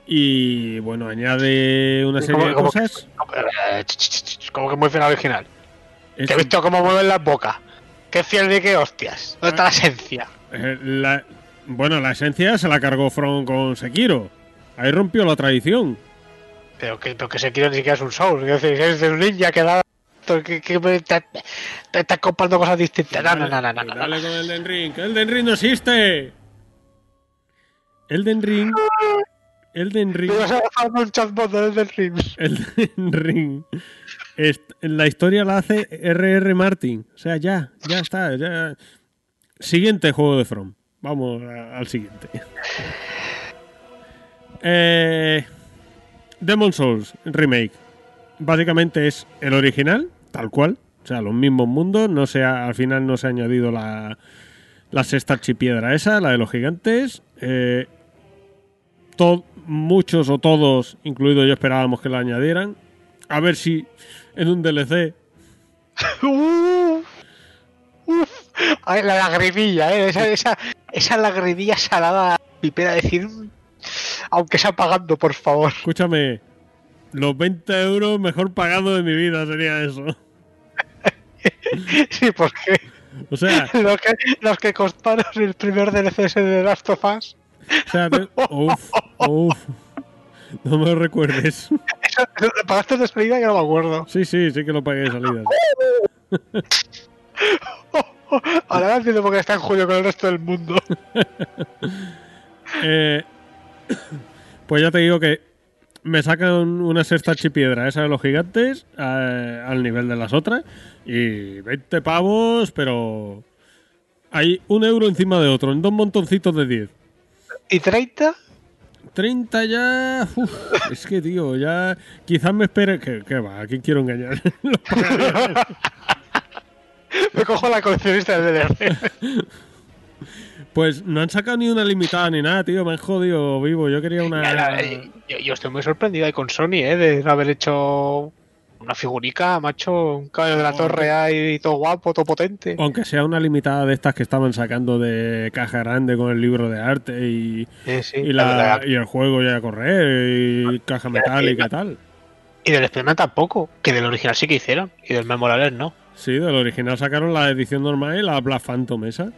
[SPEAKER 1] y bueno, añade una
[SPEAKER 2] ¿Y
[SPEAKER 1] serie de cosas.
[SPEAKER 2] Como que muy final original.
[SPEAKER 1] Es-
[SPEAKER 2] Que he visto cómo mueven las bocas. Qué fiel de qué hostias. ¿Dónde está la esencia?
[SPEAKER 1] Eh, la- bueno, la esencia se la cargó From con Sekiro. Ahí rompió la tradición.
[SPEAKER 2] Pero que, pero que se quiere ni siquiera es un Souls. Es decir, es de un ninja que da. Que, que me- te, te estás comprando cosas distintas. No, no, no, no, no.
[SPEAKER 1] Dale con Elden Ring. que Elden Ring no existe. Elden Ring. Elden Ring.
[SPEAKER 2] Del ring.
[SPEAKER 1] Elden Ring. La historia la hace R.R. Martin. O sea, ya, ya está. Ya. Siguiente juego de From. Vamos al siguiente. Eh, Demon Souls Remake. Básicamente es el original, tal cual. O sea, los mismos mundos. No se ha- al final no se ha añadido la, la sexta archipiedra esa, la de los gigantes. Eh, muchos o todos, incluido yo, esperábamos que la añadieran. A ver si en un DLC. <laughs>
[SPEAKER 2] Ay, la lagrimilla, ¿eh? Esa, esa, esa lagrimilla salada pipera decir. "Mm, Aunque sea pagando, por favor.
[SPEAKER 1] Escúchame, los 20 euros mejor pagados de mi vida sería eso. <laughs>
[SPEAKER 2] Sí, porque
[SPEAKER 1] O sea,
[SPEAKER 2] los que, los que costaron el primer DLC ese de Last of Us.
[SPEAKER 1] o sea, te- uf, uf. No me lo recuerdes.
[SPEAKER 2] Eso, ¿Lo pagaste de salida? Que no me acuerdo.
[SPEAKER 1] Sí, sí, sí que lo pagué de salida. <laughs> <laughs>
[SPEAKER 2] Ahora entiendo por qué está en julio con el resto del mundo. <laughs>
[SPEAKER 1] Eh, <coughs> pues ya te digo que me sacan una sexta archipiedra, esa de los gigantes, al nivel de las otras, y 20 pavos, pero hay un euro encima de otro, en dos montoncitos de 10.
[SPEAKER 2] ¿Y 30?
[SPEAKER 1] 30 ya. uf, <laughs> es que, tío, ya. Quizás me espere. Que, que va, ¿a quién quiero engañar? <laughs>
[SPEAKER 2] Me cojo la coleccionista del DLC.
[SPEAKER 1] pues no han sacado ni una limitada ni nada, tío. Me han jodido vivo. Yo quería una.
[SPEAKER 2] Yo, yo estoy muy sorprendido ahí con Sony, ¿eh? De haber hecho una figurica, macho, un caballo de la torre ahí, todo guapo, todo potente.
[SPEAKER 1] Aunque sea una limitada de estas que estaban sacando de caja grande con el libro de arte y,
[SPEAKER 2] Sí, sí.
[SPEAKER 1] y, la, y el juego ya a correr y caja metálica y tal.
[SPEAKER 2] Y del Spider-Man tampoco, que del original sí que hicieron, y del Memorales no.
[SPEAKER 1] Sí, del original sacaron la edición normal y la Black Phantom esa.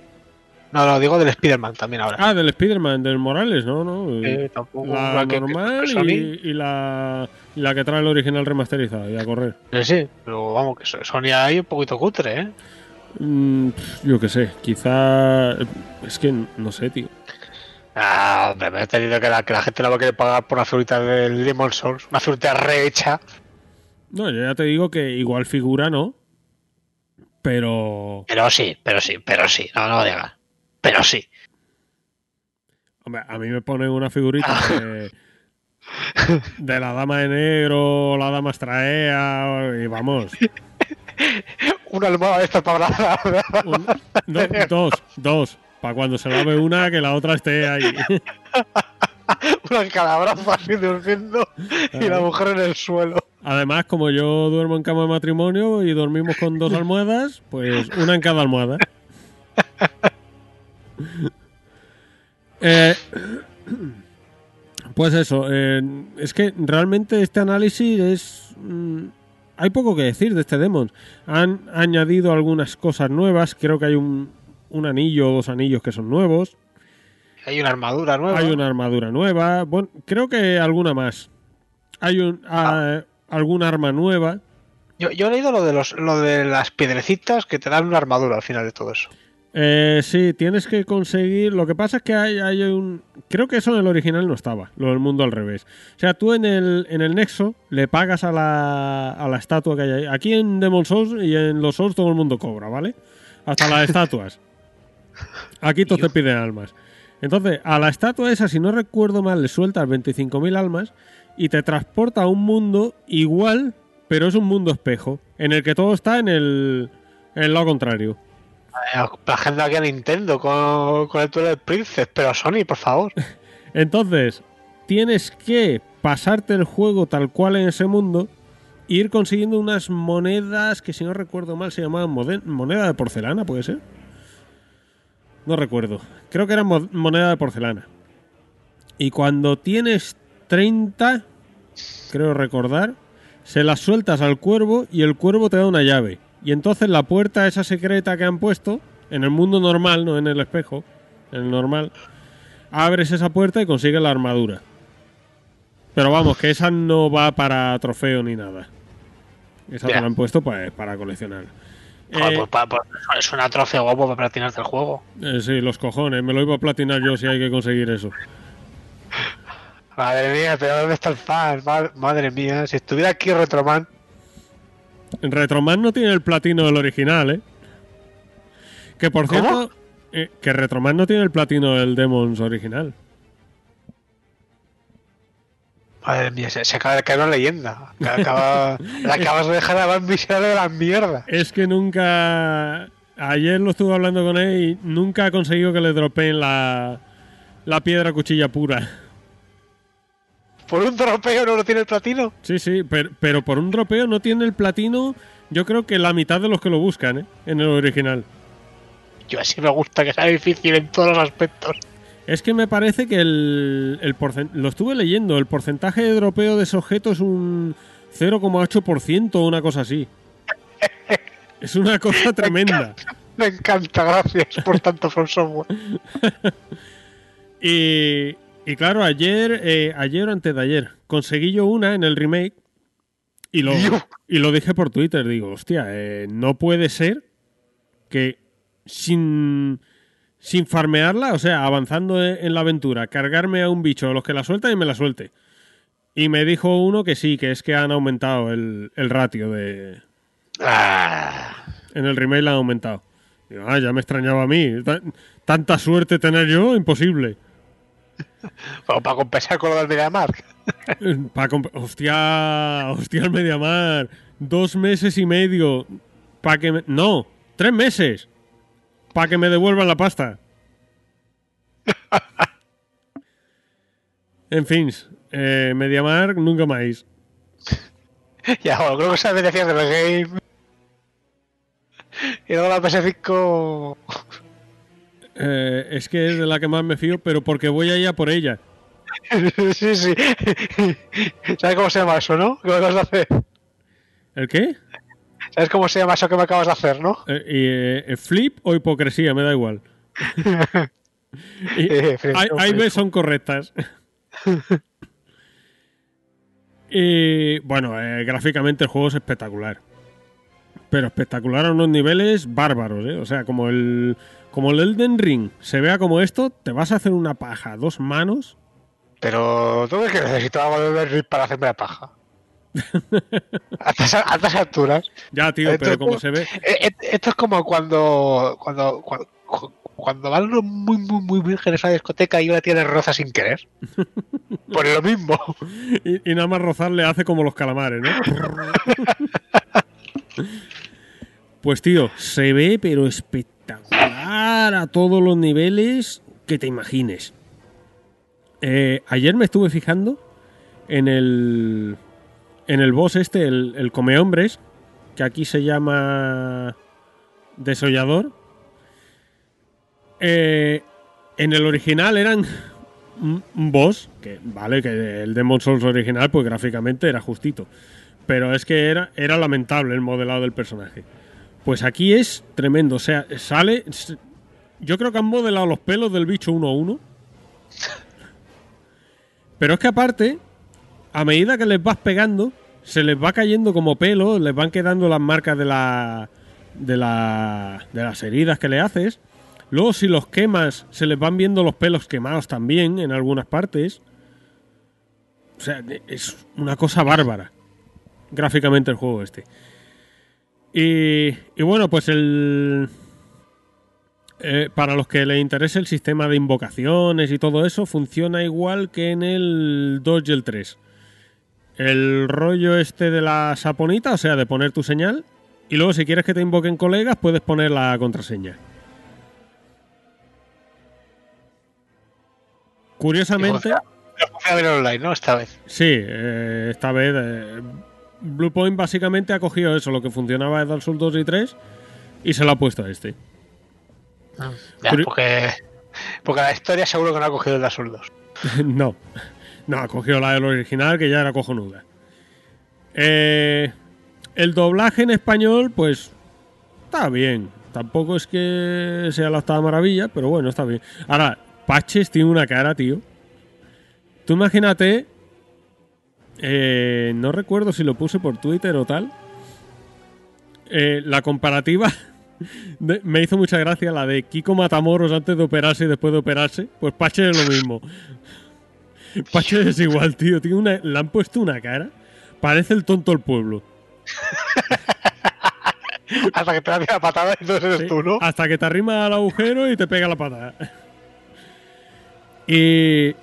[SPEAKER 2] No, no, digo del Spider-Man también ahora.
[SPEAKER 1] Ah, del Spider-Man, del Morales, ¿no? no
[SPEAKER 2] Eh, tampoco.
[SPEAKER 1] La
[SPEAKER 2] que-
[SPEAKER 1] normal
[SPEAKER 2] que
[SPEAKER 1] y, y la, y la que trae el original remasterizado y a correr.
[SPEAKER 2] Sí, sí, pero vamos, que so- Sony ahí un poquito cutre, ¿eh?
[SPEAKER 1] Mm, yo qué sé, quizá. Es que no sé, tío.
[SPEAKER 2] Ah, hombre, me he entendido que la, que la gente no va a querer pagar por una figurita del Demon Souls, una figurita rehecha.
[SPEAKER 1] No, yo ya te digo que igual figura, ¿no? Pero.
[SPEAKER 2] Pero sí, pero sí, pero sí, no, no digas. Pero sí.
[SPEAKER 1] Hombre, a mí me ponen una figurita de, de la dama de negro, la dama estraea, y vamos.
[SPEAKER 2] Una almohada de estas para
[SPEAKER 1] un- no, dos, dos. Para cuando se lave una, que la otra esté ahí. <laughs>
[SPEAKER 2] una calabraza así durmiendo y la mujer en el suelo.
[SPEAKER 1] Además, como yo duermo en cama de matrimonio y dormimos con dos almohadas, pues una en cada almohada. <laughs> Eh, pues eso, eh, es que realmente este análisis es... mm, hay poco que decir de este Demon. Han añadido algunas cosas nuevas, creo que hay un, un anillo o dos anillos que son nuevos.
[SPEAKER 2] Hay una armadura nueva.
[SPEAKER 1] Hay una armadura nueva. Bueno, creo que alguna más. Hay un, ah, alguna arma nueva.
[SPEAKER 2] Yo, yo he leído lo de los lo de las piedrecitas que te dan una armadura al final de todo eso.
[SPEAKER 1] Eh, sí, tienes que conseguir. Lo que pasa es que hay, hay un. Creo que eso en el original no estaba, lo del mundo al revés. O sea, tú en el, en el Nexo le pagas a la, a la estatua que hay ahí. Aquí en Demon Souls y en los Souls todo el mundo cobra, ¿vale? Hasta las <laughs> estatuas. Aquí todos te piden almas. Entonces, a la estatua esa, si no recuerdo mal, le sueltas 25.000 almas y te transporta a un mundo igual, pero es un mundo espejo, en el que todo está en el, en el lado contrario.
[SPEAKER 2] Bajando aquí a Nintendo con, con el Twilight Princess, pero Sony, por favor. <laughs>
[SPEAKER 1] Entonces, tienes que pasarte el juego tal cual en ese mundo e ir consiguiendo unas monedas que, si no recuerdo mal, se llamaban moneda de porcelana, ¿puede ser? No recuerdo. Creo que era mo- moneda de porcelana. Y cuando tienes 30, creo recordar, se las sueltas al cuervo y el cuervo te da una llave. Y entonces la puerta esa secreta que han puesto, en el mundo normal, no en el espejo, en el normal, abres esa puerta y consigues la armadura. Pero vamos, que esa no va para trofeo ni nada. Esa te la han puesto pues, para coleccionar.
[SPEAKER 2] Joder,
[SPEAKER 1] Eh,
[SPEAKER 2] pues, pa- es una trofeo guapo para platinarte el juego.
[SPEAKER 1] eh, sí, los cojones, me lo iba a platinar yo si hay que conseguir eso.
[SPEAKER 2] Madre mía, pero ¿dónde está el fan? Ma- Madre mía, si estuviera aquí Retroman,
[SPEAKER 1] Retroman no tiene el platino del original, ¿eh? Que por
[SPEAKER 2] ¿Cómo?
[SPEAKER 1] cierto, eh, que Retroman no tiene el platino del Demons original.
[SPEAKER 2] madre mía, se, se acaba de caer una leyenda. Acaba- <laughs> la acabas de dejar a más miserable de la mierda.
[SPEAKER 1] Es que nunca. Ayer lo estuve hablando con él y nunca ha conseguido que le dropeen la, la piedra cuchilla pura.
[SPEAKER 2] Por un tropeo no lo tiene el platino.
[SPEAKER 1] Sí, sí, pero, pero por un dropeo no tiene el platino. Yo creo que la mitad de los que lo buscan, ¿eh? En el original.
[SPEAKER 2] Yo así me gusta que sea difícil en todos los aspectos.
[SPEAKER 1] Es que me parece que el, el lo estuve leyendo, el porcentaje de dropeo de ese objeto es un 0,8% o una cosa así. <laughs> Es una cosa tremenda.
[SPEAKER 2] Me encanta, gracias por tanto From Software. <laughs>
[SPEAKER 1] Y, y claro, ayer, eh, ayer o antes de ayer, conseguí yo una en el remake y lo,
[SPEAKER 2] Dios.
[SPEAKER 1] y lo dije por Twitter. Digo, hostia, eh, no puede ser que sin, sin farmearla, o sea, avanzando en en la aventura, cargarme a un bicho a los que la sueltan y me la suelte. Y me dijo uno que sí, que es que han aumentado el, el ratio de...
[SPEAKER 2] Ah,
[SPEAKER 1] En el remake la han aumentado. Digo, ah, ya me extrañaba a mí. Ta- Tanta suerte tener yo, imposible. <laughs>
[SPEAKER 2] o para compensar con lo del MediaMark.
[SPEAKER 1] Comp- hostia, hostia, el Mediamar. Dos meses y medio. Para que me- No, tres meses. Para que me devuelvan la pasta. <laughs> en fin, eh, Mediamar nunca más. <laughs>
[SPEAKER 2] ya, bueno, creo que se decías de los game. Y luego la PS5.
[SPEAKER 1] Eh, es que es de la que más me fío, pero porque voy a ir a por ella. <laughs>
[SPEAKER 2] sí, sí. ¿Sabes cómo se llama eso, no? ¿Qué me acabas de hacer?
[SPEAKER 1] ¿El qué?
[SPEAKER 2] ¿Sabes cómo se llama eso que me acabas de hacer, no?
[SPEAKER 1] Eh, eh, ¿Flip o hipocresía? Me da igual. <laughs> Y
[SPEAKER 2] Eh,
[SPEAKER 1] hay, hay. B son correctas. <laughs> y bueno, gráficamente el juego es espectacular. Pero espectacular a unos niveles bárbaros, ¿eh? O sea, como el, como el Elden Ring se vea como esto, te vas a hacer una paja a dos manos.
[SPEAKER 2] Pero tú ves que necesito algo de RIP para hacerme la paja. <laughs> a, estas, a estas alturas.
[SPEAKER 1] Ya, tío,
[SPEAKER 2] Esto
[SPEAKER 1] pero como
[SPEAKER 2] como-
[SPEAKER 1] se ve.
[SPEAKER 2] Eh, eh, Esto es como cuando. Cuando. Cuando, cuando van unos muy, muy, muy vírgenes a la discoteca y una tiene roza sin querer. <laughs> Por lo mismo.
[SPEAKER 1] Y, y nada más rozarle hace como los calamares, ¿no? <laughs> pues tío, se ve pero espectacular a todos los niveles que te imagines. Eh, ayer me estuve fijando en el en el boss este, el, el come hombres, que aquí se llama desollador. Eh, en el original eran un boss, que vale, que el Demon Souls original, pues gráficamente era justito. Pero es que era, era lamentable el modelado del personaje. Pues aquí es tremendo. O sea, sale. Yo creo que han modelado los pelos del bicho uno a uno. Pero es que aparte, a medida que les vas pegando, se les va cayendo como pelo, les van quedando las marcas de la. de la. de las heridas que le haces. Luego, si los quemas, se les van viendo los pelos quemados también en algunas partes. O sea, es una cosa bárbara. Gráficamente el juego este. Y, y bueno, pues el... eh, para los que les interese el sistema de invocaciones y todo eso, funciona igual que en el 2 y el 3. El rollo este de la saponita, o sea, de poner tu señal. Y luego, si quieres que te invoquen colegas, puedes poner la contraseña. Curiosamente,
[SPEAKER 2] Pero funciona bien online, ¿no? Esta vez.
[SPEAKER 1] sí, eh, esta vez eh, Bluepoint básicamente ha cogido eso, lo que funcionaba de Dark Souls 2 y 3, y se lo ha puesto a este.
[SPEAKER 2] Ya,
[SPEAKER 1] Pero-
[SPEAKER 2] porque, porque la historia seguro que no ha cogido el de Asurdos. <laughs>
[SPEAKER 1] no, no, ha cogido la del original, que ya era cojonuda. Eh, el doblaje en español, pues, está bien. Tampoco es que sea la octava maravilla, pero bueno, está bien. Ahora, Patches tiene una cara, tío. Tú imagínate. Eh, no recuerdo si lo puse por Twitter o tal. eh, la comparativa. <laughs> de- me hizo mucha gracia la de Kiko Matamoros antes de operarse y después de operarse. Pues Patches es lo mismo. <laughs> Patches es igual, tío. Tiene una, le han puesto una cara. Parece el tonto del pueblo. <laughs>
[SPEAKER 2] Hasta que te da la patada y entonces eres tú, ¿no?
[SPEAKER 1] Hasta que te arrima al agujero y te pega la patada. Y,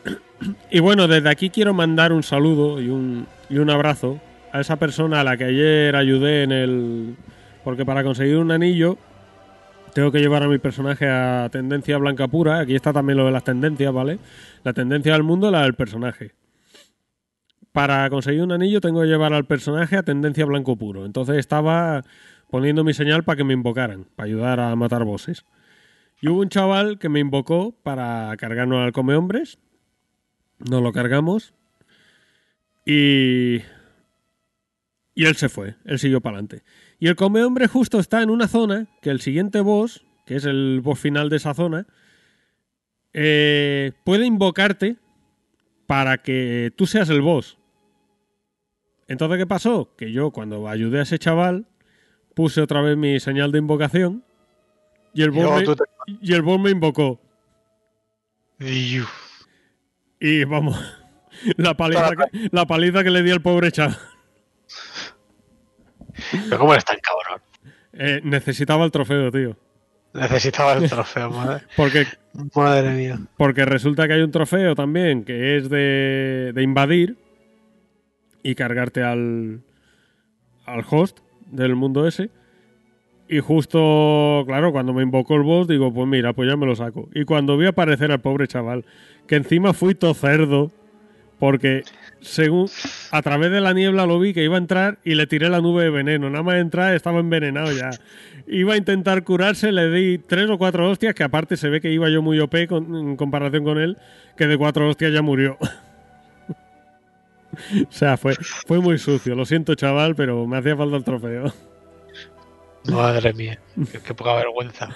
[SPEAKER 1] y bueno, desde aquí quiero mandar un saludo y un, y un abrazo a esa persona a la que ayer ayudé en el... Porque para conseguir un anillo tengo que llevar a mi personaje a tendencia blanca pura. Aquí está también lo de las tendencias, ¿vale? La tendencia del mundo, la del personaje. Para conseguir un anillo tengo que llevar al personaje a tendencia blanco puro. Entonces estaba poniendo mi señal para que me invocaran, para ayudar a matar bosses. Y hubo un chaval que me invocó para cargarnos al come hombres. Nos lo cargamos. Y. Y él se fue, él siguió para adelante. Y el come hombre justo está en una zona que el siguiente boss, que es el boss final de esa zona, eh, puede invocarte para que tú seas el boss. Entonces, ¿qué pasó? Que yo, cuando ayudé a ese chaval, puse otra vez mi señal de invocación y el
[SPEAKER 2] Y
[SPEAKER 1] boss,
[SPEAKER 2] te-
[SPEAKER 1] me, y el boss me invocó.
[SPEAKER 2] Diu.
[SPEAKER 1] Y vamos, <laughs> la paliza, que, la paliza que le di al pobre chaval.
[SPEAKER 2] Pero ¿cómo eres tan cabrón?
[SPEAKER 1] Eh, necesitaba el trofeo, tío.
[SPEAKER 2] Necesitaba el <laughs> trofeo, madre.
[SPEAKER 1] Porque,
[SPEAKER 2] Madre mía.
[SPEAKER 1] porque resulta que hay un trofeo también que es de, de invadir y cargarte al, al host del mundo ese. Y justo, claro, cuando me invocó el boss, digo, pues mira, pues ya me lo saco. Y cuando vi aparecer al pobre chaval, que encima fui todo cerdo, porque según a través de la niebla lo vi que iba a entrar y le tiré la nube de veneno. Nada más entrar estaba envenenado ya. Iba a intentar curarse, le di tres o cuatro hostias, que aparte se ve que iba yo muy OP con- en comparación con él, que de cuatro hostias ya murió. <laughs> o sea, fue, fue muy sucio. Lo siento, chaval, pero me hacía falta el trofeo.
[SPEAKER 2] Madre mía. <laughs> Qué, qué poca vergüenza.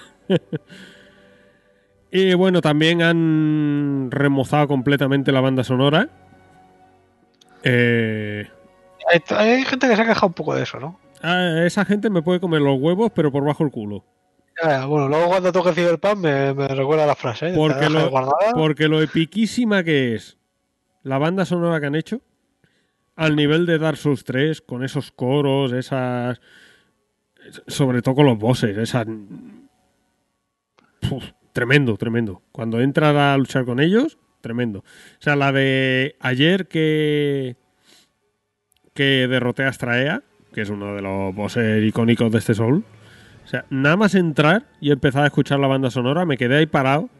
[SPEAKER 1] Y bueno, también han remozado completamente la banda sonora. Eh,
[SPEAKER 2] Hay, hay gente que se ha quejado un poco de eso, ¿no?
[SPEAKER 1] a esa gente me puede comer los huevos, pero por bajo el culo.
[SPEAKER 2] Bueno, luego cuando toque Cyberpunk me, me recuerda la frase. ¿eh?
[SPEAKER 1] Porque lo, porque lo epiquísima que es la banda sonora que han hecho, al nivel de Dark Souls 3, con esos coros, esas. Sobre todo con los bosses, esas. Uf, tremendo, tremendo. Cuando entras a luchar con ellos, tremendo. O sea, la de ayer que. que derroté a Astraea, que es uno de los bosses icónicos de este Soul. O sea, nada más entrar y empezar a escuchar la banda sonora, me quedé ahí parado,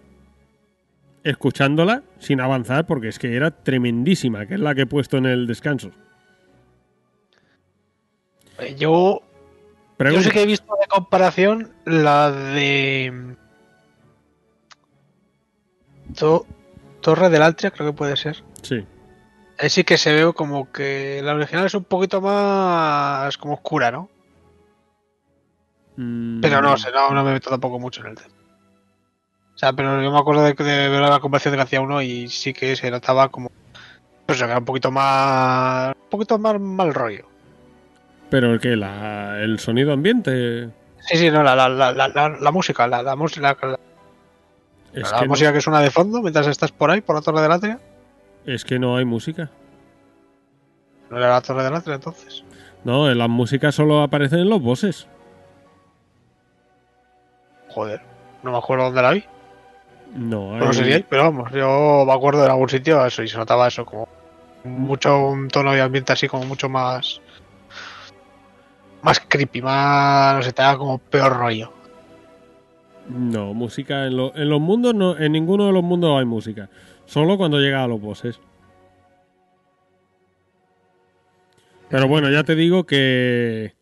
[SPEAKER 1] escuchándola sin avanzar, porque es que era tremendísima, que es la que he puesto en el descanso.
[SPEAKER 2] Eh, Yo, sé que he visto de comparación la de. To- Torre del Altria, creo que puede ser.
[SPEAKER 1] Sí.
[SPEAKER 2] Ahí sí que se ve como que la original es un poquito más como oscura, ¿no?
[SPEAKER 1] Mm,
[SPEAKER 2] Pero no sé, no, no me meto tampoco mucho en el tema. O sea, pero yo me acuerdo de, de ver la comparación que hacía uno y sí que se notaba como. Pues eso, que era un poquito más. Un poquito más mal rollo.
[SPEAKER 1] Pero el que la, el sonido ambiente.
[SPEAKER 2] Sí, sí, no, la, la, la, la, la- la música, la, la música. La,
[SPEAKER 1] Es
[SPEAKER 2] la
[SPEAKER 1] que, no,
[SPEAKER 2] música que suena de fondo mientras estás por ahí, por la torre del atria.
[SPEAKER 1] es que no hay música.
[SPEAKER 2] No era la torre del atria entonces.
[SPEAKER 1] No, las músicas solo aparecen en los bosses.
[SPEAKER 2] Joder, no me acuerdo dónde la vi.
[SPEAKER 1] No,
[SPEAKER 2] No
[SPEAKER 1] hay-
[SPEAKER 2] sé si hay, pero vamos, yo me acuerdo de algún sitio eso y se notaba eso como mucho un tono de ambiente así como mucho más más creepy, más no sé, te da como peor rollo.
[SPEAKER 1] No, música en, en los mundos, no, en ninguno de los mundos hay música. Solo cuando llega a los bosses. Pero bueno, ya te digo que.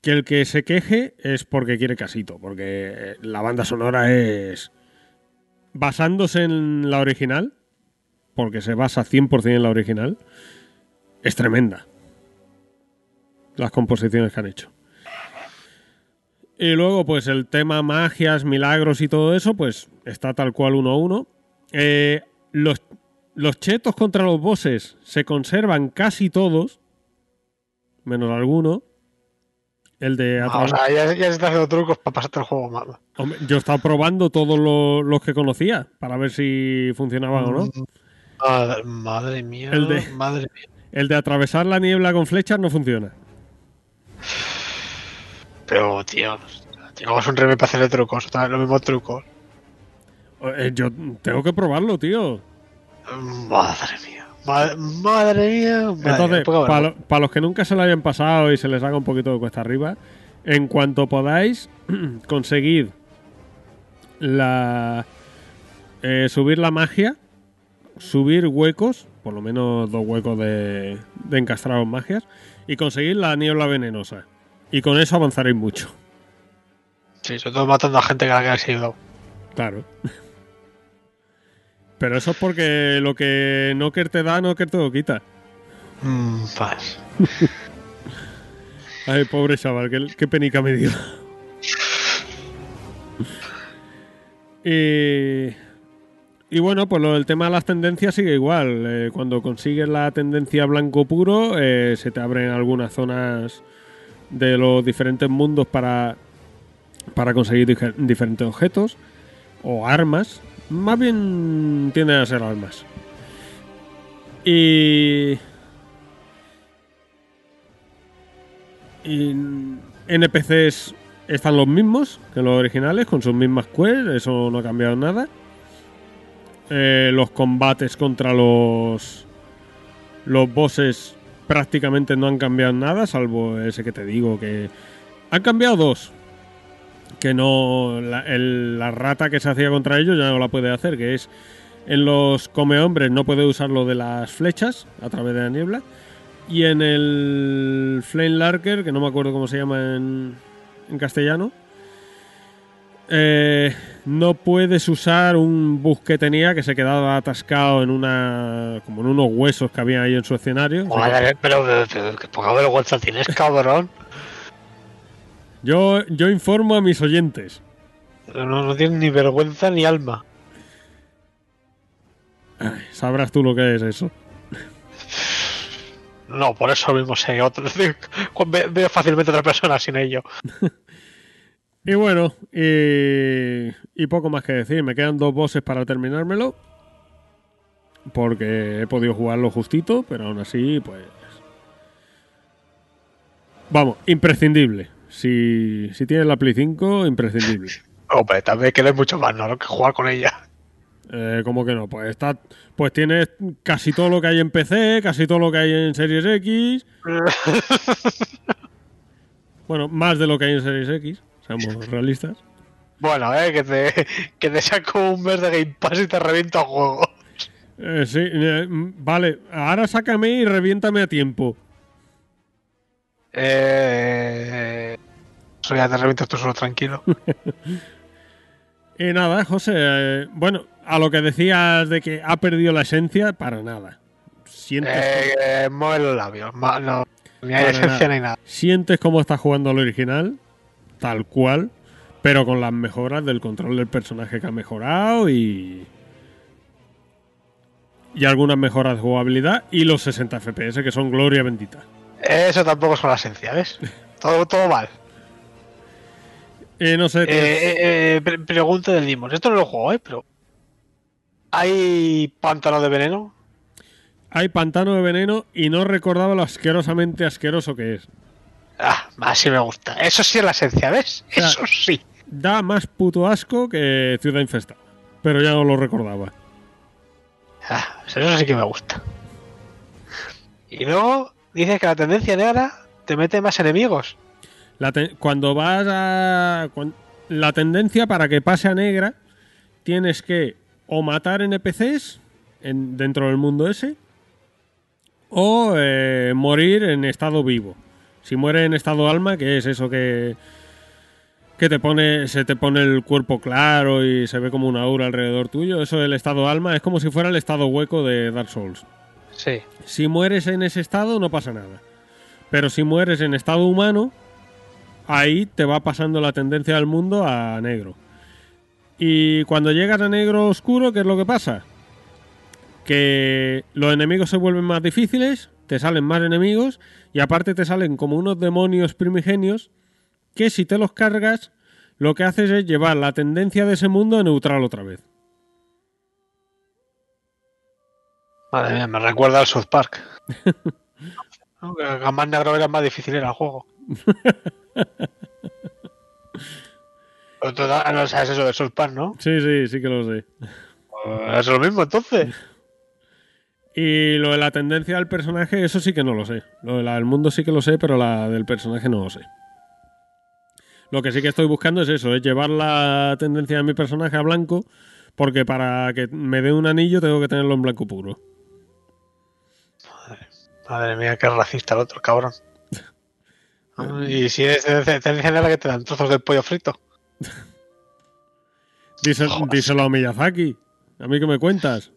[SPEAKER 1] Que el que se queje es porque quiere casito. Porque la banda sonora es. Basándose en la original. Porque se basa 100% en la original. Es tremenda. Las composiciones que han hecho. Y luego, pues el tema magias, milagros y todo eso, pues está tal cual uno a uno. Eh, los, los chetos contra los bosses se conservan casi todos, menos alguno. El de
[SPEAKER 2] Ah, o sea, ya, ya se está haciendo trucos para pasarte el juego mal.
[SPEAKER 1] Hombre, yo he estado probando todos lo- los que conocía para ver si funcionaban o no.
[SPEAKER 2] Madre, madre mía,
[SPEAKER 1] El de-
[SPEAKER 2] madre mía.
[SPEAKER 1] El de atravesar la niebla con flechas no funciona.
[SPEAKER 2] Pero tío, llegamos un remake para hacerle trucos, otra vez los mismos trucos.
[SPEAKER 1] Eh, yo tengo que probarlo, tío.
[SPEAKER 2] Madre mía. Madre, madre mía. madre
[SPEAKER 1] Entonces, para los que nunca se lo hayan pasado y se les haga un poquito de cuesta arriba, en cuanto podáis, <clears throat> conseguid la eh, subir la magia, subir huecos, por lo menos dos huecos de, de encastrados magias, y conseguir la niebla venenosa. Y con eso avanzaréis mucho.
[SPEAKER 2] Sí, sobre todo matando a gente que la que ha sido.
[SPEAKER 1] Claro. Pero eso es porque lo que Knocker te da, Knocker te lo quita.
[SPEAKER 2] Mm, pues. <laughs>
[SPEAKER 1] Ay, pobre chaval, qué, qué penica me dio. <laughs> y, y bueno, pues del tema de las tendencias sigue igual. Eh, cuando consigues la tendencia blanco puro, eh, se te abren algunas zonas de los diferentes mundos para, para conseguir diferentes objetos o armas. Más bien tienden a ser armas. Y Y NPCs están los mismos que los originales, con sus mismas quests, eso no ha cambiado nada. Eh, los combates contra los los bosses prácticamente no han cambiado nada, salvo ese que te digo que han cambiado dos. Que no la, rata que se hacía contra ellos ya no la puede hacer, que es en los come hombres no puede usar lo de las flechas a través de la niebla. Y en el Flame Larker, que no me acuerdo cómo se llama en, en castellano, eh, no puedes usar un bus que tenía que se quedaba atascado en una como en unos huesos que había ahí en su escenario.
[SPEAKER 2] Madre, pero, pero, pero qué poca vergüenza tienes, cabrón.
[SPEAKER 1] Yo, yo informo a mis oyentes.
[SPEAKER 2] No, no tienes ni vergüenza ni alma.
[SPEAKER 1] Ay, sabrás tú lo que es eso.
[SPEAKER 2] No, por eso mismo sé otro. <laughs> Ve- Veo fácilmente a otra persona sin ello. <laughs>
[SPEAKER 1] Y bueno, y, y poco más que decir. Me quedan dos bosses para terminármelo. Porque he podido jugarlo justito, pero aún así, pues. Vamos, imprescindible. Si, si tienes la Play 5, imprescindible. <laughs>
[SPEAKER 2] Hombre, también que no hay mucho más, ¿no? Que jugar con ella.
[SPEAKER 1] Eh, ¿Cómo que no? Pues está, pues tienes casi todo lo que hay en PC, casi todo lo que hay en Series X. <laughs> Bueno, más de lo que hay en Series X, seamos realistas.
[SPEAKER 2] Bueno, eh, que te, <laughs> que te saco un mes de Game Pass y te reviento a juego.
[SPEAKER 1] Eh, sí, eh, mm, vale, ahora sácame y reviéntame a tiempo.
[SPEAKER 2] Eh. Eso ya te revientas tú solo tranquilo. <laughs>
[SPEAKER 1] Y nada, José, eh, bueno, a lo que decías de que ha perdido la esencia, para nada. Sientes,
[SPEAKER 2] eh, mueve los labios. No, ni hay esencia
[SPEAKER 1] nada.
[SPEAKER 2] ni nada.
[SPEAKER 1] sientes cómo estás jugando al original, tal cual, pero con las mejoras del control del personaje que ha mejorado y. Y algunas mejoras de jugabilidad y los 60 FPS, que son gloria bendita.
[SPEAKER 2] Eso tampoco es con la esencia, ¿ves? <laughs> Todo, todo mal.
[SPEAKER 1] Y no sé.
[SPEAKER 2] Eh, eh, eh, pre- pregunta del Dimos. Esto no lo juego, ¿eh? Pero. ¿Hay pantano de veneno?
[SPEAKER 1] Hay pantano de veneno y no recordaba lo asquerosamente asqueroso que es.
[SPEAKER 2] Ah, así me gusta. Eso sí es la esencia, ¿ves? Eso sí.
[SPEAKER 1] Da más puto asco que Ciudad Infestada. Pero ya no lo recordaba.
[SPEAKER 2] Ah, eso sí que me gusta. Y luego dices que la tendencia negra te mete más enemigos.
[SPEAKER 1] La cuando vas a. la tendencia para que pase a negra, tienes que o matar NPCs en, dentro del mundo ese, o eh, morir en estado vivo. Si mueres en estado alma, que es eso que. que te pone. se te pone el cuerpo claro y se ve como una aura alrededor tuyo. Eso del estado alma es como si fuera el estado hueco de Dark Souls.
[SPEAKER 2] Sí.
[SPEAKER 1] Si mueres en ese estado no pasa nada. Pero si mueres en estado humano, ahí te va pasando la tendencia del mundo a negro. Y cuando llegas a negro oscuro, ¿qué es lo que pasa? Que los enemigos se vuelven más difíciles, te salen más enemigos y aparte te salen como unos demonios primigenios que si te los cargas, lo que haces es llevar la tendencia de ese mundo a neutral otra vez.
[SPEAKER 2] Madre mía, me recuerda al South Park. No, más negro era más difícil era el juego. <laughs> Pero tú no sabes eso del South Park, ¿no?
[SPEAKER 1] Sí, sí, sí que lo sé.
[SPEAKER 2] Pues es lo mismo entonces. <laughs>
[SPEAKER 1] Y lo de la tendencia del personaje, eso sí que no lo sé. Lo de la del mundo sí que lo sé, pero la del personaje no lo sé. Lo que sí que estoy buscando es eso, es llevar la tendencia de mi personaje a blanco, porque para que me dé un anillo tengo que tenerlo en blanco puro.
[SPEAKER 2] Madre mía, qué racista el otro, cabrón. <laughs> Y si es de de negra que te dan trozos del pollo frito.
[SPEAKER 1] Díselo, a Miyazaki. ¿A mí qué me cuentas?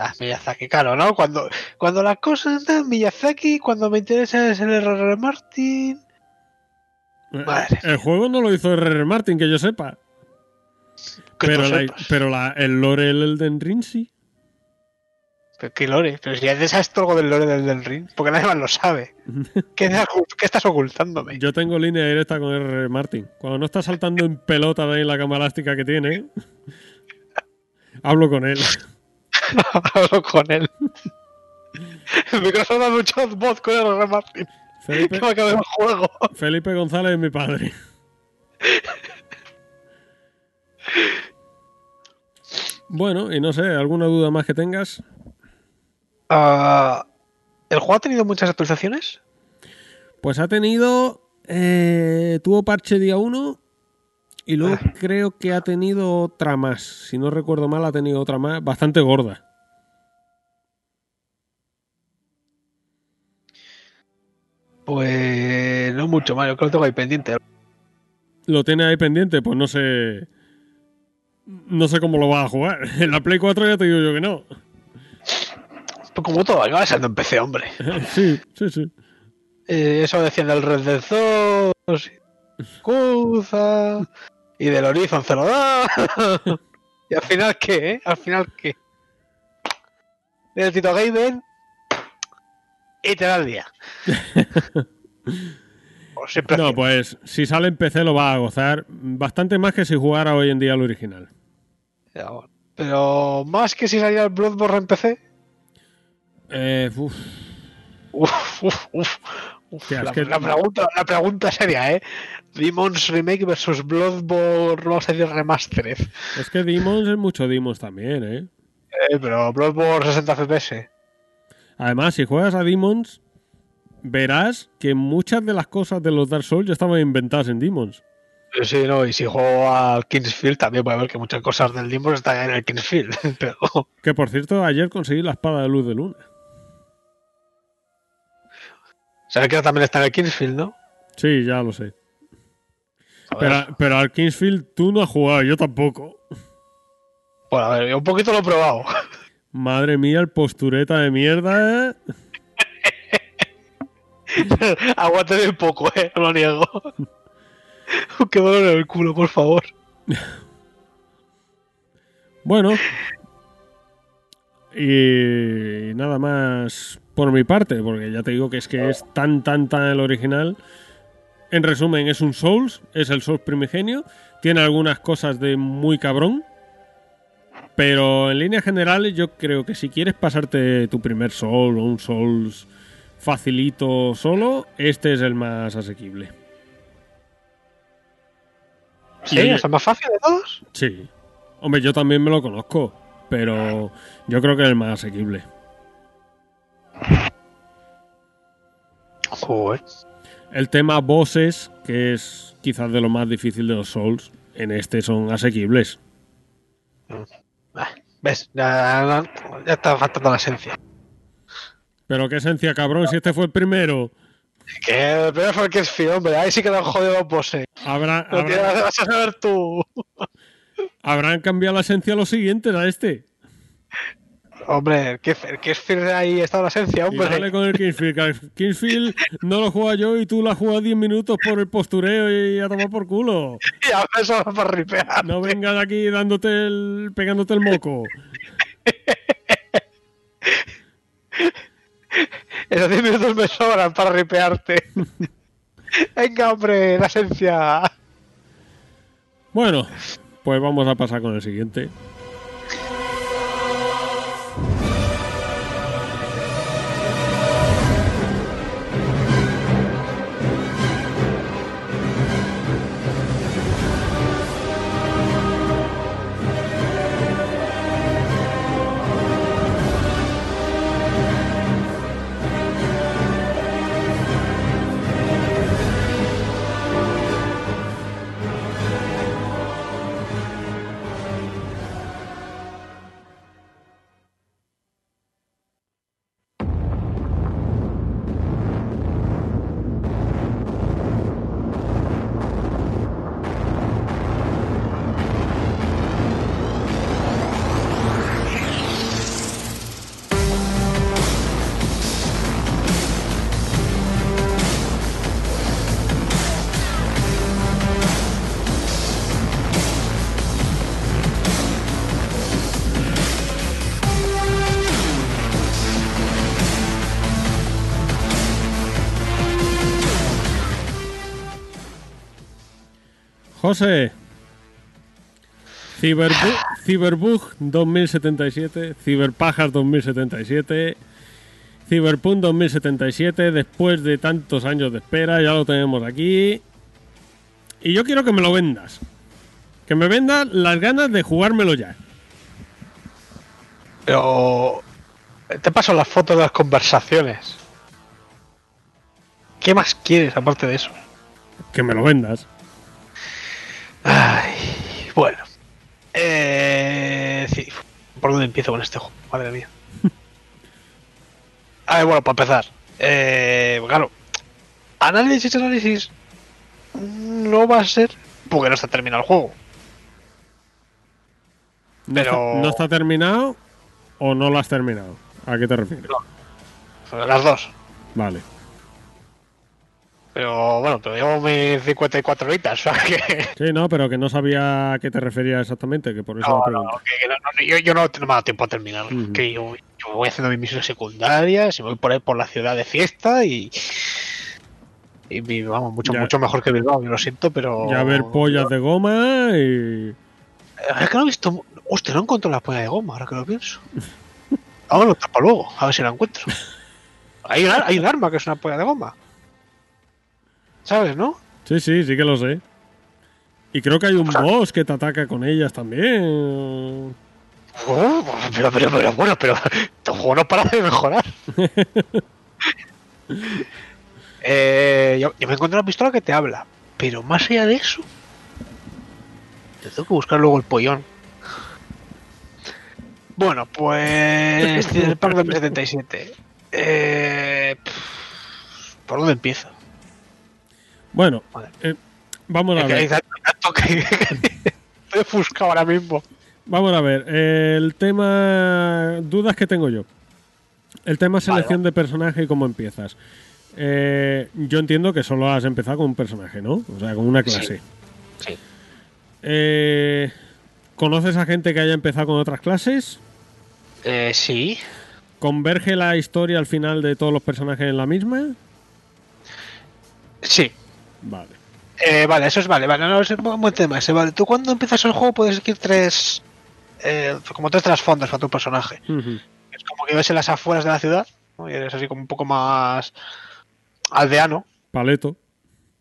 [SPEAKER 2] Ah, Miyazaki, claro, ¿no? Cuando, cuando la cosa anda en Miyazaki, cuando me interesa es el R.R. Martin. Madre
[SPEAKER 1] El juego no lo hizo R.R. Martin, que yo sepa.
[SPEAKER 2] Que
[SPEAKER 1] Pero, la- pero la- el lore del Elden Ring sí.
[SPEAKER 2] Pero ¿Qué lore? Pero si todo algo del lore del Elden Ring, porque nadie más lo sabe. <laughs> ¿Qué, qué estás ocultándome?
[SPEAKER 1] Yo tengo línea directa con R.R. Martin. Cuando no está saltando en pelota ahí la cama elástica que tiene, <laughs> hablo con él. <laughs>
[SPEAKER 2] Hablo con él. Microsoft ha mucho voz con R.R. Martin.
[SPEAKER 1] Felipe,
[SPEAKER 2] Que me acabé el juego.
[SPEAKER 1] Felipe González es mi padre. Bueno, y no sé, ¿alguna duda más que tengas?
[SPEAKER 2] Ah, ¿El juego ha tenido muchas actualizaciones?
[SPEAKER 1] Pues ha tenido. eh, tuvo parche día 1 y luego creo que ha tenido otra más. Si no recuerdo mal, ha tenido otra más bastante gorda.
[SPEAKER 2] Pues no mucho más, yo creo que lo tengo ahí pendiente.
[SPEAKER 1] ¿Lo tiene ahí pendiente? Pues no sé. No sé cómo lo vas a jugar. <laughs> En la Play 4 ya te digo yo que no.
[SPEAKER 2] Pues como todo, acaba siendo en PC, hombre. <laughs>
[SPEAKER 1] Sí, sí, sí.
[SPEAKER 2] Eh, eso decían del Red Dead 2, Cuza y del Horizon Zero Dawn. <laughs> y al final, ¿qué? eh? Al final, ¿qué? Del Tito Gamer y te da el día. <laughs>
[SPEAKER 1] No, pues si sale en PC lo vas a gozar bastante más que si jugara hoy en día al original.
[SPEAKER 2] Pero más que si saliera el Bloodborne en PC.
[SPEAKER 1] Eh, uf,
[SPEAKER 2] Uf, uf, uf. uf.
[SPEAKER 1] Hostia, es
[SPEAKER 2] la,
[SPEAKER 1] que-
[SPEAKER 2] la pregunta, la pregunta seria, ¿eh? Demon's Remake versus Bloodborne, vamos a decir Remastered.
[SPEAKER 1] es que Demons es mucho Demons también, ¿eh?
[SPEAKER 2] Eh, pero Bloodborne 60 FPS.
[SPEAKER 1] Además, si juegas a Demons, verás que muchas de las cosas de los Dark Souls ya estaban inventadas en Demons.
[SPEAKER 2] Eh, Sí, no, y si juego al Kingsfield también puede ver que muchas cosas del Demon están en el Kingsfield. <laughs> Pero
[SPEAKER 1] Que por cierto, ayer conseguí la espada de luz de luna.
[SPEAKER 2] sabes que también está en el Kingsfield, ¿no?
[SPEAKER 1] Sí, ya lo sé. Pero, pero al Kingsfield tú no has jugado, yo tampoco.
[SPEAKER 2] bueno, a ver, yo un poquito lo he probado.
[SPEAKER 1] Madre mía, el postureta de mierda. ¿eh? <laughs>
[SPEAKER 2] Aguante de un poco, eh, no lo niego. <laughs> Qué dolor en el culo, por favor. <laughs>
[SPEAKER 1] Bueno. Y nada más por mi parte, porque ya te digo que es que es tan, tan, tan el original En resumen, es un Souls, es el Souls primigenio. Tiene algunas cosas de muy cabrón. Pero en líneas generales, yo creo que si quieres pasarte tu primer Soul o un Souls facilito solo, este es el más asequible.
[SPEAKER 2] ¿Sí? ¿Es el más fácil de todos?
[SPEAKER 1] Sí. Hombre, yo también me lo conozco, pero yo creo que es el más asequible.
[SPEAKER 2] Joder.
[SPEAKER 1] El tema bosses, que es quizás de lo más difícil de los Souls, en este son asequibles.
[SPEAKER 2] Ah, ¿Ves? Ya, ya está faltando la esencia.
[SPEAKER 1] Pero qué esencia, cabrón, si este fue el primero.
[SPEAKER 2] Que el primero fue el que es fío, hombre. Ahí sí que lo han jodido los bosses.
[SPEAKER 1] Habrá,
[SPEAKER 2] Lo tienes-
[SPEAKER 1] habrá-
[SPEAKER 2] vas a saber tú.
[SPEAKER 1] habrán cambiado la esencia a los siguientes, a este.
[SPEAKER 2] Hombre, el fiel ahí está la esencia,
[SPEAKER 1] Y
[SPEAKER 2] hombre.
[SPEAKER 1] dale con el Kingsfield. Kingsfield no lo juega yo y tú has jugado 10 minutos por el postureo y a tomar por culo. <laughs>
[SPEAKER 2] Y ahora eso va para ripear.
[SPEAKER 1] No vengas aquí dándote el, pegándote el moco. <laughs>
[SPEAKER 2] Esos 10 minutos me sobran para ripearte. <laughs> Venga, hombre, la esencia.
[SPEAKER 1] Bueno, pues vamos a pasar con el siguiente. José. Cyberbug, Cyberbug 2077, Cyberpajas 2077, Cyberpunk 2077, después de tantos años de espera, ya lo tenemos aquí. Y yo quiero que me lo vendas. Que me vendas las ganas de jugármelo ya.
[SPEAKER 2] Pero. Te paso las fotos de las conversaciones. ¿Qué más quieres aparte de eso?
[SPEAKER 1] Que me lo vendas.
[SPEAKER 2] Ay, bueno. Eh, sí. ¿Por dónde empiezo con este juego? Madre mía. <laughs> A ver, bueno, para empezar. Eh, claro. Análisis, análisis. No va a ser porque no está terminado el juego.
[SPEAKER 1] ¿No,
[SPEAKER 2] Pero-
[SPEAKER 1] está, no está terminado o no lo has terminado? ¿A qué te refieres?
[SPEAKER 2] Las dos.
[SPEAKER 1] Vale.
[SPEAKER 2] Pero bueno, te llevo mis 54 horitas, o sea que.
[SPEAKER 1] Sí, no, pero que no sabía a qué te referías exactamente, que por eso
[SPEAKER 2] No, no,
[SPEAKER 1] pregunto.
[SPEAKER 2] que- que no, no, yo, yo no, ha dado tiempo a terminar. Que yo, yo voy haciendo mis misiones secundarias y voy por ahí por la ciudad de fiesta y. Y vamos, mucho,
[SPEAKER 1] Ya.
[SPEAKER 2] mucho mejor que Bilbao, yo lo siento, pero.
[SPEAKER 1] Ya ver pollas de goma y.
[SPEAKER 2] Es que no he visto. Hostia, no encuentro la polla de goma, ahora que lo pienso. Ahora lo tapo luego, a ver si la encuentro. Hay un, hay un arma que es una polla de goma. ¿Sabes, no?
[SPEAKER 1] Sí, sí, sí que lo sé. Y creo que hay un boss que te ataca con ellas también.
[SPEAKER 2] Oh, pero, pero, pero, bueno, pero <laughs> este juego no para de mejorar. <laughs> eh, yo, yo me encuentro una pistola que te habla, pero más allá de eso, te tengo que buscar luego el pollón. Bueno, pues. <laughs> Cyberpunk 2077. Eh, pff, ¿Por dónde empiezo?
[SPEAKER 1] Bueno, eh, vamos a ver.
[SPEAKER 2] Estoy ofuscado <laughs> ahora mismo.
[SPEAKER 1] Vamos a ver. El tema. Dudas que tengo yo. El tema selección de personaje y cómo empiezas. Eh, yo entiendo que solo has empezado con un personaje, ¿no? O sea, con una clase.
[SPEAKER 2] Sí.
[SPEAKER 1] Eh, ¿Conoces a gente que haya empezado con otras clases?
[SPEAKER 2] Eh, sí.
[SPEAKER 1] ¿Converge la historia al final de todos los personajes en la misma?
[SPEAKER 2] Sí.
[SPEAKER 1] Vale.
[SPEAKER 2] Eh, vale, eso es vale, vale, no, es un buen tema ese, vale. Tú cuando empiezas el juego puedes elegir tres, eh, como tres trasfondos para tu personaje.
[SPEAKER 1] Ujú.
[SPEAKER 2] Es como que ves en las afueras de la ciudad, ¿no? y eres así como un poco más aldeano,
[SPEAKER 1] Paleto.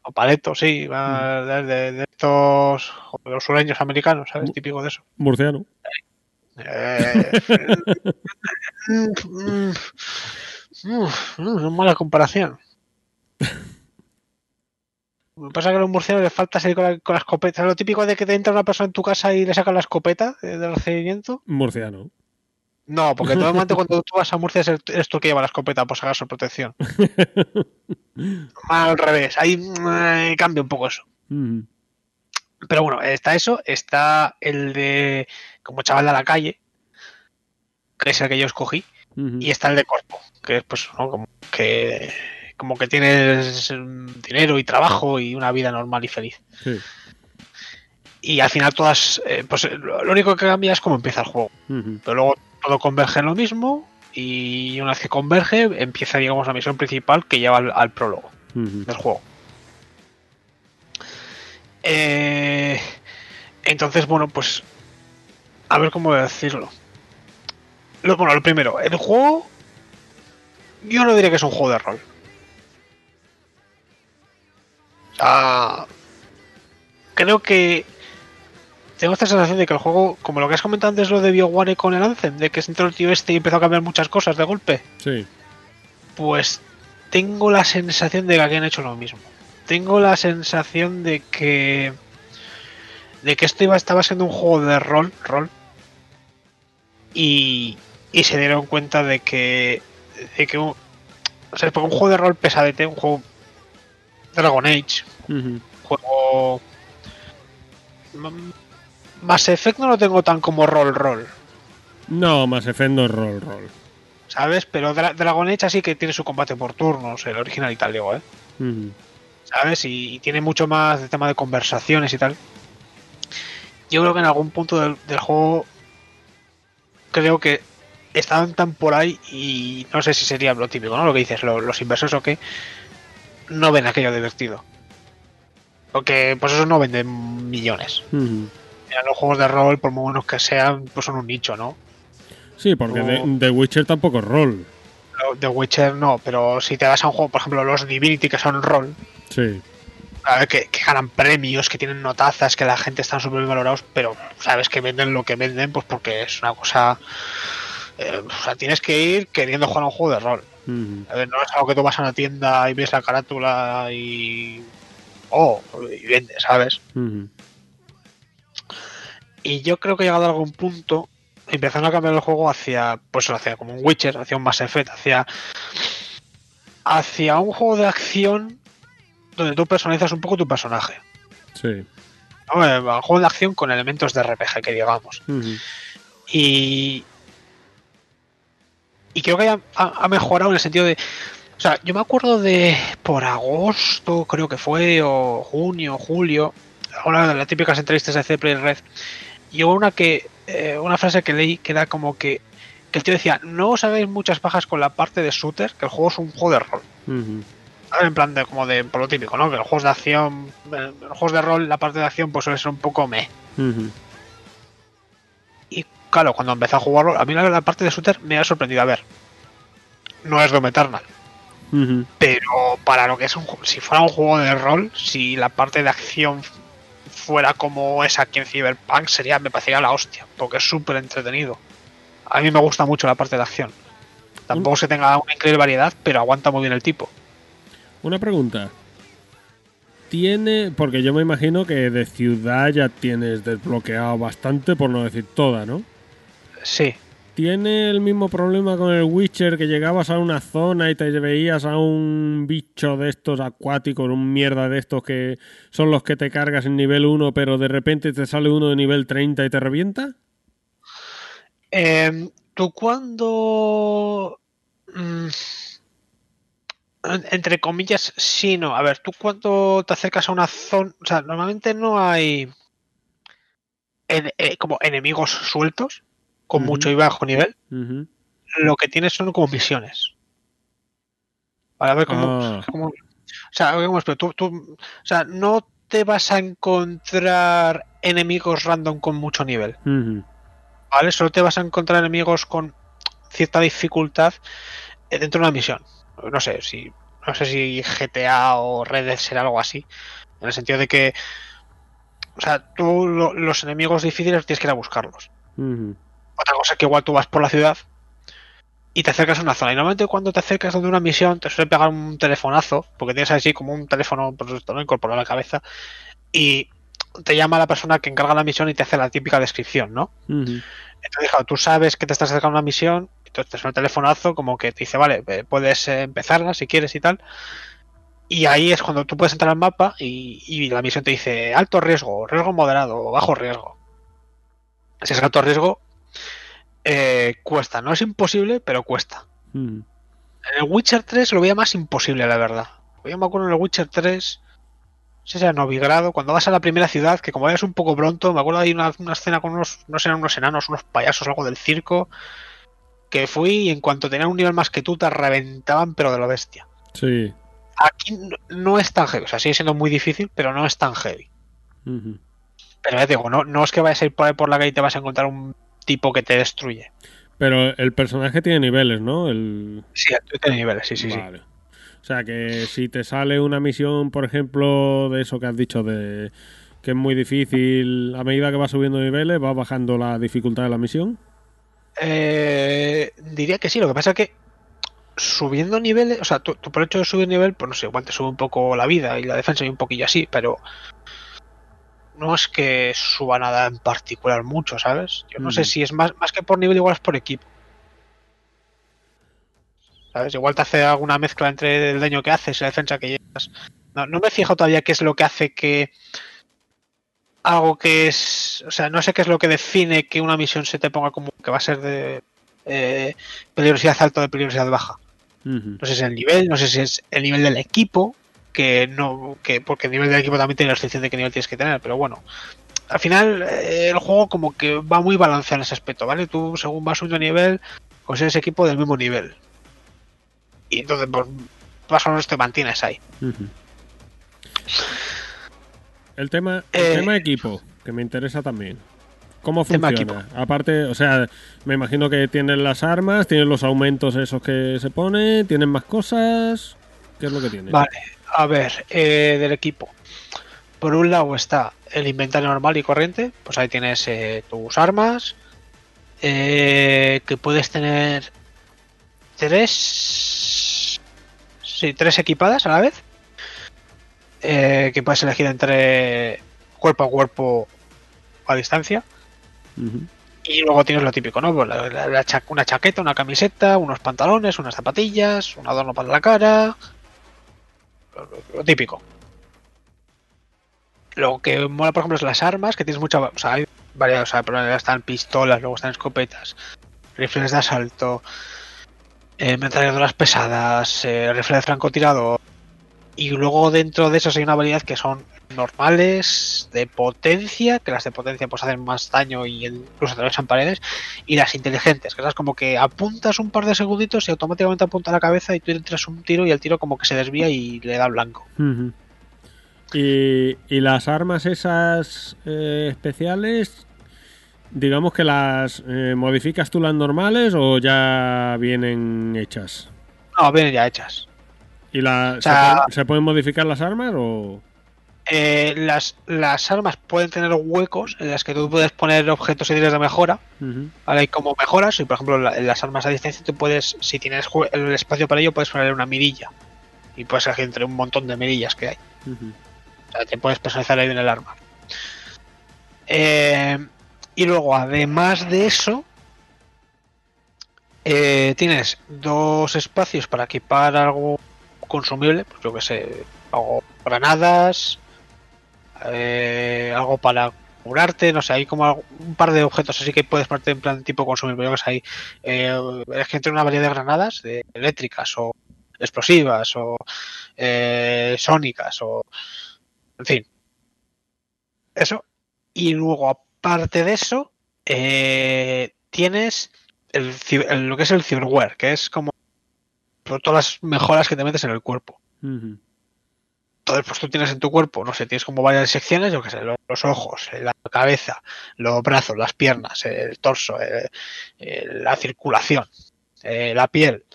[SPEAKER 2] o paleto, sí, más de, de- de estos de los sureños americanos, ¿sabes?
[SPEAKER 1] Mm.
[SPEAKER 2] Típico de eso.
[SPEAKER 1] Murciano.
[SPEAKER 2] Eh, mm, mm, mm, mm, mala comparación. Lo que pasa es que a los murcianos les falta salir con la, con la escopeta. Lo típico de que te entra una persona en tu casa y le sacan la escopeta eh, de recibimiento.
[SPEAKER 1] Murciano.
[SPEAKER 2] No, porque momento cuando tú vas a Murcia eres tú el que lleva la escopeta por sacar su protección. <laughs> Al revés, ahí mm, cambia un poco eso. Pero bueno, está eso, está el de como chaval de la calle, que es el que yo escogí, y está el de cuerpo, que es pues ¿no? como que como que tienes mm, dinero y trabajo y una vida normal y feliz.
[SPEAKER 1] Sí.
[SPEAKER 2] Y al final todas, eh, pues eh, lo único que cambia es cómo empieza el juego. Pero luego todo converge en lo mismo y una vez que converge empieza digamos la misión principal que lleva al, al prólogo del juego. Eh, entonces, bueno, pues a ver cómo decirlo. Lo, bueno, lo primero, el juego yo no diría que es un juego de rol. Sea, creo que tengo esta sensación de que el juego, como lo que has comentado antes, lo de BioWare con el Anthem, de que se entró el tío este y empezó a cambiar muchas cosas de golpe,
[SPEAKER 1] Sí.
[SPEAKER 2] pues tengo la sensación de que aquí han hecho lo mismo. Tengo la sensación de que de que esto iba estaba siendo un juego de rol, rol y, y se dieron cuenta de que de que un, o sea, porque un juego de rol pesadete, un juego Dragon Age, juego Mass Effect no lo tengo tan como rol rol,
[SPEAKER 1] No, más Effect no es roll roll.
[SPEAKER 2] ¿sabes? Pero Dra- Dragon Age así que tiene su combate por turnos, el original y tal, digo, ¿eh? ¿sabes? Y, y tiene mucho más de tema de conversaciones y tal. Yo creo que en algún punto del, del juego creo que estaban tan por ahí y no sé si sería lo típico, ¿no? Lo que dices, lo- los inversores o qué, no ven aquello divertido. Porque pues eso no venden millones. Mira, los juegos de rol, por muy buenos que sean, pues son un nicho, ¿no?
[SPEAKER 1] Sí, porque. The, Witcher tampoco es rol.
[SPEAKER 2] The Witcher no, pero si te vas a un juego, por ejemplo, los Divinity que son rol,
[SPEAKER 1] Sí.
[SPEAKER 2] a ver, que, que ganan premios, que tienen notazas, que la gente están súper valorados, pero sabes que venden lo que venden, pues porque es una cosa. eh, o sea, tienes que ir queriendo jugar a un juego de rol. A ver, no es algo que tú vas a una tienda y ves la carátula y. Oh, y vendes, ¿sabes? Y yo creo que he llegado a algún punto, empezando a cambiar el juego hacia, pues hacia como un Witcher, hacia un Mass Effect, hacia, hacia un juego de acción donde tú personalizas un poco tu personaje.
[SPEAKER 1] Sí.
[SPEAKER 2] Un juego de acción con elementos de RPG, que digamos. Y. Y creo que ha, mejorado en el sentido de. O sea, yo me acuerdo de por agosto, creo que fue, o junio, julio, una de las típicas entrevistas de Zeppelin Red. Y hubo una que. eh, una frase que leí que era como que. Que el tío decía: No os hagáis muchas pajas con la parte de shooter, que el juego es un juego de rol. En plan de como de por lo típico, ¿no? Que los juegos de acción, eh, los juegos de rol, la parte de acción pues suele ser un poco meh. Y claro, cuando empecé a jugarlo, a mí la, la parte de shooter me ha sorprendido. A ver, no es Doom Eternal, pero para lo que es un si fuera un juego de rol, si la parte de acción fuera como es aquí en Cyberpunk, sería, me parecería la hostia, porque es súper entretenido. A mí me gusta mucho la parte de acción. Tampoco se tenga una increíble variedad, pero aguanta muy bien el tipo.
[SPEAKER 1] Una pregunta. Tiene, porque yo me imagino que de ciudad ya tienes desbloqueado bastante, por no decir toda, ¿no?
[SPEAKER 2] Sí,
[SPEAKER 1] ¿Tiene el mismo problema con el Witcher que llegabas a una zona y te veías a un bicho de estos acuáticos, un mierda de estos que son los que te cargas en nivel 1, pero de repente te sale uno de nivel 30 y te revienta?
[SPEAKER 2] Em, ¿Tú cuando... mm, en- entre comillas, sí, no. A ver, tú cuando te acercas a una zona... O sea, normalmente no hay... en- eh, como enemigos sueltos, con mucho y bajo nivel. Lo que tienes son como misiones. Vale, a ver cómo... Cómo- O sea, ¿cómo explico? tú, tú- o sea, no te vas a encontrar enemigos random con mucho nivel. ¿vale? Solo te vas a encontrar enemigos con cierta dificultad eh, dentro de una misión. No sé si no sé si GTA o Red Dead será algo así, en el sentido de que o sea, tú lo- los enemigos difíciles tienes que ir a buscarlos.
[SPEAKER 1] Ujú.
[SPEAKER 2] Otra cosa es que igual tú vas por la ciudad y te acercas a una zona. Y normalmente cuando te acercas a una misión te suele pegar un telefonazo, porque tienes así como un teléfono esto, ¿no? incorporado a la cabeza, y te llama la persona que encarga la misión y te hace la típica descripción, ¿no? Entonces, claro, tú sabes que te estás acercando a una misión, entonces te suena el telefonazo como que te dice, vale, eh, puedes eh, empezarla si quieres y tal. Y ahí es cuando tú puedes entrar al mapa y, y la misión te dice alto riesgo, riesgo moderado o bajo riesgo. Si es alto riesgo, eh, cuesta. No es imposible, pero cuesta. En el Witcher 3 lo veía más imposible, la verdad. Yo me acuerdo en el Witcher 3, no sé si era Novigrado, cuando vas a la primera ciudad, que como eres un poco pronto, me acuerdo de una, una escena con unos, no sé, unos enanos, unos payasos, algo del circo, que fui y en cuanto tenían un nivel más que tú, te reventaban, pero de lo bestia.
[SPEAKER 1] Sí.
[SPEAKER 2] Aquí no, no es tan heavy, o sea, sigue siendo muy difícil, pero no es tan heavy. Pero ya te digo, no, no es que vayas a ir por ahí por la calle y te vas a encontrar un tipo que te destruye.
[SPEAKER 1] Pero el personaje tiene niveles, ¿no? El...
[SPEAKER 2] Sí, tiene niveles, sí, sí, sí.
[SPEAKER 1] O sea que si te sale una misión, por ejemplo, de eso que has dicho, de que es muy difícil, a medida que vas subiendo niveles, va bajando la dificultad de la misión.
[SPEAKER 2] Eh, diría que sí, lo que pasa es que subiendo niveles, o sea, tú, tú por el hecho de subir nivel, pues no sé, igual te sube un poco la vida y la defensa y un poquillo así, pero no es que suba nada en particular mucho, ¿sabes? Yo no sé
[SPEAKER 1] Mm.
[SPEAKER 2] si es más, más que por nivel, igual es por equipo. ¿Sabes? Igual te hace alguna mezcla entre el daño que haces y la defensa que llevas. No, no me fijo todavía qué es lo que hace que algo que es. O sea, no sé qué es lo que define que una misión se te ponga como que va a ser de eh, peligrosidad alta o de peligrosidad baja. No sé si es el nivel, no sé si es el nivel del equipo, que no. que Porque el nivel del equipo también tiene la restricción de qué nivel tienes que tener, pero bueno. Al final, eh, el juego como que va muy balanceado en ese aspecto, ¿vale? Tú, según vas subiendo nivel, consigues equipo del mismo nivel. Y entonces, pues, más o menos te mantienes ahí.
[SPEAKER 1] El tema, el
[SPEAKER 2] Eh,
[SPEAKER 1] tema equipo, que me interesa también. ¿Cómo funciona? Aparte, o sea, me imagino que tienen las armas, tienen los aumentos esos que se pone, tienen más cosas. ¿Qué es lo que tienen?
[SPEAKER 2] Vale, a ver, eh, del equipo. Por un lado está el inventario normal y corriente, pues ahí tienes eh, tus armas, eh, que puedes tener tres, sí, tres equipadas a la vez, eh, que puedes elegir entre cuerpo a cuerpo o a distancia. Y luego tienes lo típico, ¿no? Pues la- la- la cha- una chaqueta, una camiseta, unos pantalones, unas zapatillas, un adorno para la cara. Lo, típico. Lo que mola, por ejemplo, es las armas, que tienes muchas. O sea, hay varias. O están pistolas, luego están escopetas, rifles de asalto, eh, pesadas, eh, rifle de francotirador. Y luego dentro de esos hay una variedad que son normales, de potencia, que las de potencia pues hacen más daño y incluso atravesan paredes, y las inteligentes, que esas como que apuntas un par de segunditos y automáticamente apunta la cabeza y tú entras un tiro y el tiro como que se desvía y le da blanco.
[SPEAKER 1] Y, y las armas esas eh, especiales, digamos que las eh, modificas tú las normales o ya vienen hechas.
[SPEAKER 2] No, vienen ya hechas.
[SPEAKER 1] ¿Y la,
[SPEAKER 2] O sea-
[SPEAKER 1] ¿se, pueden, se pueden modificar las armas o...?
[SPEAKER 2] Eh, las, las armas pueden tener huecos en las que tú puedes poner objetos y de mejora. Ahora hay como mejoras, y por ejemplo la- las armas a distancia tú puedes, si tienes el espacio para ello, puedes ponerle una mirilla. Y puedes elegir entre un montón de mirillas que hay. O sea, te puedes personalizar ahí en el arma. Eh, y luego, además de eso, eh, tienes dos espacios para equipar algo consumible, pues yo que sé, algo granadas, eh, algo para curarte, no sé, hay como un par de objetos así que puedes ponerte en plan tipo consumible, yo que hay eh, es que una variedad de granadas eléctricas o explosivas o eh, sónicas o en fin. Eso. Y luego, aparte de eso, eh, tienes el, el- lo que es el cyberware, que es como todas las mejoras que te metes en el cuerpo. Entonces, pues tú tienes en tu cuerpo, no sé, tienes como varias secciones, yo qué sé, lo- los ojos, eh, la cabeza, los brazos, las piernas, el torso, eh, eh, la circulación, eh, la piel,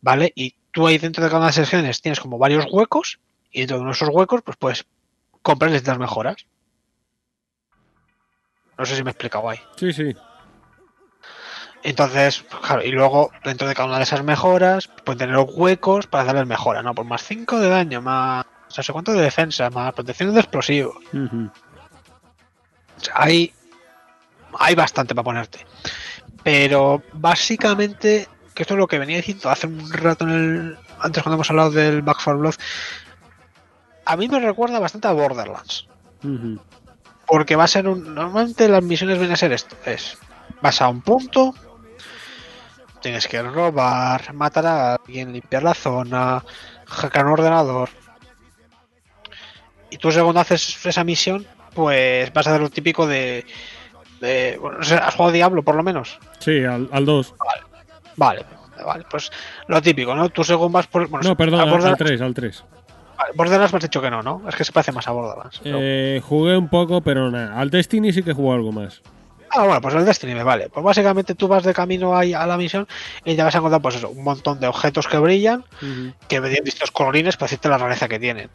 [SPEAKER 2] ¿vale? Y tú ahí dentro de cada una de las secciones tienes como varios huecos y dentro de uno de esos huecos pues puedes comprar distintas mejoras. No sé si me he explicado ahí.
[SPEAKER 1] Sí, sí.
[SPEAKER 2] Entonces, pues, claro, y luego dentro de cada una de esas mejoras pueden tener huecos para darles mejora, ¿no? Por más 5 de daño, más no sé cuánto de defensa, más protección de explosivos. O sea, hay, hay bastante para ponerte. Pero básicamente, que esto es lo que venía diciendo hace un rato en el, antes cuando hemos hablado del Back 4 Blood, a mí me recuerda bastante a Borderlands. Porque va a ser un. Normalmente las misiones vienen a ser esto: es. Vas a un punto. Tienes que robar, matar a alguien, limpiar la zona, hackear un ordenador. Y tú según haces esa misión, pues vas a hacer lo típico de. de bueno, ¿Has jugado Diablo por lo menos?
[SPEAKER 1] Sí, al, al 2.
[SPEAKER 2] Vale, vale, pues lo típico, ¿no? Tú según vas por. Bueno,
[SPEAKER 1] No, perdón,
[SPEAKER 2] a
[SPEAKER 1] al, al
[SPEAKER 2] Borderlands,
[SPEAKER 1] 3, al 3.
[SPEAKER 2] vale, Borderlands me has dicho que no, ¿no? Es que se parece más a Borderlands. ¿no?
[SPEAKER 1] Eh, jugué un poco, pero nada. Al Destiny sí que jugó algo más.
[SPEAKER 2] Ah, bueno, pues el Destiny me vale. Pues básicamente tú vas de camino ahí a la misión y te vas a encontrar, pues eso, un montón de objetos que brillan, que tienen distintos colorines para decirte la rareza que tienen.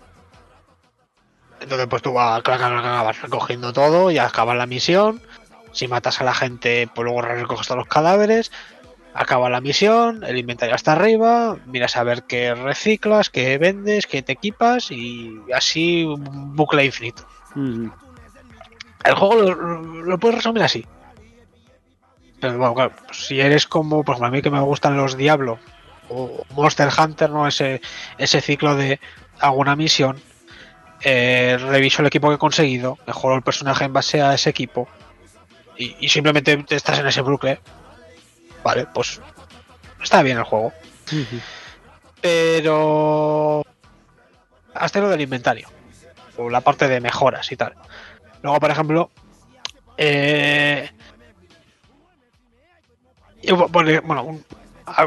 [SPEAKER 2] Entonces, pues tú vas, recogiendo todo y acabas la misión. Si matas a la gente, pues luego recoges todos los cadáveres. Acaba la misión, el inventario está arriba, miras a ver qué reciclas, qué vendes, qué te equipas y así un bucle infinito. El juego lo, puedes resumir así. Pero bueno, claro, pues si eres como, por ejemplo, a mí que me gustan los Diablo o Monster Hunter, ¿no? Ese, ese ciclo de hago una misión, eh, reviso el equipo que he conseguido, mejoro el personaje en base a ese equipo y, y simplemente te estás en ese bucle. Vale, pues está bien el juego. Pero hasta lo del inventario o la parte de mejoras y tal. Luego, por ejemplo, eh, yo, bueno,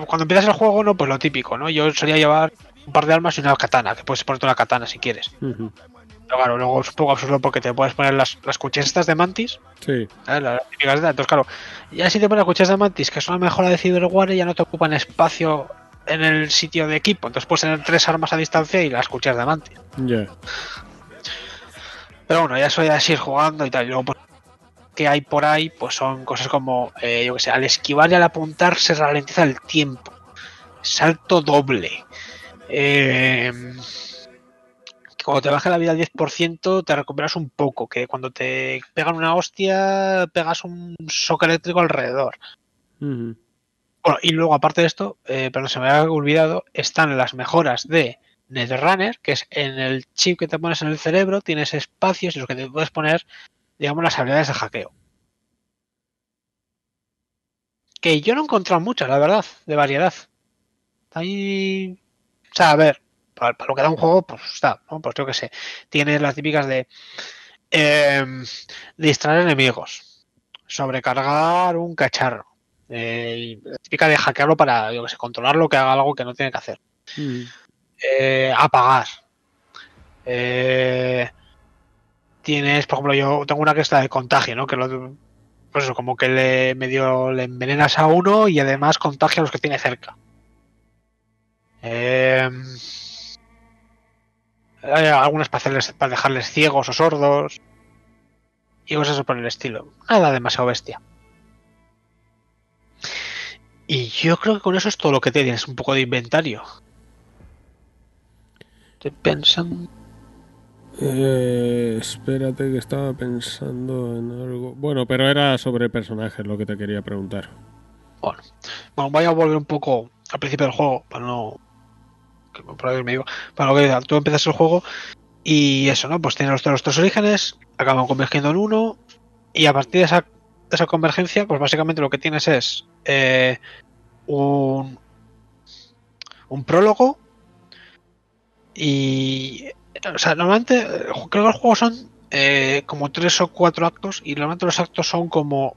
[SPEAKER 2] cuando empiezas el juego, no, pues lo típico, ¿no? Yo solía llevar un par de armas y una katana, que puedes ponerte una katana si quieres. Pero claro, luego es un poco absurdo porque te puedes poner las, las cuchillas estas de mantis,
[SPEAKER 1] Sí.
[SPEAKER 2] ¿eh? las típicas de entonces claro, ya si te pones las cuchillas de mantis, que es una mejora de Cyberware, ya no te ocupan espacio en el sitio de equipo, entonces puedes tener tres armas a distancia y las cuchillas de mantis.
[SPEAKER 1] Ya.
[SPEAKER 2] Pero bueno, ya soy así ir jugando y tal. Y luego, pues, que hay por ahí, pues son cosas como, eh, yo que sé, al esquivar y al apuntar se ralentiza el tiempo. Salto doble. Eh, que cuando te baja la vida al 10% te recuperas un poco. Que cuando te pegan una hostia, pegas un shock eléctrico alrededor. Bueno, y luego aparte de esto, eh, pero se me había olvidado, están las mejoras de Netrunner, que es en el chip que te pones en el cerebro, tienes espacios en los que te puedes poner, digamos, las habilidades de hackeo. Que yo no he encontrado muchas, la verdad, de variedad. Ahí. O sea, a ver, para, para lo que da un juego, pues está, ¿no? Pues yo qué sé. Tienes las típicas de. em, distraer enemigos. Sobrecargar un cacharro. Eh, la típica de hackearlo para, yo que sé, controlarlo que haga algo que no tiene que hacer.
[SPEAKER 1] Ujú.
[SPEAKER 2] Eh, apagar. Eh, tienes, por ejemplo, yo tengo una que está de contagio, ¿no? Que lo, pues eso, como que le medio le envenenas a uno y además contagia a los que tiene cerca. Eh, hay algunas para, hacerles, para dejarles ciegos o sordos. Y cosas por el estilo. Nada demasiado bestia. Y yo creo que con eso es todo lo que tienes, un poco de inventario. Estoy pensando.
[SPEAKER 1] Eh, espérate que estaba pensando en algo. Bueno, pero era sobre personajes lo que te quería preguntar.
[SPEAKER 2] Bueno, bueno, voy a volver un poco al principio del juego para no. Que ahí me digo. Para lo que tú empiezas el juego y eso, ¿no? Pues tienes los, los tres orígenes, acaban convergiendo en uno y a partir de esa, de esa convergencia, pues básicamente lo que tienes es eh, un, un prólogo y. Normalmente creo que los juegos son eh, como tres o cuatro actos y normalmente los actos son como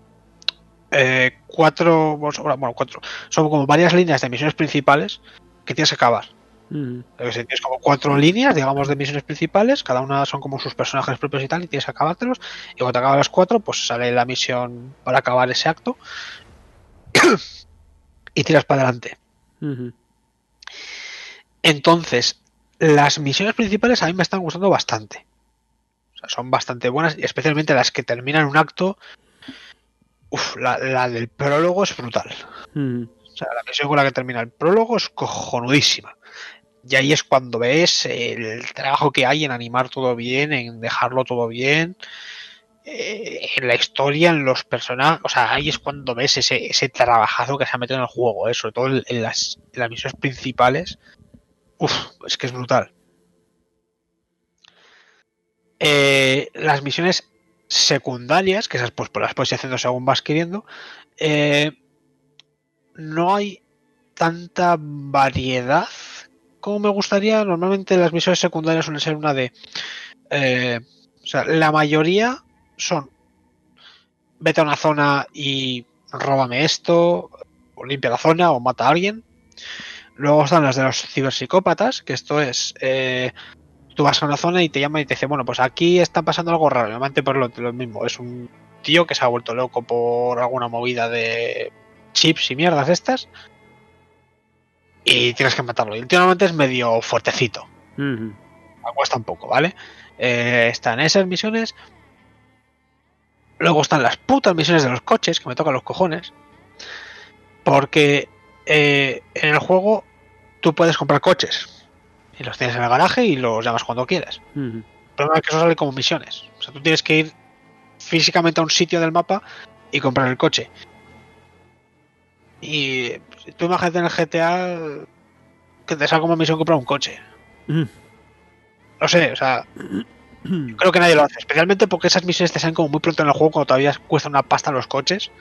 [SPEAKER 2] eh, cuatro, bueno, cuatro, son como varias líneas de misiones principales que tienes que acabar. Tienes como cuatro líneas, digamos, de misiones principales, cada una son como sus personajes propios y tal, y tienes que acabártelos. Y cuando te acabas las cuatro, pues sale la misión para acabar ese acto. <coughs> y tiras para adelante. Entonces, las misiones principales a mí me están gustando bastante. O sea, son bastante buenas, y especialmente las que terminan un acto. Uf, la, la del prólogo es brutal.
[SPEAKER 1] Ujú.
[SPEAKER 2] O sea, la misión con la que termina el prólogo es cojonudísima. Y ahí es cuando ves el trabajo que hay en animar todo bien, en dejarlo todo bien, eh, en la historia, en los personajes. O sea, ahí es cuando ves ese, ese trabajazo que se ha metido en el juego, eh, sobre todo en, las, las misiones principales. Uf, es que es brutal. Eh, las misiones secundarias, que esas pues, pues las puedes ir haciendo según vas queriendo, eh, no hay tanta variedad como me gustaría. Normalmente las misiones secundarias suelen ser una de... eh, o sea, la mayoría son vete a una zona y róbame esto, o limpia la zona, o mata a alguien. Luego están las de los ciberpsicópatas, que esto es... eh, tú vas a una zona y te llaman y te dice, bueno, pues aquí está pasando algo raro. Normalmente por lo, lo mismo, es un tío que se ha vuelto loco por alguna movida de chips y mierdas estas. Y tienes que matarlo. Y el tío normalmente es medio fuertecito.
[SPEAKER 1] Ujú.
[SPEAKER 2] Cuesta un poco, ¿vale? Eh, están esas misiones. Luego están las putas misiones de los coches, que me tocan los cojones. Porque eh, en el juego tú puedes comprar coches. Y los tienes en el garaje y los llamas cuando quieras.
[SPEAKER 1] Ujú.
[SPEAKER 2] El problema es que eso sale como misiones. O sea, tú tienes que ir físicamente a un sitio del mapa y comprar el coche. Y tú imagínate en el GTA que te sale como misión comprar un coche.
[SPEAKER 1] Ujú.
[SPEAKER 2] No sé, o sea, <clears throat> creo que nadie lo hace. Especialmente porque esas misiones te salen como muy pronto en el juego cuando todavía cuesta una pasta los coches.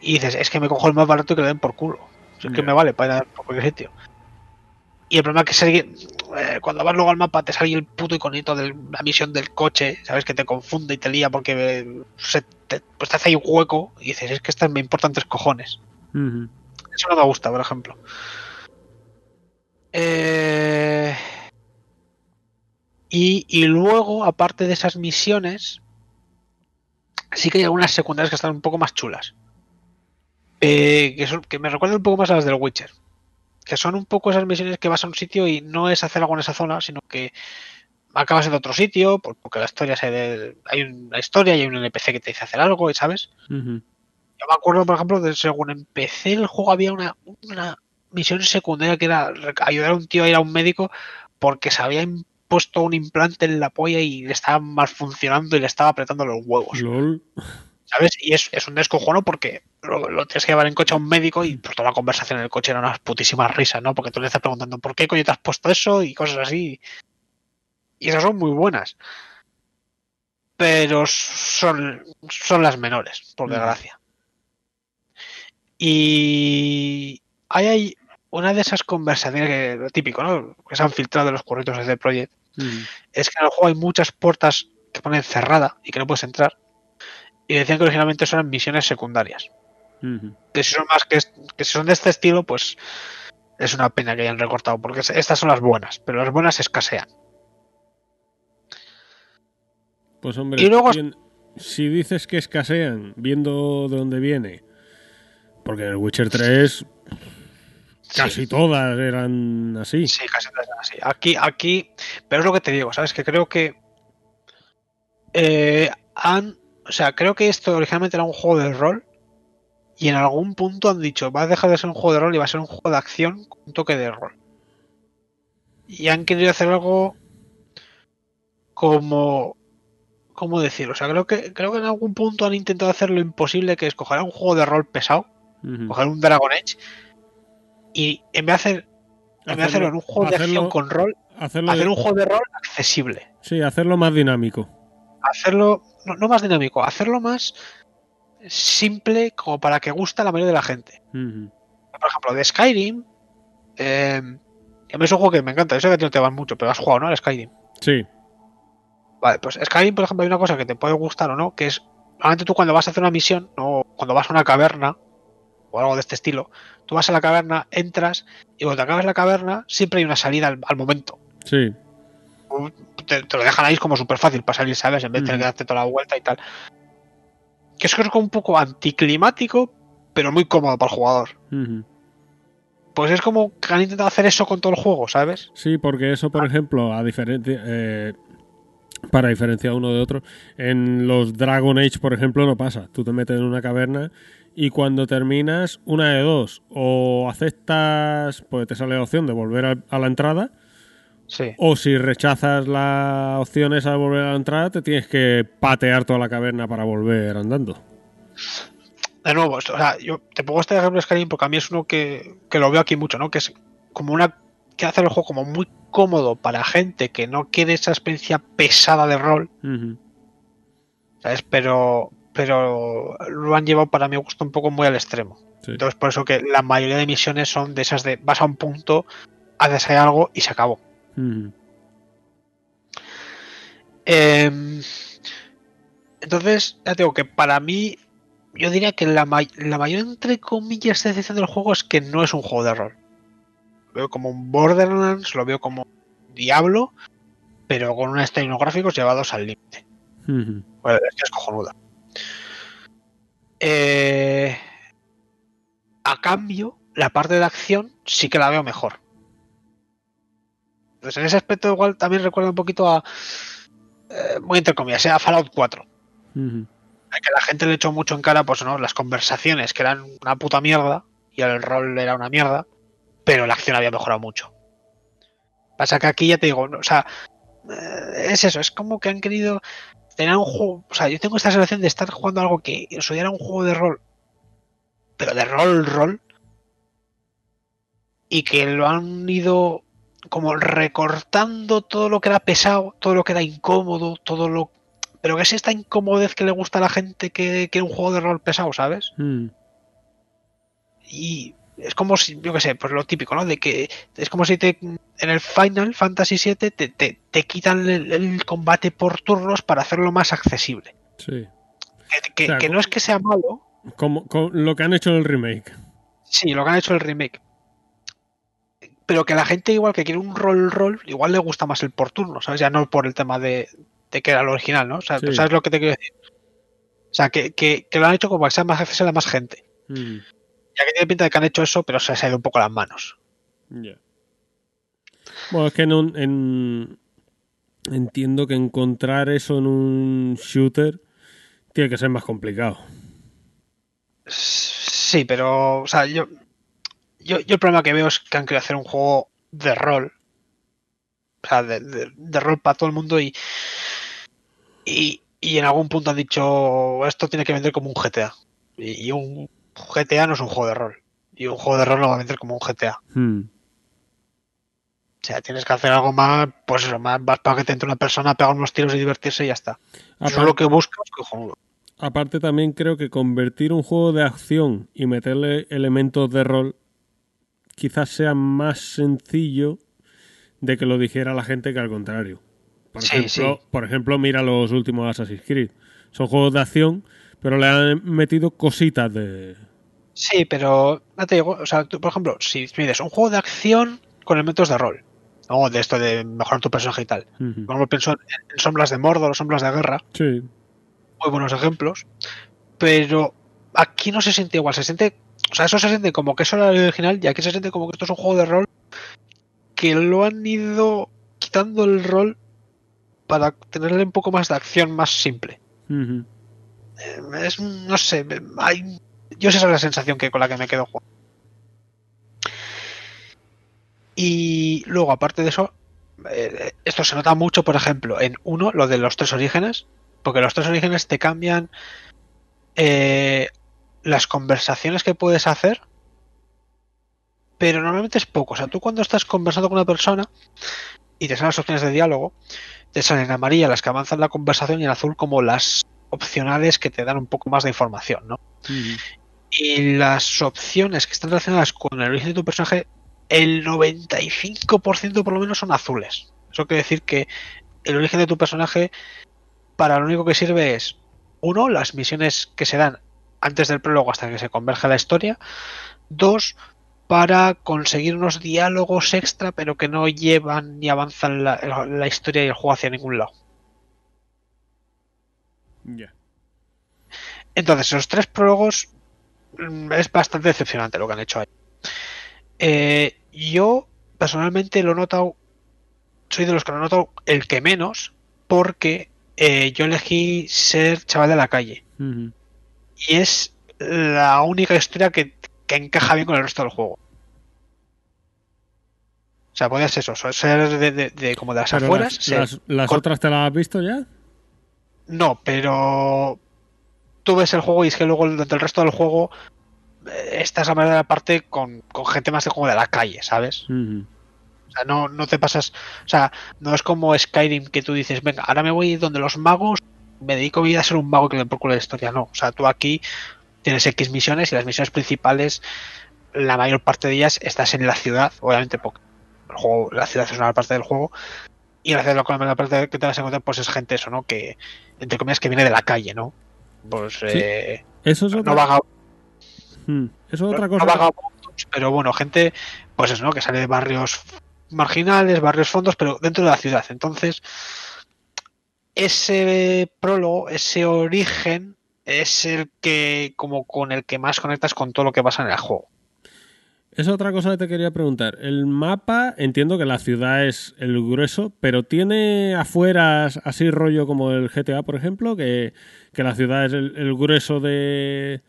[SPEAKER 2] Y dices, es que me cojo el más barato y que lo den por culo. O sea, es que me vale para ir a cualquier sitio. Y el problema es que se- eh, cuando vas luego al mapa te sale el puto iconito de la misión del coche, ¿sabes? Que te confunde y te lía porque eh, se te, pues te hace ahí un hueco y dices, es que estas me importan tres cojones. Eso no me gusta, por ejemplo. Eh, Y, y luego, aparte de esas misiones, sí que hay algunas secundarias que están un poco más chulas. Eh, que, son, que me recuerdan un poco más a las del Witcher. Que son un poco esas misiones que vas a un sitio y no es hacer algo en esa zona, sino que acabas en otro sitio, por- porque la historia se de- hay una historia y hay un NPC que te dice hacer algo, ¿sabes? Yo me acuerdo, por ejemplo, de según empecé el juego había una, una misión secundaria que era ayudar a un tío a ir a un médico porque se había puesto un implante en la polla y le estaba mal funcionando y le estaba apretando los huevos,
[SPEAKER 1] LOL.
[SPEAKER 2] ¿sabes? Y es, es un descojono porque lo, lo tienes que llevar en coche a un médico y por toda la conversación en el coche era unas putísimas risas, ¿no? Porque tú le estás preguntando ¿por qué coño te has puesto eso? y cosas así. Y esas son muy buenas. Pero son, son las menores, por
[SPEAKER 1] Mm.
[SPEAKER 2] desgracia. Y hay, hay una de esas conversaciones que lo típico, ¿no? Que se han filtrado de los curritos de Project.
[SPEAKER 1] Ujú.
[SPEAKER 2] Es que en el juego hay muchas puertas que ponen cerrada y que no puedes entrar. Y decían que originalmente son misiones secundarias. Que si son más que, que si son de este estilo, pues es una pena que hayan recortado, porque es- estas son las buenas, pero las buenas escasean.
[SPEAKER 1] Pues hombre,
[SPEAKER 2] Y luego-
[SPEAKER 1] si dices que escasean, viendo de dónde viene, porque en el Witcher 3 casi
[SPEAKER 2] Sí.
[SPEAKER 1] todas eran así.
[SPEAKER 2] Sí, casi todas son así. Aquí, aquí, pero es lo que te digo, ¿sabes? Que creo que eh, han, o sea, creo que esto originalmente era un juego de rol y en algún punto han dicho, va a dejar de ser un juego de rol y va a ser un juego de acción con un toque de rol. Y han querido hacer algo como, ¿cómo decirlo? O sea, creo que creo que en algún punto han intentado hacer lo imposible, que es coger un juego de rol pesado, Coger un Dragon Age y en vez de hacer en vez de hacerlo en un juego de acción con rol,
[SPEAKER 1] hacerlo
[SPEAKER 2] hacer
[SPEAKER 1] de-
[SPEAKER 2] un juego de rol accesible.
[SPEAKER 1] Sí, hacerlo más dinámico.
[SPEAKER 2] Hacerlo, no, no más dinámico, hacerlo más simple como para que guste a la mayoría de la gente. Por ejemplo, de Skyrim, eh, a mí es un juego que me encanta, yo sé que a ti no te van mucho, pero has jugado, ¿no? Al Skyrim.
[SPEAKER 1] Sí.
[SPEAKER 2] Vale, pues Skyrim, por ejemplo, hay una cosa que te puede gustar o no, que es, normalmente tú cuando vas a hacer una misión, o cuando vas a una caverna, o algo de este estilo, tú vas a la caverna, entras y cuando te acabas la caverna siempre hay una salida al, al momento.
[SPEAKER 1] Sí.
[SPEAKER 2] Te, te lo dejan ahí como súper fácil para salir, ¿sabes? En vez de tener que darte toda la vuelta y tal. Que es como un poco anticlimático, pero muy cómodo para el jugador. Pues es como que han intentado hacer eso con todo el juego, ¿sabes?
[SPEAKER 1] Sí, porque eso, por ejemplo, a diferencia, eh, para diferenciar uno de otro, en los Dragon Age, por ejemplo, no pasa. Tú te metes en una caverna y cuando terminas, una de dos, o aceptas, pues te sale la opción de volver a, a la entrada,
[SPEAKER 2] Sí.
[SPEAKER 1] o si rechazas la opción esa de volver a la entrada, te tienes que patear toda la caverna para volver andando.
[SPEAKER 2] De nuevo, o sea, yo te pongo este ejemplo de Skyrim porque a mí es uno que, que lo veo aquí mucho, ¿no? Que es como una. que hace el juego como muy cómodo para gente que no quiere esa experiencia pesada de rol. ¿sabes? Pero. Pero lo han llevado para mi gusto un poco muy al extremo.
[SPEAKER 1] Sí.
[SPEAKER 2] Entonces, por eso que la mayoría de misiones son de esas de vas a un punto, haces ahí algo y se acabó.
[SPEAKER 1] Ujú.
[SPEAKER 2] Em, entonces, ya tengo que para mí, yo diría que la, may- la mayor, entre comillas, decepción del juego es que no es un juego de rol. Lo veo como un Borderlands, lo veo como un Diablo, pero con unos tecnográficos llevados al límite.
[SPEAKER 1] Ujú.
[SPEAKER 2] Bueno, es que es cojonuda. Eh, a cambio, la parte de acción sí que la veo mejor. Entonces, en ese aspecto, igual también recuerda un poquito a. eh, muy entre comillas, a Fallout 4.
[SPEAKER 1] Ujú.
[SPEAKER 2] a que la gente le echó mucho en cara, pues no, las conversaciones que eran una puta mierda y el rol era una mierda, pero la acción había mejorado mucho. Pasa que aquí ya te digo, no, o sea, eh, es eso, es como que han querido tener un juego, o sea, yo tengo esta sensación de estar jugando algo que en su día era un juego de rol, pero de rol, rol, y que lo han ido como recortando todo lo que era pesado, todo lo que era incómodo, todo lo pero que es esta incomodez que le gusta a la gente que quiere un juego de rol pesado, ¿sabes?
[SPEAKER 1] Ujú.
[SPEAKER 2] Y es como si, yo qué sé, pues lo típico, ¿no? De que es como si te en el Final Fantasy VII te, te, te quitan el, el combate por turnos para hacerlo más accesible.
[SPEAKER 1] Sí.
[SPEAKER 2] Que, que-
[SPEAKER 1] O sea,
[SPEAKER 2] que no es que sea malo,
[SPEAKER 1] Como, como lo que han hecho en el remake.
[SPEAKER 2] sí, lo que han hecho el remake. Pero que la gente igual que quiere un rol rol, igual le gusta más el por turno, ¿sabes? Ya no por el tema de, de que era lo original, ¿no? O sea,
[SPEAKER 1] Sí.
[SPEAKER 2] ¿tú ¿sabes lo que te quiero decir? O sea, que, que, que lo han hecho como para que sea más accesible a más gente.
[SPEAKER 1] Ujú.
[SPEAKER 2] Ya que tiene pinta de que han hecho eso, pero se ha ido un poco las manos.
[SPEAKER 1] Ya. Bueno, es que en un- en- entiendo que encontrar eso en un shooter tiene que ser más complicado.
[SPEAKER 2] Sí, pero, o sea, yo, yo, yo el problema que veo es que han querido hacer un juego de rol. O sea, de, de- de rol para todo el mundo y, y, y en algún punto han dicho esto tiene que vender como un GTA. Y, y un GTA no es un juego de rol. Y un juego de rol no va a vender como un GTA.
[SPEAKER 1] Hmm.
[SPEAKER 2] O sea, tienes que hacer algo más, pues eso, más, más para que te entre una persona, pegar unos tiros y divertirse y ya está. Eso es lo que buscas, cojonudo.
[SPEAKER 1] aparte también creo que convertir un juego de acción y meterle elementos de rol quizás sea más sencillo de que lo dijera la gente que al contrario. Por,
[SPEAKER 2] Sí,
[SPEAKER 1] ejemplo,
[SPEAKER 2] sí.
[SPEAKER 1] por ejemplo, mira los últimos Assassin's Creed. Son juegos de acción, pero le han metido cositas de...
[SPEAKER 2] Sí, pero ya te digo, o sea, tú, por ejemplo, si mides un juego de acción con elementos de rol, o de esto de mejorar tu personaje y tal.
[SPEAKER 1] Ujú.
[SPEAKER 2] Por ejemplo, pienso en, en Sombras de Mordor o Sombras de Guerra,
[SPEAKER 1] Sí.
[SPEAKER 2] muy buenos ejemplos, pero aquí no se siente igual, se siente, o sea, eso se siente como que eso era el original y aquí se siente como que esto es un juego de rol que lo han ido quitando el rol para tenerle un poco más de acción más simple. Eh, Es, no sé, hay, yo esa es la sensación que con la que me quedo jugando. Y luego, aparte de eso, eh, esto se nota mucho, por ejemplo, en uno, lo de los tres orígenes, porque los tres orígenes te cambian eh, las conversaciones que puedes hacer, pero normalmente es poco. O sea, tú cuando estás conversando con una persona y te salen las opciones de diálogo, te salen en amarilla las que avanzan la conversación y en azul como las opcionales que te dan un poco más de información, ¿no? Y las opciones que están relacionadas con el origen de tu personaje, el 95% por lo menos son azules. Eso quiere decir que el origen de tu personaje para lo único que sirve es, uno, las misiones que se dan antes del prólogo hasta que se converge la historia. Dos, para conseguir unos diálogos extra, pero que no llevan ni avanzan la, la historia y el juego hacia ningún lado.
[SPEAKER 1] Ya.
[SPEAKER 2] Entonces, los tres prólogos mm, es bastante decepcionante lo que han hecho ahí. Eh, yo, personalmente, lo he notado. Soy de los que lo he notado el que menos, porque eh, yo elegí ser chaval de la calle. Y es la única historia que, que encaja bien con el resto del juego. O sea, podías eso, ser de, de- de- como de las
[SPEAKER 1] Pero
[SPEAKER 2] afueras.
[SPEAKER 1] las,
[SPEAKER 2] ser-
[SPEAKER 1] las- las
[SPEAKER 2] con-
[SPEAKER 1] otras te las has visto ya?
[SPEAKER 2] No, pero tú ves el juego y es que luego dentro del resto del juego eh, estás a manera parte con, con gente más de como de la calle, ¿sabes? O sea, no, no te pasas. O sea, no es como Skyrim que tú dices, venga, ahora me voy donde los magos, me dedico mi vida a ser un mago que me culo de historia. No, o sea, tú aquí tienes X misiones y las misiones principales, la mayor parte de ellas estás en la ciudad, obviamente, porque el juego, la ciudad es una parte del juego. Y la ciudad, la parte que te vas a encontrar, pues es gente eso, ¿no? Que, entre comillas, que viene de la calle, ¿no? Pues eh,
[SPEAKER 1] Eso es otra,
[SPEAKER 2] no vaga-.
[SPEAKER 1] Eso es otra
[SPEAKER 2] no
[SPEAKER 1] cosa.
[SPEAKER 2] vagabundos, pero bueno, gente, pues eso, ¿no? Que sale de barrios marginales, barrios fondos, pero dentro de la ciudad. Entonces, ese prólogo, ese origen, es el que, como con el que más conectas con todo lo que pasa en el juego.
[SPEAKER 1] Es otra cosa que te quería preguntar. El mapa, entiendo que la ciudad es el grueso, pero tiene afueras así rollo como el GTA, por ejemplo, que, que la ciudad es el, el grueso de,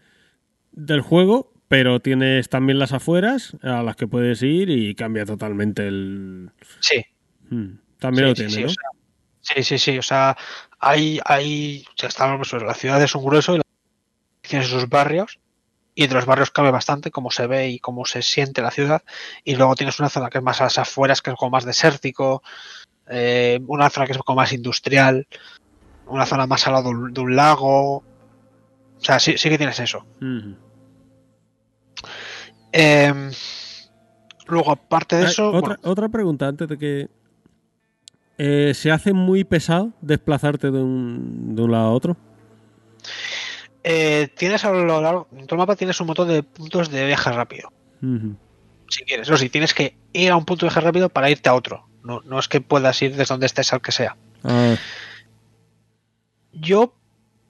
[SPEAKER 1] del juego, pero tienes también las afueras a las que puedes ir y cambia totalmente el...
[SPEAKER 2] Sí,
[SPEAKER 1] Hmm. También lo tiene,
[SPEAKER 2] sí,
[SPEAKER 1] ¿no?
[SPEAKER 2] o sea, sí, sí, sí, o sea, hay, hay, o sea, pues, la ciudad es un grueso y tiene sus barrios y entre los barrios cabe bastante cómo se ve y cómo se siente la ciudad y luego tienes una zona que es más a las afueras, que es como más desértico, eh, una zona que es como más industrial, una zona más al lado de un, de un lago, o sea, sí, sí que tienes eso. Eh, luego, aparte de
[SPEAKER 1] Ah,
[SPEAKER 2] eso,
[SPEAKER 1] otra,
[SPEAKER 2] bueno,
[SPEAKER 1] otra pregunta antes de que... eh, ¿Se hace muy pesado desplazarte de un, de un lado a otro?
[SPEAKER 2] Eh, tienes a lo largo, en todo el mapa tienes un montón de puntos de viaje rápido. Si quieres. Eso sí, tienes que ir a un punto de viaje rápido para irte a otro. No, no es que puedas ir desde donde estés al que sea. Yo,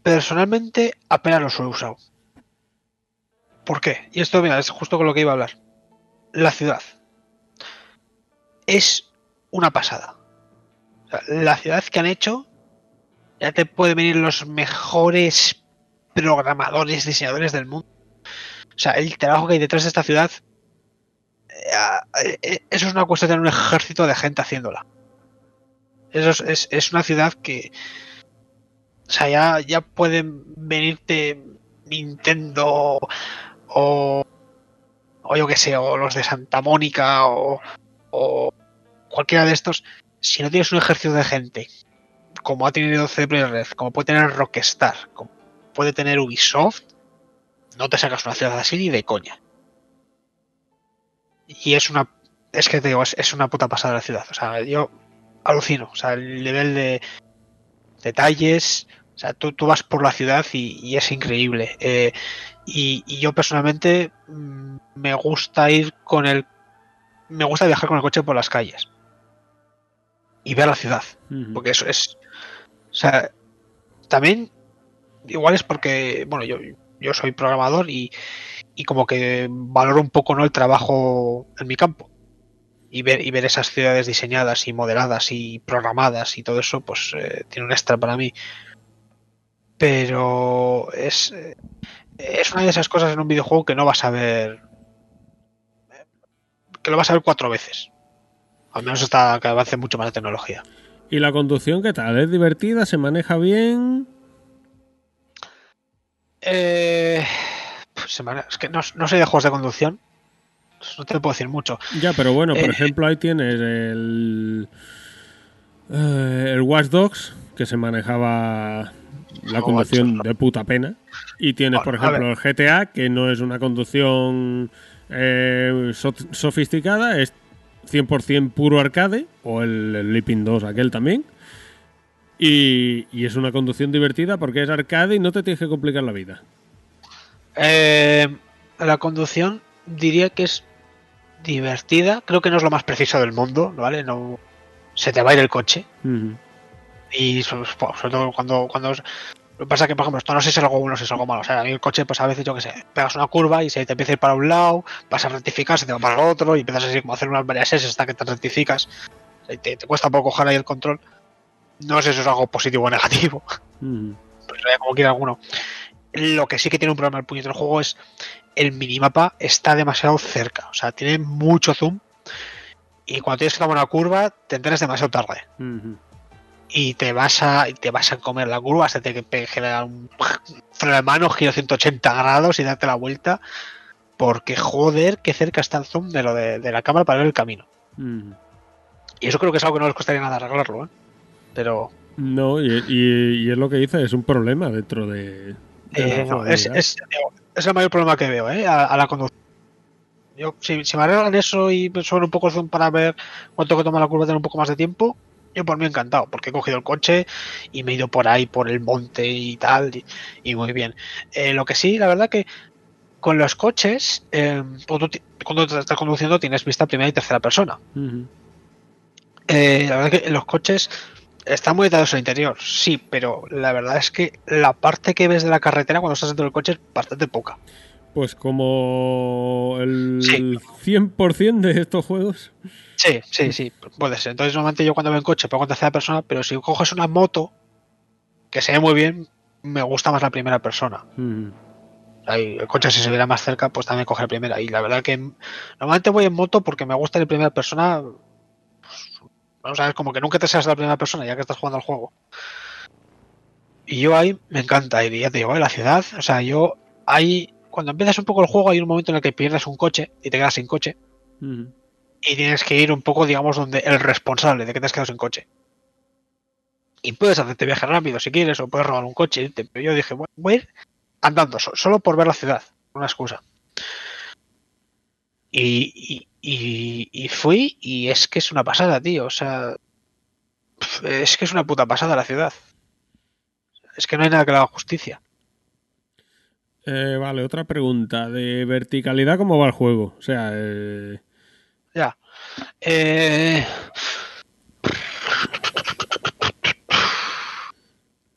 [SPEAKER 2] personalmente, apenas los he usado. ¿Por qué? Y esto, mira, es justo con lo que iba a hablar. La ciudad. Es una pasada. O sea, la ciudad que han hecho, ya te pueden venir los mejores programadores, diseñadores del mundo. O sea, el trabajo que hay detrás de esta ciudad eh, eh, eso es una cuestión de un ejército de gente haciéndola. Eso es, es- es una ciudad que. O sea, ya, ya pueden venirte Nintendo o. O yo que sé, o los de Santa Mónica o, o cualquiera de estos. Si no tienes un ejército de gente, como ha tenido CD Red, como puede tener Rockstar, como puede tener Ubisoft, no te sacas una ciudad así ni de coña. Y es una. Es que te digo, es, es una puta pasada la ciudad. O sea, yo alucino. O sea, el nivel de detalles. O sea, tú, tú vas por la ciudad y, y es increíble. Eh, y, y yo personalmente mm, me gusta ir con el. Me gusta viajar con el coche por las calles. Y ver la ciudad. Porque eso es. O sea, también. Igual es porque. Bueno, yo, yo soy programador y, y como que valoro un poco ¿no? el trabajo en mi campo. Y ver, y ver esas ciudades diseñadas y modeladas y programadas y todo eso, pues eh, tiene un extra para mí. Pero es, eh, es una de esas cosas en un videojuego que no vas a ver. Que lo vas a ver cuatro veces. Al menos hasta que avance mucho más la tecnología.
[SPEAKER 1] ¿Y la conducción qué tal? ¿Es divertida? ¿Se maneja bien?
[SPEAKER 2] Eh, pues es que no, no soy de juegos de conducción. No te puedo decir mucho.
[SPEAKER 1] Ya, pero bueno, por
[SPEAKER 2] Eh.
[SPEAKER 1] ejemplo, ahí tienes el. eh, el Watch Dogs, que se manejaba la
[SPEAKER 2] Oh,
[SPEAKER 1] conducción de puta pena. Y tienes,
[SPEAKER 2] Bueno,
[SPEAKER 1] por ejemplo, el GTA, que no es una conducción eh, so- sofisticada, es 100% puro arcade, o el, el Leaping 2, aquel también. Y, y es una conducción divertida porque es arcade y no te tienes que complicar la vida.
[SPEAKER 2] Eh, la conducción diría que es divertida. Creo que no es lo más preciso del mundo, ¿vale? No se te va a ir el coche. Y sobre, sobre todo cuando, cuando es- lo que pasa es que, por ejemplo, esto no sé si es algo bueno o si es algo malo. O sea, el coche, pues a veces, yo qué sé, pegas una curva y se te empieza a ir para un lado, vas a rectificar, se te va para el otro y empiezas así como a hacer unas varias S hasta que te rectificas. Te, te cuesta un poco coger ahí el control. No sé si eso es algo positivo o negativo,
[SPEAKER 1] Ujú.
[SPEAKER 2] pues vaya como quiera alguno. Lo que sí que tiene un problema el puñetero juego es el minimapa está demasiado cerca. O sea, tiene mucho zoom. Y cuando tienes que tomar una curva, te enteras demasiado tarde
[SPEAKER 1] Ujú.
[SPEAKER 2] y te vas a te vas a comer la curva hasta que te generar un <laughs> freno de mano, giro 180 grados y darte la vuelta. Porque joder, qué cerca está el zoom de lo de, de la cámara para ver el camino.
[SPEAKER 1] Ujú.
[SPEAKER 2] Y eso creo que es algo que no les costaría nada arreglarlo, ¿eh? Pero
[SPEAKER 1] No, y, y- y es lo que dice, es un problema dentro de. de
[SPEAKER 2] eh, no, es, es- es el mayor problema que veo, ¿eh? A, a la conducción. Yo, si, si me arreglan eso y suben un poco el zoom para ver cuánto que toma la curva, tener un poco más de tiempo, yo por mí encantado, porque he cogido el coche y me he ido por ahí, por el monte y tal, y, y muy bien. Eh, lo que sí, la verdad que con los coches, eh, cuando, te estás conduciendo tienes vista primera y tercera persona. Eh, la verdad que los coches están muy en el interior, sí, pero la verdad es que la parte que ves de la carretera cuando estás dentro del coche es bastante poca.
[SPEAKER 1] Pues como el
[SPEAKER 2] Sí.
[SPEAKER 1] 100% de estos juegos.
[SPEAKER 2] Sí, sí, sí, puede ser. Entonces, normalmente yo cuando veo en coche pongo en tercera persona, pero si coges una moto que se ve muy bien, me gusta más la primera persona. Ahí, el coche, si se viera más cerca, pues también coge la primera. Y la verdad que normalmente voy en moto porque me gusta la primera persona. Vamos a ver, como que nunca te seas la primera persona ya que estás jugando al juego. Y yo ahí me encanta y ya te digo, en la ciudad, o sea, yo ahí, cuando empiezas un poco el juego, hay un momento en el que pierdes un coche y te quedas sin coche. Y tienes que ir un poco, digamos, donde el responsable de que te has quedado sin coche. Y puedes hacerte viaje rápido si quieres, o puedes robar un coche. Pero yo dije, bueno, voy a ir andando, so- solo por ver la ciudad, una excusa. Y, y, y- y fui, y es que es una pasada, tío. O sea, es que es una puta pasada la ciudad. Es que no hay nada que le haga justicia.
[SPEAKER 1] Eh, vale, otra pregunta. De verticalidad, ¿cómo va el juego? O sea, eh,
[SPEAKER 2] Ya. Eh,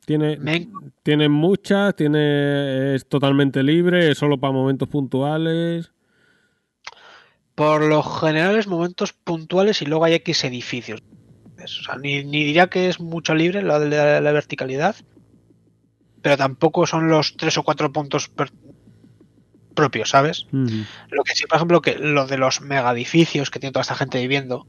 [SPEAKER 1] tiene,
[SPEAKER 2] me-
[SPEAKER 1] tiene muchas, tiene, es totalmente libre, es solo para momentos puntuales.
[SPEAKER 2] Por lo general es momentos puntuales y luego hay X edificios. Es- o sea, ni, ni diría que es mucho libre de la, la verticalidad, pero tampoco son los tres o cuatro puntos per- propios, ¿sabes? Lo que sí, por ejemplo, que lo de los megaedificios que tiene toda esta gente viviendo,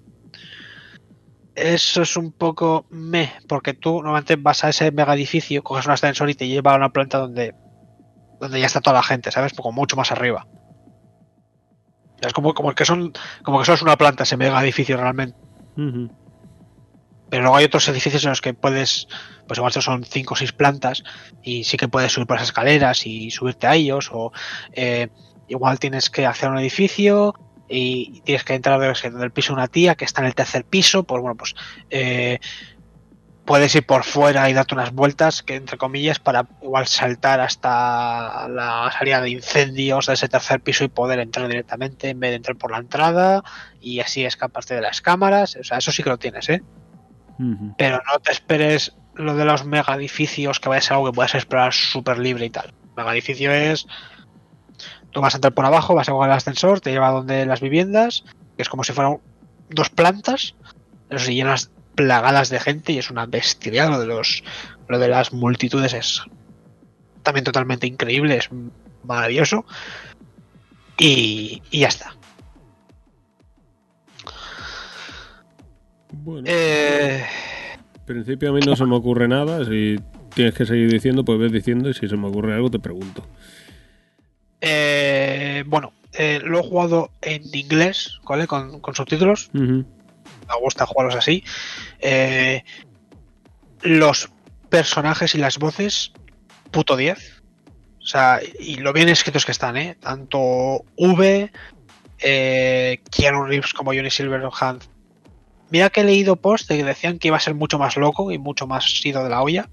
[SPEAKER 2] eso es un poco meh, porque tú normalmente vas a ese megaedificio, coges un ascensor y te lleva a una planta donde, donde ya está toda la gente, ¿sabes? Poco mucho más arriba. Es como, como que son, como que solo es una planta ese megaedificio realmente.
[SPEAKER 1] Ujú.
[SPEAKER 2] Pero luego hay otros edificios en los que puedes, pues igual estos son cinco o seis plantas y sí que puedes subir por las escaleras y subirte a ellos o eh, igual tienes que hacer un edificio y tienes que entrar desde el piso de una tía que está en el tercer piso, pues bueno, pues eh, puedes ir por fuera y darte unas vueltas, que entre comillas, para igual saltar hasta la salida de incendios de ese tercer piso y poder entrar directamente en vez de entrar por la entrada y así escaparte de las cámaras. O sea, eso sí que lo tienes, ¿eh? Pero no te esperes lo de los mega edificios que vaya a ser algo que puedas explorar súper libre y tal. Mega edificio es. Tú vas a entrar por abajo, vas a coger el ascensor, te lleva a donde las viviendas, que es como si fueran dos plantas, pero si llenas plagadas de gente y es una bestialidad lo de los lo de las multitudes es también totalmente increíble, es maravilloso. Y, y ya está.
[SPEAKER 1] Bueno,
[SPEAKER 2] Eh,
[SPEAKER 1] en principio a mí no se me ocurre nada. Si tienes que seguir diciendo, pues ves diciendo y si se me ocurre algo te pregunto.
[SPEAKER 2] Eh, bueno, eh, lo he jugado en inglés, ¿vale? Con, con subtítulos.
[SPEAKER 1] Ujú.
[SPEAKER 2] Me gusta jugarlos así. Eh, los personajes y las voces, puto 10. O sea, y lo bien escritos que están, ¿eh? Tanto V, eh, Keanu Reeves como Johnny Silverhand. Mira que he leído posts de que decían que iba a ser mucho más loco y mucho más sido de la olla.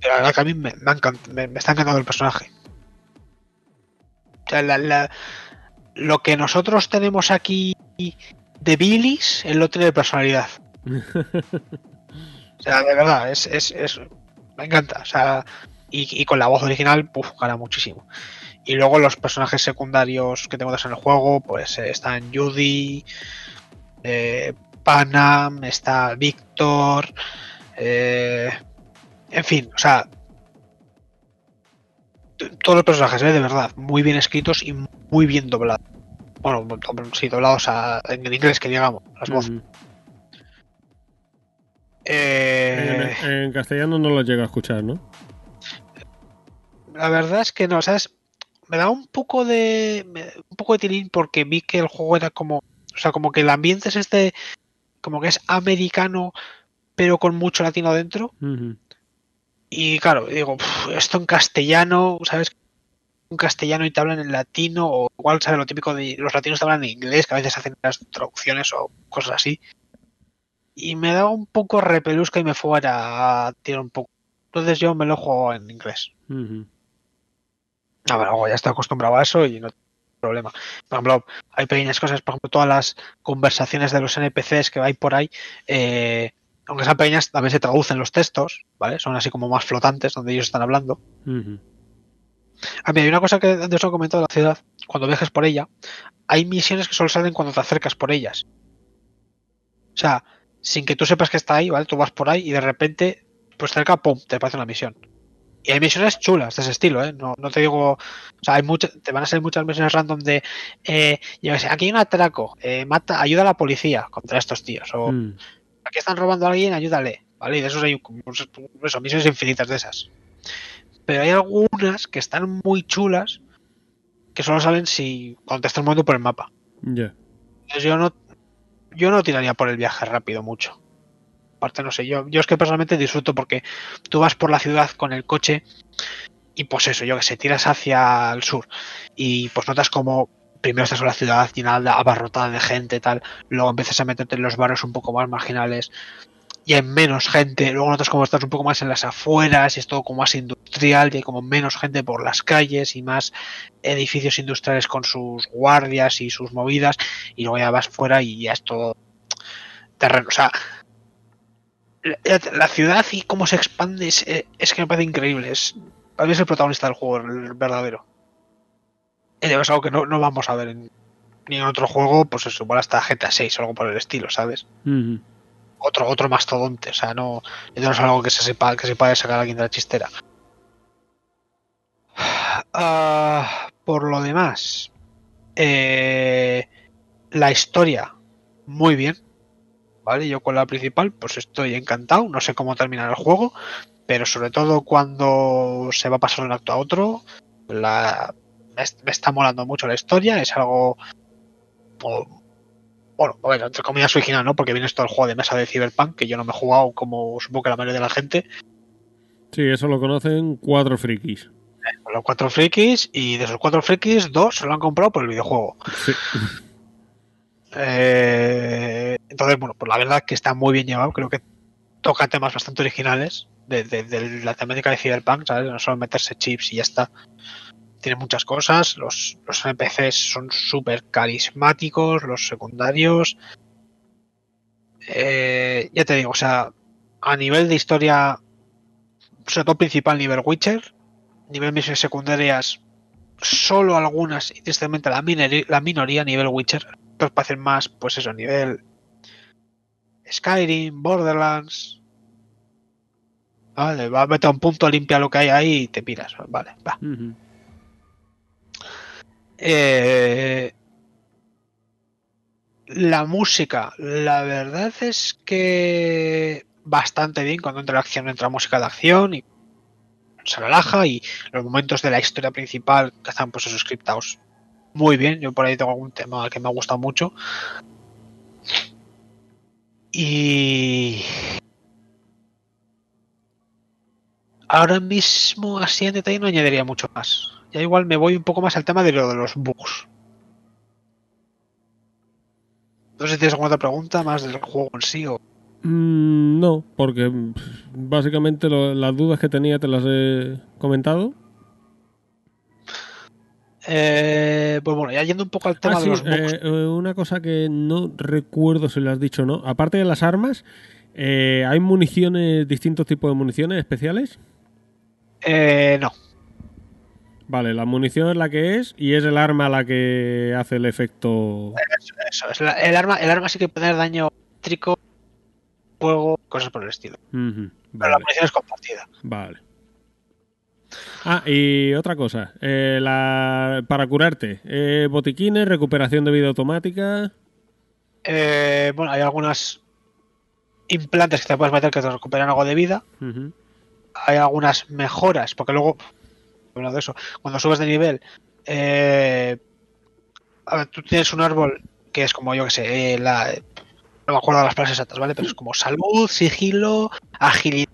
[SPEAKER 2] Pero la verdad que a mí me, me encant- me- me está encantando el personaje. sea, la- la- lo que nosotros tenemos aquí de bilis, él lo tiene de personalidad. <laughs> O sea, de verdad, es, es, es- me encanta. O sea, y, y con la voz original, puf, gana muchísimo. Y luego los personajes secundarios que tengo en el juego, pues eh, están Judy, eh, Panam, está Víctor, eh, en fin, o sea, todos los personajes, eh, de verdad, muy bien escritos y muy bien doblados. Bueno, sí, doblados a- en inglés, que digamos, las voces. Eh,
[SPEAKER 1] en, en castellano no lo llega a escuchar, ¿no?
[SPEAKER 2] La verdad es que no, ¿sabes? Me da un poco de. un poco de tilín porque vi que el juego era como. O sea, como que el ambiente es este. Como que es americano, pero con mucho latino dentro. Y claro, digo, "Puf, esto en castellano, ¿sabes? Un castellano y te hablan en latino, o igual, ¿sabes? Lo típico de los latinos te hablan en inglés, que a veces hacen las traducciones o cosas así. Y me da un poco repelusca y me fuera a tirar un poco. Entonces yo me lo juego en inglés.
[SPEAKER 1] Ujú.
[SPEAKER 2] A ver, luego ya estoy acostumbrado a eso y no tengo problema. Por ejemplo, hay pequeñas cosas, por ejemplo, todas las conversaciones de los NPCs que hay por ahí, eh, aunque sean pequeñas, también se traducen los textos, ¿vale? Son así como más flotantes, donde ellos están hablando. A mí hay una cosa que antes os he comentado de la ciudad, cuando viajes por ella, hay misiones que solo salen cuando te acercas por ellas. O sea, sin que tú sepas que está ahí, ¿vale? Tú vas por ahí y de repente, pues cerca, ¡pum!, te aparece una misión. Y hay misiones chulas de ese estilo, ¿eh? No, no te digo... O sea, hay muchas, te van a salir muchas misiones random de... Eh, yo sé, aquí hay un atraco, eh, mata, ayuda a la policía contra estos tíos. O
[SPEAKER 1] Mm.
[SPEAKER 2] aquí están robando a alguien, ayúdale. ¿Vale? Y de esos hay eso, misiones infinitas de esas. Pero hay algunas que están muy chulas que solo salen si cuando te estás moviendo por el mapa.
[SPEAKER 1] Ya.
[SPEAKER 2] Entonces yo no yo no tiraría por el viaje rápido mucho. Aparte no sé, yo, yo es que personalmente disfruto porque tú vas por la ciudad con el coche y pues eso, yo que sé, tiras hacia el sur y pues notas como primero estás en la ciudad llena abarrotada de gente tal, luego empiezas a meterte en los barrios un poco más marginales y hay menos gente, luego notas como estás un poco más en las afueras y es todo como más industrial y hay como menos gente por las calles y más edificios industriales con sus guardias y sus movidas y luego ya vas fuera y ya es todo terreno. O sea, la, ciudad y cómo se expande es, es que me parece increíble. Es, es el protagonista del juego, el verdadero. Es algo que no, no vamos a ver ni en otro juego, pues es igual hasta GTA 6 o algo por el estilo, ¿sabes? Otro, otro mastodonte, o sea, no, no es algo que se sepa, que se pueda sacar a alguien de la chistera. Ah, por lo demás, eh, la historia, muy bien. ¿Vale? Yo con la principal, pues estoy encantado. No sé cómo terminar el juego, pero sobre todo cuando se va a pasar de un acto a otro, la, me, me está molando mucho la historia. Es algo. Bueno, bueno, entre comillas original, ¿no? Porque viene esto del juego de mesa de Cyberpunk, que yo no me he jugado como supongo que la mayoría de la gente.
[SPEAKER 1] Sí, eso lo conocen cuatro frikis.
[SPEAKER 2] Con los cuatro frikis, y de esos cuatro frikis, dos se lo han comprado por el videojuego.
[SPEAKER 1] Sí.
[SPEAKER 2] Eh, entonces, bueno, pues la verdad que está muy bien llevado. Creo que toca temas bastante originales de, de- de la temática de Cyberpunk, ¿sabes? No solo meterse chips y ya está. Tiene muchas cosas. Los, NPCs son súper carismáticos, los secundarios. Eh, ya te digo, o sea, a nivel de historia, sobre todo principal, nivel Witcher, nivel misiones secundarias, solo algunas, y tristemente la, minoría nivel Witcher, otros parecen más, pues eso, nivel Skyrim, Borderlands. Vale, va a meter un punto, limpia lo que hay ahí y te piras. Vale, va. Eh, la música, la verdad es que bastante bien cuando entra la acción, entra música de acción y se relaja y los momentos de la historia principal que están pues esos scriptados muy bien. Yo por ahí tengo algún tema que me ha gustado mucho. Y ahora mismo así en detalle no añadiría mucho más. Ya igual me voy un poco más al tema de lo de los bugs. No sé si tienes alguna otra pregunta más del juego en sí o...
[SPEAKER 1] Mm, no, porque básicamente lo- las dudas que tenía te las he comentado.
[SPEAKER 2] Eh, pues bueno, ya yendo un poco al tema
[SPEAKER 1] Ah,
[SPEAKER 2] de
[SPEAKER 1] sí,
[SPEAKER 2] los bugs.
[SPEAKER 1] eh, eh, una cosa que no recuerdo si lo has dicho o no. Aparte de las armas, eh, ¿hay municiones, distintos tipos de municiones especiales?
[SPEAKER 2] Eh, no.
[SPEAKER 1] Vale, la munición es la que es y es el arma la que hace el efecto.
[SPEAKER 2] Eso, eso es la- el, arma, el arma sí que puede dar daño eléctrico, fuego, cosas por el estilo. Pero la munición es compartida.
[SPEAKER 1] vale. Ah, y otra cosa. eh, la, para curarte, eh, botiquines, recuperación de vida automática.
[SPEAKER 2] Eh, bueno, hay algunas implantes que te puedes meter que te recuperan algo de vida. Hay algunas mejoras, porque luego, de eso, cuando subes de nivel, eh, tú tienes un árbol que es como yo que sé, eh, la, no me acuerdo las palabras exactas, ¿vale? Pero es como salud, sigilo, agilidad,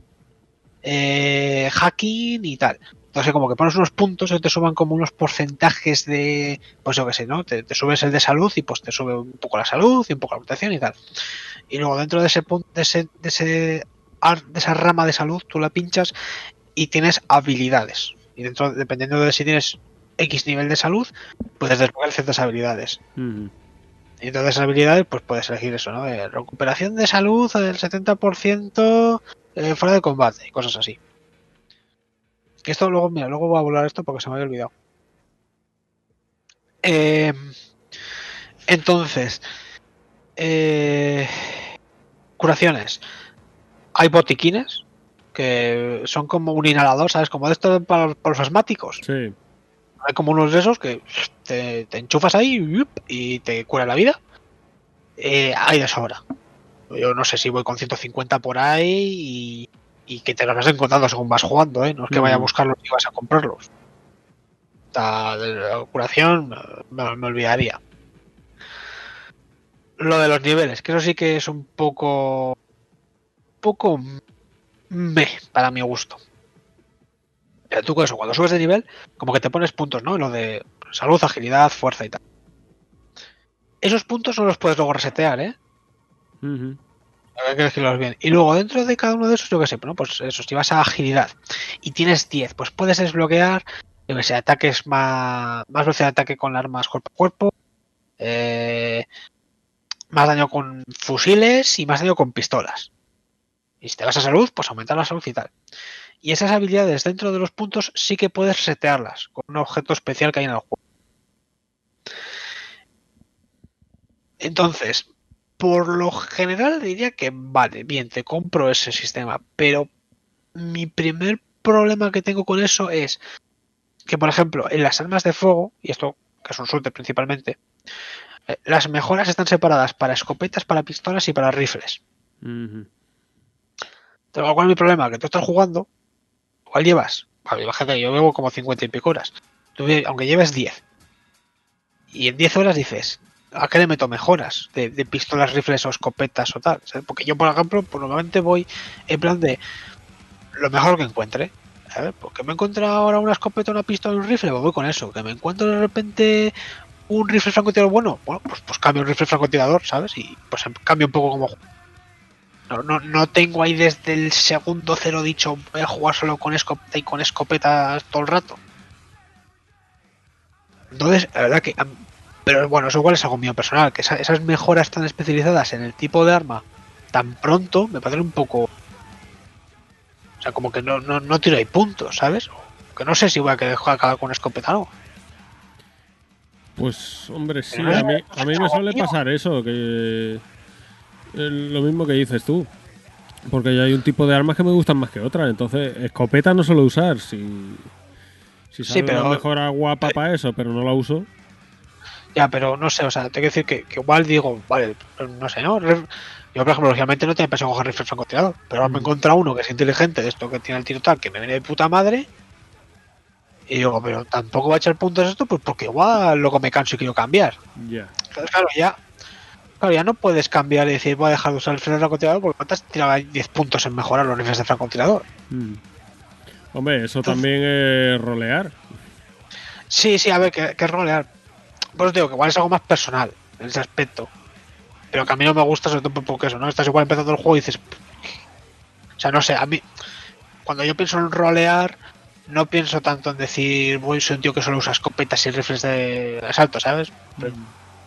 [SPEAKER 2] eh, hacking y tal. Entonces, como que pones unos puntos y te suban como unos porcentajes de, pues yo que sé, ¿no? Te, subes el de salud y pues te sube un poco la salud y un poco la protección y tal. Y luego dentro de ese de ese, de ese de esa rama de salud, tú la pinchas y tienes habilidades. Y dentro, dependiendo de si tienes X nivel de salud, puedes desbloquear ciertas habilidades. Y entonces esas habilidades, pues puedes elegir eso, ¿no? Eh, recuperación de salud del 70% eh, fuera de combate y cosas así. Que esto luego, mira, luego voy a volar esto porque se me había olvidado. Eh, entonces, eh, curaciones. Hay botiquines que son como un inhalador, ¿sabes? Como de esto para, para los asmáticos.
[SPEAKER 1] Sí.
[SPEAKER 2] Hay como unos de esos que te, te enchufas ahí y te cura la vida. Eh, hay de sobra. Yo no sé si voy con 150 por ahí y, y que te los vas encontrando según vas jugando, ¿eh? No es que vaya a buscarlos y vas a comprarlos. La, la curación me, me olvidaría. Lo de los niveles, que eso sí que es un poco... poco me para mi gusto. Pero tú con eso, cuando subes de nivel, como que te pones puntos, ¿no? Lo de salud, agilidad, fuerza y tal. Esos puntos no los puedes luego resetear, ¿eh?
[SPEAKER 1] Ujú.
[SPEAKER 2] Hay que elegirlos bien. Y luego dentro de cada uno de esos, yo qué sé, ¿no? Pues eso, si vas a agilidad y tienes 10, pues puedes desbloquear, yo que sé, ataques más, más velocidad de ataque con armas cuerpo a cuerpo, eh, más daño con fusiles y más daño con pistolas. Y si te vas a salud, pues aumentar la salud y tal. Y esas habilidades dentro de los puntos sí que puedes setearlas con un objeto especial que hay en el juego. Entonces, por lo general diría que vale, bien, te compro ese sistema, pero mi primer problema que tengo con eso es que, por ejemplo, en las armas de fuego, y esto que es un suerte principalmente, eh, las mejoras están separadas para escopetas, para pistolas y para rifles. Pero ¿cuál es mi problema? Que tú estás jugando, ¿cuál llevas? Vale, imagínate, yo llevo como 50 y pico horas. Tú, aunque lleves 10. Y en 10 horas dices, ¿a qué le meto mejoras? De, pistolas, rifles o escopetas o tal. Porque yo, por ejemplo, normalmente voy en plan de lo mejor que encuentre. A ver, porque me encuentro ahora una escopeta, una pistola y un rifle, pues voy con eso. Que me encuentro de repente un rifle francotirador bueno, bueno, pues, pues cambio un rifle francotirador, ¿sabes? Y pues cambio un poco como no, no, no tengo ahí desde el segundo cero dicho voy a jugar solo con escopeta y con escopetas todo el rato. Entonces, la verdad que... Pero bueno, eso igual es algo mío personal, que esa- esas mejoras tan especializadas en el tipo de arma tan pronto me parecen un poco... O sea, como que no, no, no tiro ahí puntos, ¿sabes? Que no sé si voy a jugar cada con escopeta o no.
[SPEAKER 1] Pues, hombre, sí, a mí, a mí me suele pasar eso, que lo mismo que dices tú. Porque ya hay un tipo de armas que me gustan más que otras. Entonces, escopeta no suelo usar. Si, si
[SPEAKER 2] Sí,
[SPEAKER 1] sale
[SPEAKER 2] pero-
[SPEAKER 1] una mejora guapa para eso, pero no la uso.
[SPEAKER 2] Ya, pero no sé, o sea, tengo que decir que, que igual digo, vale, no sé, ¿no? Yo, por ejemplo, lógicamente no tenía pensado coger rifle francotirador, pero ahora me he encontrado uno que es inteligente, de esto que tiene el tiro tal, que me viene de puta madre. Y digo, pero tampoco va a echar puntos esto, pues porque igual luego me canso y quiero cambiar.
[SPEAKER 1] Ya.
[SPEAKER 2] Entonces, claro, ya. Claro, ya no puedes cambiar y decir, voy a dejar de usar el rifle francotirador porque cuántas tiraba 10 puntos en mejorar los rifles de francotirador.
[SPEAKER 1] Mm. Hombre, eso también es rolear.
[SPEAKER 2] Sí, sí, a ver, que, que es rolear. Pues digo que igual es algo más personal en ese aspecto. Pero que a mí no me gusta sobre todo porque eso, ¿no? Estás igual empezando el juego y dices... O sea, no sé, a mí... Cuando yo pienso en rolear, no pienso tanto en decir, voy, soy un tío que solo usa escopetas y rifles de asalto, ¿sabes? Pero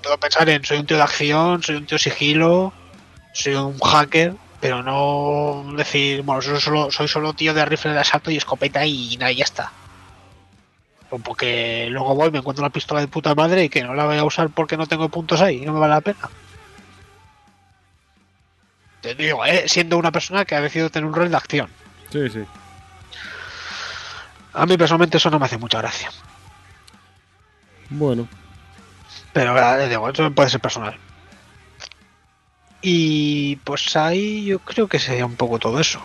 [SPEAKER 2] puedo pensar en, soy un tío de acción, soy un tío sigilo, soy un hacker, pero no decir, bueno, soy solo, soy solo tío de rifle de asalto y escopeta y nada, y ya está. O porque luego voy, me encuentro una pistola de puta madre y que no la voy a usar porque no tengo puntos ahí y no me vale la pena. Te digo, ¿eh? siendo una persona que ha decidido tener un rol de acción.
[SPEAKER 1] Sí, sí.
[SPEAKER 2] A mí personalmente eso no me hace mucha gracia.
[SPEAKER 1] Bueno.
[SPEAKER 2] Pero ya digo, eso puede ser personal. Y pues ahí yo creo que sería un poco todo eso.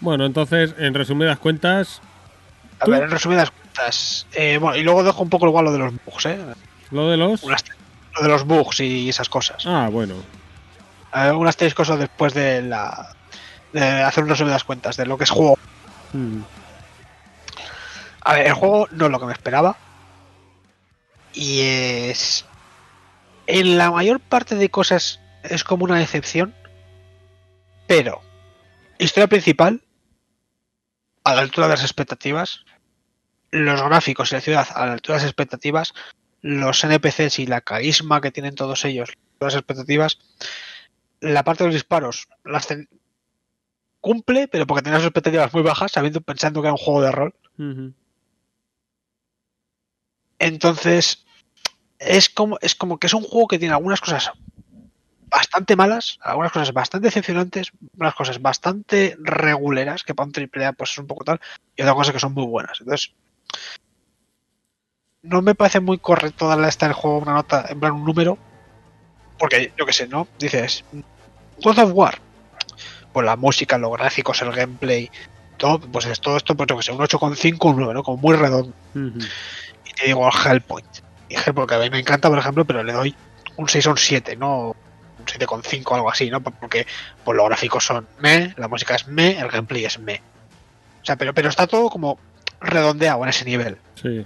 [SPEAKER 1] Bueno, entonces, en resumidas cuentas,
[SPEAKER 2] A
[SPEAKER 1] ¿Tú?
[SPEAKER 2] ver, en resumidas cuentas. eh, bueno, y luego dejo un poco igual lo de los bugs, ¿eh?
[SPEAKER 1] lo de los...
[SPEAKER 2] Unas- lo de los bugs y esas cosas.
[SPEAKER 1] Ah, bueno.
[SPEAKER 2] Eh, unas tres cosas después de la. de hacer un las cuentas, de lo que es juego.
[SPEAKER 1] Mm.
[SPEAKER 2] A ver, el juego no es lo que me esperaba. Y es. En la mayor parte de cosas es como una decepción. Pero. Historia principal. A la altura de las expectativas. Los gráficos y la ciudad a la altura de las expectativas. Los NPCs y la carisma que tienen todos ellos. Las expectativas. La parte de los disparos. Las cumple, pero porque tenía las expectativas muy bajas, sabiendo pensando que era un juego de rol. Entonces, es como, es como que es un juego que tiene algunas cosas bastante malas, algunas cosas bastante decepcionantes, unas cosas bastante reguleras, que para un triple A pues es un poco tal, y otras cosas que son muy buenas. Entonces, no me parece muy correcto darle a este juego una nota, en plan un número, porque yo que sé, ¿no? Dices, God of War, pues la música, los gráficos, el gameplay, todo, pues es todo esto, pues yo que sé, un 8,5, un 9, ¿no? Como muy redondo. Y te digo Hellpoint. Y Hellpoint, que a mí me encanta, por ejemplo, pero le doy un 6 o un 7, no un 7,5 o algo así, ¿no? Porque pues, los gráficos son me, la música es me, el gameplay es me. O sea, pero, pero está todo como redondeado en ese nivel.
[SPEAKER 1] Sí.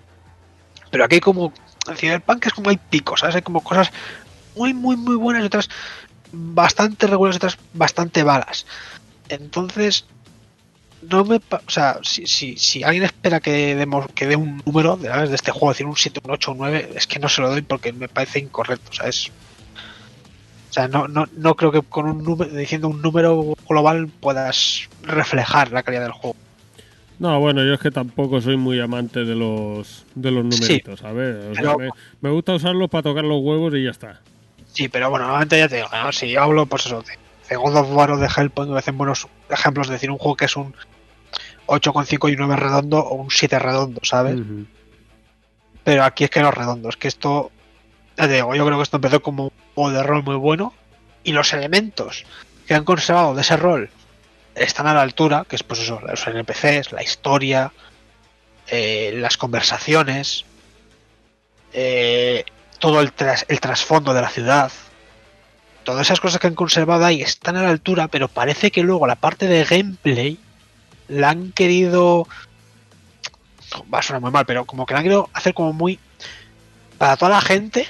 [SPEAKER 2] Pero aquí hay como, en Cyberpunk es como hay picos, ¿sabes? Hay como cosas muy, muy, muy buenas y otras bastante regulares y otras bastante balas. Entonces, no me... O sea, si, si, si alguien espera que demos que dé un número de, ¿sabes? de este juego, decir un 7, un 8, un 9, es que no se lo doy porque me parece incorrecto. O sea, es... O sea, no, no, no creo que con un número, diciendo un número global puedas reflejar la calidad del juego.
[SPEAKER 1] No, bueno, yo es que tampoco soy muy amante de los de los numeritos, ¿sabes? O sea, me, me gusta usarlos para tocar los huevos y ya está.
[SPEAKER 2] Sí, pero bueno, normalmente ya te digo, ¿no? si yo hablo, pues eso, de, de God of War o de Hellpoint, me hacen buenos ejemplos de decir un juego que es un 8,5 y un 9 redondo o un 7 redondo, ¿sabes? Pero aquí es que no es redondo, es que esto, ya te digo, yo creo que esto empezó como un juego de rol muy bueno y los elementos que han conservado de ese rol están a la altura, que es pues eso, los NPCs, la historia, eh, las conversaciones, eh, todo el, tras- el trasfondo de la ciudad. Todas esas cosas que han conservado ahí están a la altura, pero parece que luego la parte de gameplay la han querido va a sonar muy mal, pero como que la han querido hacer como muy para toda la gente,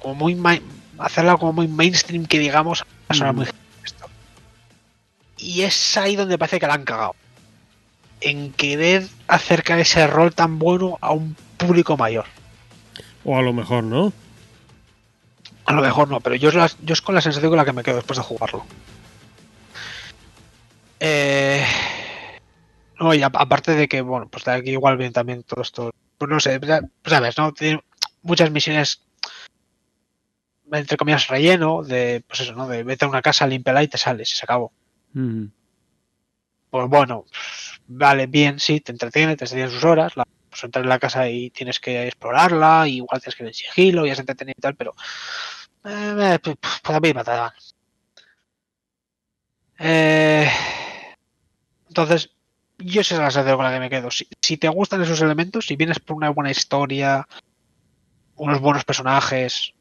[SPEAKER 2] como muy hacerla como muy mainstream que digamos, va a sonar
[SPEAKER 1] Mm.
[SPEAKER 2] muy esto. Y es ahí donde parece que la han cagado. En querer acercar ese rol tan bueno a un público mayor.
[SPEAKER 1] O a lo mejor no.
[SPEAKER 2] A lo mejor no, pero yo es, la- yo es con la sensación con la que me quedo después de jugarlo. Eh, no, y a- aparte de que, bueno, pues de aquí igual viene también todo esto. Pues no sé, pues sabes, ¿no? Tiene muchas misiones, entre comillas, relleno, de, pues eso, ¿no? De vete a una casa, límpiala y te sales y se acabó.
[SPEAKER 1] Ujú.
[SPEAKER 2] Pues bueno, vale, bien, sí, te entretiene, te entretiene sus horas, la, pues entrar en la casa y tienes que explorarla, y igual tienes que ir en sigilo y es entretenido y tal, pero eh, eh, pues, pues a mí me mataban. Eh, entonces, yo esa es la sensación con la que me quedo. Si, si te gustan esos elementos, si vienes por una buena historia, unos buenos personajes,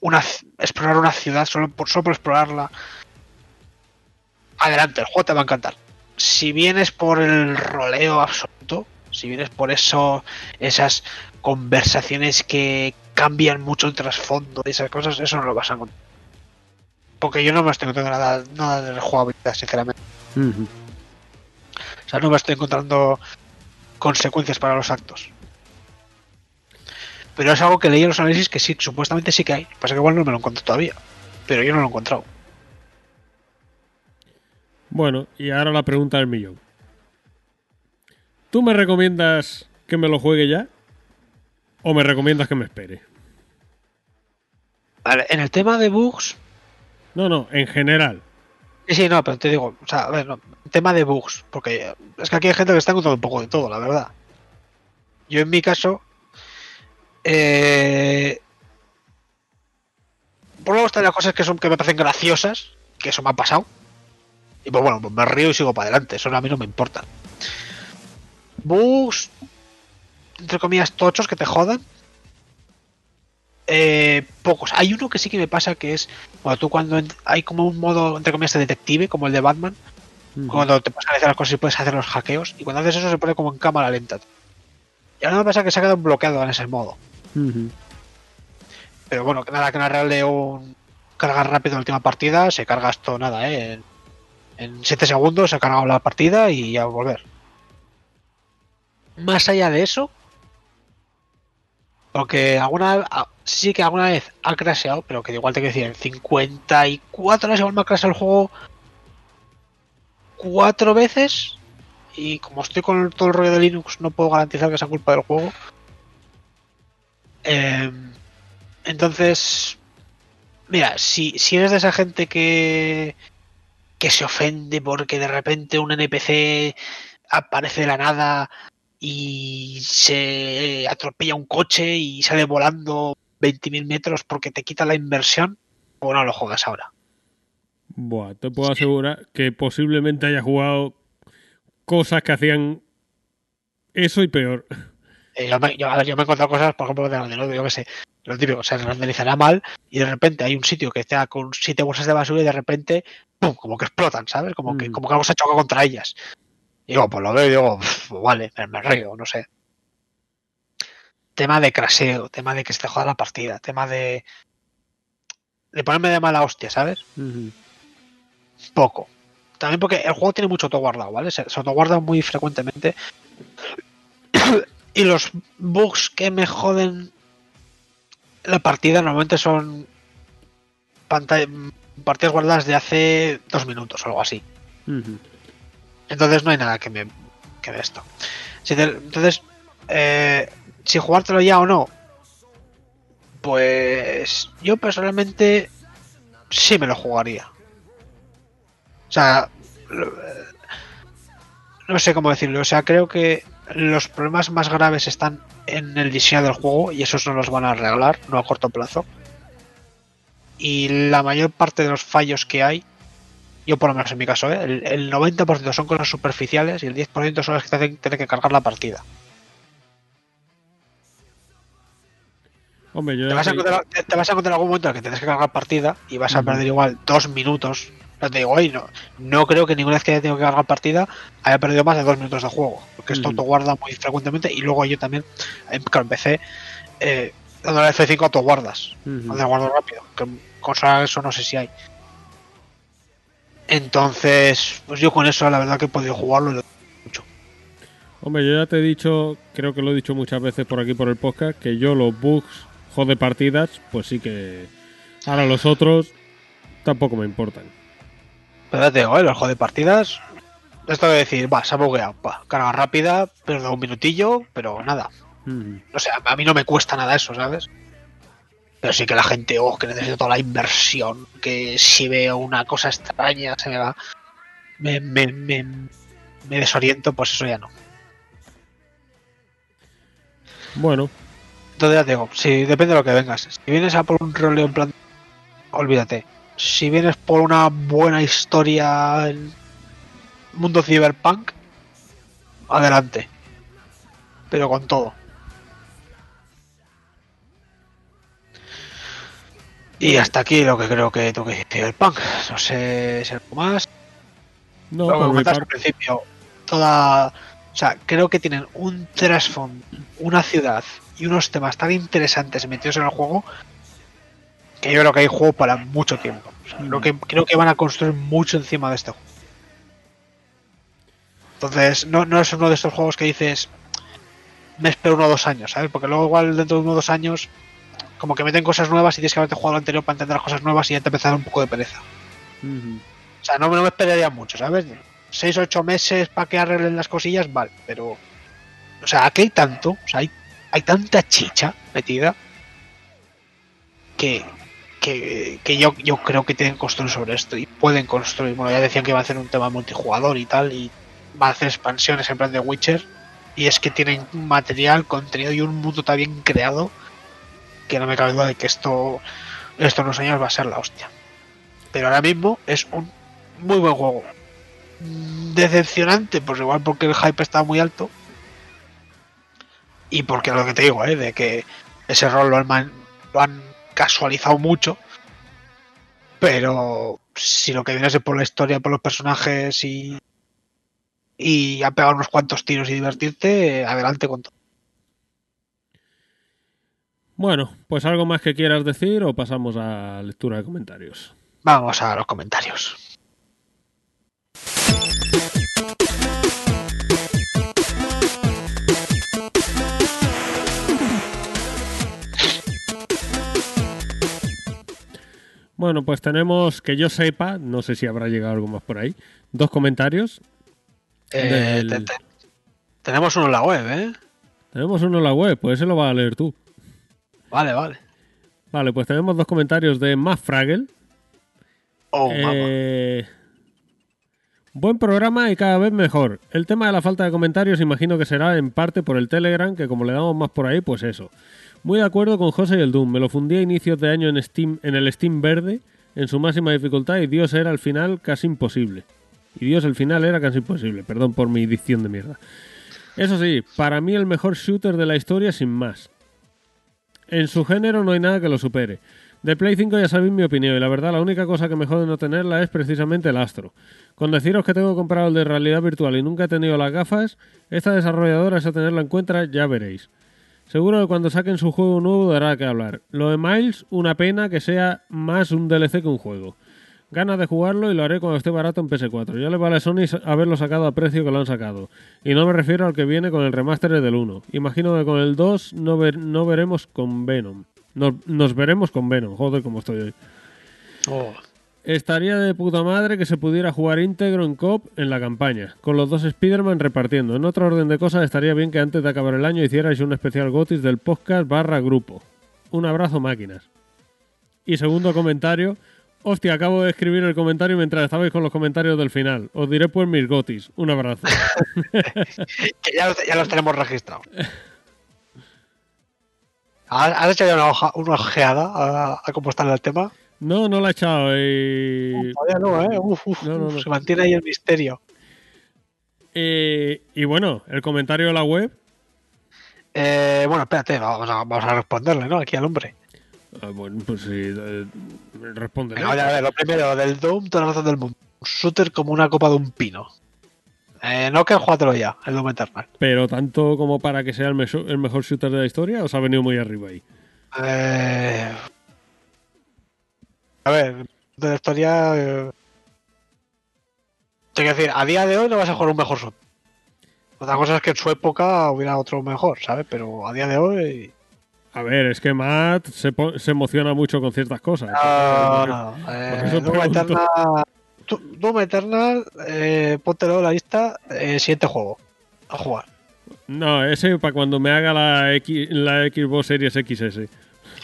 [SPEAKER 2] una, explorar una ciudad solo por, solo por explorarla, adelante, el juego te va a encantar. Si vienes por el roleo absoluto, si vienes por eso, esas conversaciones que cambian mucho el trasfondo y esas cosas, eso no lo vas a encontrar. Porque yo no me estoy encontrando nada, nada de jugabilidad, sinceramente. O sea, no me estoy encontrando consecuencias para los actos. Pero es algo que leí en los análisis que sí, supuestamente sí que hay. Pasa que igual no me lo encuentro todavía. Pero yo no lo he encontrado.
[SPEAKER 1] Bueno, y ahora la pregunta del millón. ¿Tú me recomiendas que me lo juegue ya? ¿O me recomiendas que me espere?
[SPEAKER 2] Vale, en el tema de bugs,
[SPEAKER 1] No, no, en general.
[SPEAKER 2] Sí, sí, no, pero te digo, o sea, a ver, no, tema de bugs, porque es que aquí hay gente que está encontrando un poco de todo, la verdad. Yo en mi caso, eh, por luego están las cosas que son que me parecen graciosas, que eso me ha pasado. Y pues bueno, pues me río y sigo para adelante, eso a mí no me importa. Bugs, entre comillas, tochos que te jodan. Eh, pocos. Hay uno que sí que me pasa que es cuando tú cuando hay como un modo entre comillas de detective como el de Batman cuando te pasan las cosas y puedes hacer los hackeos y cuando haces eso se pone como en cámara lenta. Y ahora me pasa que se ha quedado bloqueado en ese modo. Pero bueno que nada que de un cargar rápido en la última partida se carga esto nada eh en 7 segundos se ha cargado la partida y ya volver. Más allá de eso porque alguna sí que alguna vez ha crasheado, pero que igual te quiero decir, en 54 horas igual me ha crasheado el juego cuatro veces y como estoy con todo el rollo de Linux no puedo garantizar que sea culpa del juego. Eh, entonces, mira, si, si eres de esa gente que que se ofende porque de repente un NPC aparece de la nada y se atropella un coche y sale volando 20.000 metros porque te quita la inversión, o no lo juegas ahora.
[SPEAKER 1] Buah, te puedo asegurar que posiblemente haya jugado cosas que hacían eso y peor.
[SPEAKER 2] Eh, yo, me, yo- a ver, yo me he encontrado cosas, por ejemplo, de Randerodo, yo que sé, lo típico, se renderizará mal y de repente hay un sitio que está con siete bolsas de basura y de repente, ¡pum! como que explotan, ¿sabes? Como que,
[SPEAKER 1] Mm.
[SPEAKER 2] como que algo se choca contra ellas. Y digo, pues lo veo y digo, "Pf, pues vale, me, me río, no sé. Tema de craseo, tema de que se te joda la partida, tema de. de ponerme de mala hostia, ¿sabes? Poco. También porque el juego tiene mucho autoguardado, ¿vale? Se, se autoguarda muy frecuentemente. <coughs> y los bugs que me joden la partida normalmente son pantalla, partidas guardadas de hace dos minutos o algo así. Entonces no hay nada que me, que me esto. Si te- entonces, eh, si jugártelo ya o no, pues yo personalmente sí me lo jugaría. O sea, no sé cómo decirlo. O sea, creo que los problemas más graves están en el diseño del juego y esos no los van a arreglar, no a corto plazo. Y la mayor parte de los fallos que hay yo por lo menos en mi caso, ¿eh? el, el 90% son cosas superficiales y el 10% son las que te hacen tener que cargar la partida.
[SPEAKER 1] Hombre, yo
[SPEAKER 2] Te vas, a encontrar, te, te vas a encontrar algún momento en el que tienes que cargar partida y vas a perder igual dos minutos. No te digo, "Oye, no, no creo que ninguna vez que haya tenido que cargar partida haya perdido más de dos minutos de juego, porque esto
[SPEAKER 1] Ujú.
[SPEAKER 2] autoguarda muy frecuentemente y luego yo también, claro, empecé eh, dándole F5 autoguardas. No te guardo rápido. Que cosa eso no sé si hay. Entonces, pues yo con eso la verdad que he podido jugarlo y lo- mucho.
[SPEAKER 1] Hombre, yo ya te he dicho, creo que lo he dicho muchas veces por aquí por el podcast, que yo los bugs, jode partidas, pues sí que. Ahora los otros tampoco me importan.
[SPEAKER 2] Pero te digo, ¿eh? los juegos de partidas. Esto de decir, va, se ha bugueado, va, carga rápida, pierdo un minutillo, pero nada.
[SPEAKER 1] Ujú.
[SPEAKER 2] No sé, a a mí no me cuesta nada eso, ¿sabes? Pero sí que la gente, oh, que necesito toda la inversión, que si veo una cosa extraña se me va. Me, me, me, me desoriento, pues eso ya no.
[SPEAKER 1] Bueno,
[SPEAKER 2] Entonces ya te digo, si depende de lo que vengas. Si vienes a por un roleo en plan. Olvídate. Si vienes por una buena historia en mundo cyberpunk, adelante. Pero con todo. Y hasta aquí lo que creo que tengo que decir cyberpunk. No sé si algo más.
[SPEAKER 1] no,
[SPEAKER 2] Lo que al principio, toda. O sea, creo que tienen un trasfondo, una ciudad y unos temas tan interesantes metidos en el juego que yo creo que hay juego para mucho tiempo. O sea, creo, que, creo que van a construir mucho encima de este juego. Entonces, no, no es uno de estos juegos que dices, me espero uno o dos años, ¿sabes? Porque luego igual dentro de uno o dos años, como que meten cosas nuevas y tienes que haberte jugado lo anterior para entender las cosas nuevas y ya te dar un poco de pereza. O sea, no, no me esperaría mucho, ¿sabes? Seis o ocho meses para que arreglen las cosillas, vale, pero... O sea, aquí hay tanto, o sea, hay, hay tanta chicha metida que, que, yo, yo creo que tienen que construir sobre esto y pueden construir. Bueno, ya decían que iba a hacer un tema multijugador y tal, y va a hacer expansiones en plan de Witcher, y es que tienen material, contenido y un mundo tan bien creado que no me cabe duda de que esto, estos unos años va a ser la hostia. Pero ahora mismo es un muy buen juego. Decepcionante, pues igual porque el hype está muy alto. Y porque lo que te digo, ¿eh? de que ese rol lo han, lo han casualizado mucho. Pero si lo que viene es por la historia, por los personajes y. Y a pegar unos cuantos tiros y divertirte, adelante con todo.
[SPEAKER 1] Bueno, pues algo más que quieras decir o pasamos a lectura de comentarios.
[SPEAKER 2] Vamos a los comentarios.
[SPEAKER 1] Bueno, pues tenemos, que yo sepa, no sé si habrá llegado algo más por ahí, dos comentarios.
[SPEAKER 2] Eh,
[SPEAKER 1] Del-
[SPEAKER 2] te- te- tenemos uno en la web, ¿eh?
[SPEAKER 1] Tenemos uno en la web, pues ese lo vas a leer tú.
[SPEAKER 2] Vale, vale.
[SPEAKER 1] Vale, pues tenemos dos comentarios de Matt Fraggle.
[SPEAKER 2] Oh.
[SPEAKER 1] Eh, buen programa y cada vez mejor. El tema de la falta de comentarios imagino que será en parte por el Telegram, que como le damos más por ahí, pues eso. Muy de acuerdo con José y el Doom. Me lo fundí a inicios de año en Steam, en el Steam verde, en su máxima dificultad, y Dios era al final casi imposible. Y Dios el final era casi imposible. Perdón por mi dicción de mierda. Eso sí, para mí el mejor shooter de la historia sin más. En su género no hay nada que lo supere. De Play 5 ya sabéis mi opinión y la verdad la única cosa que me jode no tenerla es precisamente el Astro. Con deciros que tengo comprado el de realidad virtual y nunca he tenido las gafas, esta desarrolladora es a tenerla en cuenta, ya veréis. Seguro que cuando saquen su juego nuevo dará que hablar. Lo de Miles, una pena que sea más un DLC que un juego. Ganas de jugarlo y lo haré cuando esté barato en PS4. Ya le vale a Sony haberlo sacado a precio que lo han sacado. Y no me refiero al que viene con el remaster del 1. Imagino que con el 2 no, ver- no veremos con Venom. Nos, nos veremos con Venom. Joder, como estoy hoy.
[SPEAKER 2] Oh.
[SPEAKER 1] Estaría de puta madre que se pudiera jugar íntegro en COP en la campaña, con los dos Spider-Man repartiendo. En otro orden de cosas, estaría bien que antes de acabar el año hicierais un especial Gotis del podcast barra grupo. Un abrazo, máquinas. Y segundo comentario. Hostia, acabo de escribir el comentario mientras estabais con los comentarios del final. Os diré pues mis Gotis. Un abrazo. <laughs>
[SPEAKER 2] Ya, los- tenemos registrados. <laughs> ¿Has has hecho ya una, hoja- una ojeada a, a cómo está el tema?
[SPEAKER 1] No, no la he echado. y-
[SPEAKER 2] Todavía no, ¿eh? Uf, uf,
[SPEAKER 1] No, no,
[SPEAKER 2] uf,
[SPEAKER 1] no.
[SPEAKER 2] Se mantiene ahí el misterio.
[SPEAKER 1] Eh, y bueno, el comentario de la web.
[SPEAKER 2] Eh, bueno, espérate, vamos a, vamos a responderle, ¿no? Aquí al hombre.
[SPEAKER 1] Ah, bueno, pues sí, eh, responde.
[SPEAKER 2] Venga, a ver, lo primero, del Doom, toda la razón del mundo. Un shooter como una copa de un pino. Eh, no que jugátelo ya, el Doom Eternal.
[SPEAKER 1] Pero tanto como para que sea el mejor shooter de la historia, os ha venido muy arriba ahí.
[SPEAKER 2] Eh, a ver, de la historia. Eh, tengo que decir, a día de hoy no vas a jugar un mejor shooter. Otra cosa es que en su época hubiera otro mejor, ¿sabes? Pero a día de hoy.
[SPEAKER 1] A ver, es que Matt se, emociona mucho con ciertas cosas.
[SPEAKER 2] No, no. Eh, Doom. Eternal. Tu- Doom Eternal, eh, póntelo en la lista. Eh, siguiente juego. A jugar.
[SPEAKER 1] No, ese para cuando me haga la, X, la Xbox Series XS.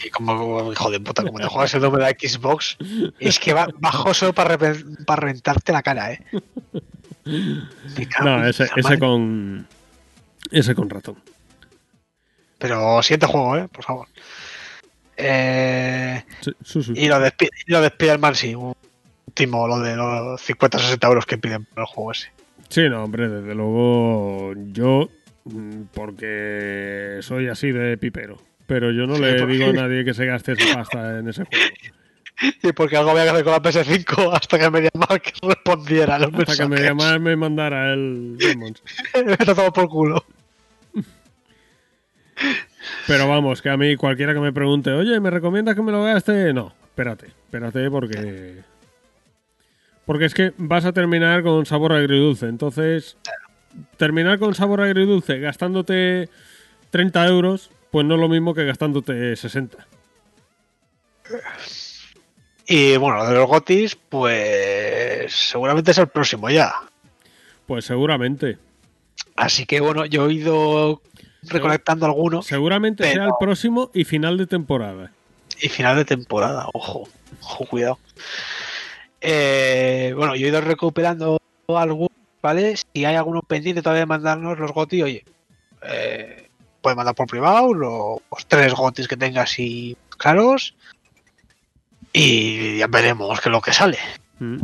[SPEAKER 2] Y como, hijo de puta, como te juegas el nombre de la Xbox, es que va bajo solo para, para reventarte la cara, ¿eh?
[SPEAKER 1] No, ese, ese con. Ese con ratón.
[SPEAKER 2] Pero siguiente juego, ¿eh? Por favor. Eh,
[SPEAKER 1] Sí, sí, sí.
[SPEAKER 2] y lo de, lo de Spider-Man, sí. Un timo, lo de los 50-60 euros que piden por el juego ese.
[SPEAKER 1] Sí, no, hombre, desde luego yo, mm, porque soy así de pipero, pero yo no
[SPEAKER 2] Sí,
[SPEAKER 1] le digo a <laughs> nadie que se gaste esa pasta en ese juego.
[SPEAKER 2] Y porque algo había que hacer con la PS5 hasta que MediaMark respondiera a los
[SPEAKER 1] Hasta que me
[SPEAKER 2] mensajes.
[SPEAKER 1] llamara me mandara el Demons. <laughs>
[SPEAKER 2] Me está todo por culo.
[SPEAKER 1] Pero vamos, que a mí cualquiera que me pregunte, oye, ¿me recomiendas que me lo gaste? No, espérate, espérate porque... Porque es que vas a terminar con sabor agridulce, entonces terminar con sabor agridulce gastándote 30 euros, pues no es lo mismo que gastándote 60.
[SPEAKER 2] Y bueno, lo de los gotis, pues seguramente es el próximo ya.
[SPEAKER 1] Pues seguramente.
[SPEAKER 2] Así que bueno, yo he ido recolectando algunos
[SPEAKER 1] Seguramente
[SPEAKER 2] Pero-
[SPEAKER 1] sea el próximo y final de temporada.
[SPEAKER 2] y final de temporada, ojo, ojo, cuidado. Eh, bueno, yo he ido recuperando algunos, ¿vale? Si hay alguno pendiente todavía de mandarnos los gotis, oye, eh, puedes mandar por privado los, los tres gotis que tengas así claros y ya veremos qué es lo que sale.
[SPEAKER 1] Mm.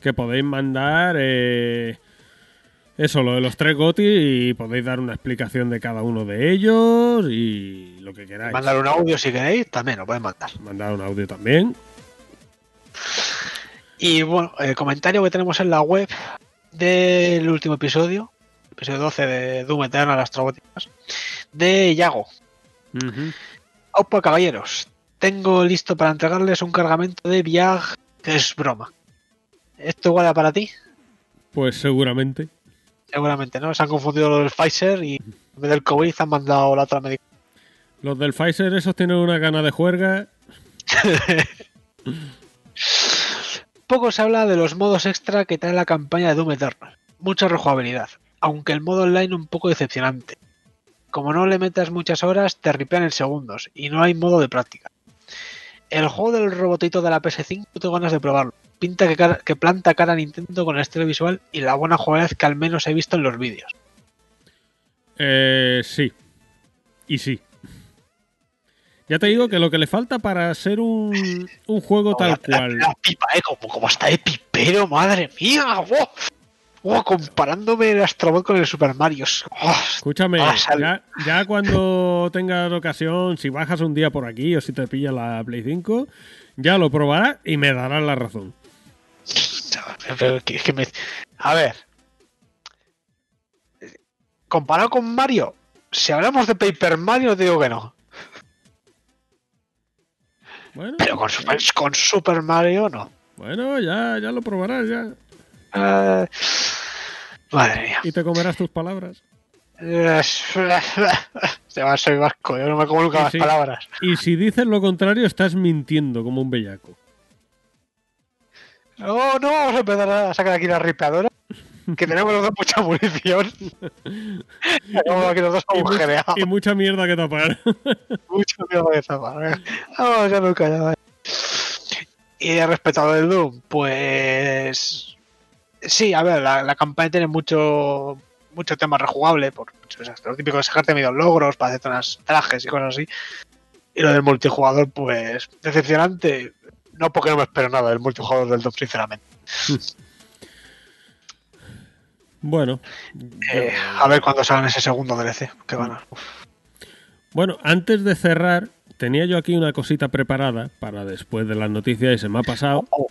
[SPEAKER 1] Que podéis mandar eh, eso, lo de los tres GOTI y podéis dar una explicación de cada uno de ellos y lo que queráis.
[SPEAKER 2] Mandar un audio si queréis, también lo pueden mandar.
[SPEAKER 1] Mandar un audio también.
[SPEAKER 2] Y bueno, el comentario que tenemos en la web del último episodio, episodio 12 de Doom Eternal las Trobóticas, de Yago.
[SPEAKER 1] Ujú.
[SPEAKER 2] Opa, caballeros, tengo listo para entregarles un cargamento de Viag que es broma. ¿Esto igual para ti?
[SPEAKER 1] Pues seguramente.
[SPEAKER 2] Seguramente, ¿no? Se han confundido los del Pfizer y en vez del COVID han mandado la otra medicación.
[SPEAKER 1] Los del Pfizer, esos tienen una gana de juerga. <laughs>
[SPEAKER 2] Poco se habla de los modos extra que trae la campaña de Doom Eternal. Mucha rejugabilidad, aunque el modo online un poco decepcionante. Como no le metas muchas horas, te ripean en segundos y no hay modo de práctica. El juego del robotito de la PS5 tengo ganas de probarlo. Pinta que, cara- que planta cara a Nintendo con el estilo visual y la buena jugabilidad que al menos he visto en los vídeos.
[SPEAKER 1] Eh, sí. Y sí. Ya te digo que lo que le falta para ser un, un juego tal
[SPEAKER 2] La- la-
[SPEAKER 1] cual.
[SPEAKER 2] La, pipa, eh, como, como está de pipero, madre mía. ¡Wow! ¡Wow! Comparándome el Astrobot con el Super Mario. ¡Oh!
[SPEAKER 1] Escúchame,
[SPEAKER 2] Ah,
[SPEAKER 1] ya, ya cuando <laughs> tengas ocasión, si bajas un día por aquí o si te pilla la Play 5, ya lo probarás y me darás la razón.
[SPEAKER 2] Pero que- que me- A ver. Comparado con Mario, si hablamos de Paper Mario, digo que no.
[SPEAKER 1] Bueno,
[SPEAKER 2] Pero con Super, con Super Mario, no.
[SPEAKER 1] bueno ya, ya lo probarás ya.
[SPEAKER 2] Eh, madre mía.
[SPEAKER 1] Y te comerás tus palabras. <laughs>
[SPEAKER 2] Se va, soy vasco, yo no me como nunca las palabras.
[SPEAKER 1] Y si dices lo contrario, estás mintiendo como un bellaco.
[SPEAKER 2] No, no, vamos a empezar a sacar aquí la ripeadora. Que tenemos los dos mucha munición. <laughs> Tenemos aquí los dos
[SPEAKER 1] mucha-
[SPEAKER 2] agujereados.
[SPEAKER 1] y mucha mierda que tapar. <laughs>
[SPEAKER 2] Mucho miedo de zapar. venga. Vamos ya nunca ya. Y respecto a lo del Doom, pues. Sí, a ver, la, la campaña tiene mucho mucho tema rejugable, por lo típico de sacarte medio logros para hacer unas trajes y cosas así. Y lo del multijugador, pues, decepcionante. No porque no me espero nada del multijugador del Doom, sinceramente. <laughs>
[SPEAKER 1] bueno.
[SPEAKER 2] Eh, a ver cuándo salgan ese segundo DLC. Que van a...
[SPEAKER 1] Bueno, antes de cerrar, tenía yo aquí una cosita preparada para después de las noticias y se me ha pasado.
[SPEAKER 2] Oh,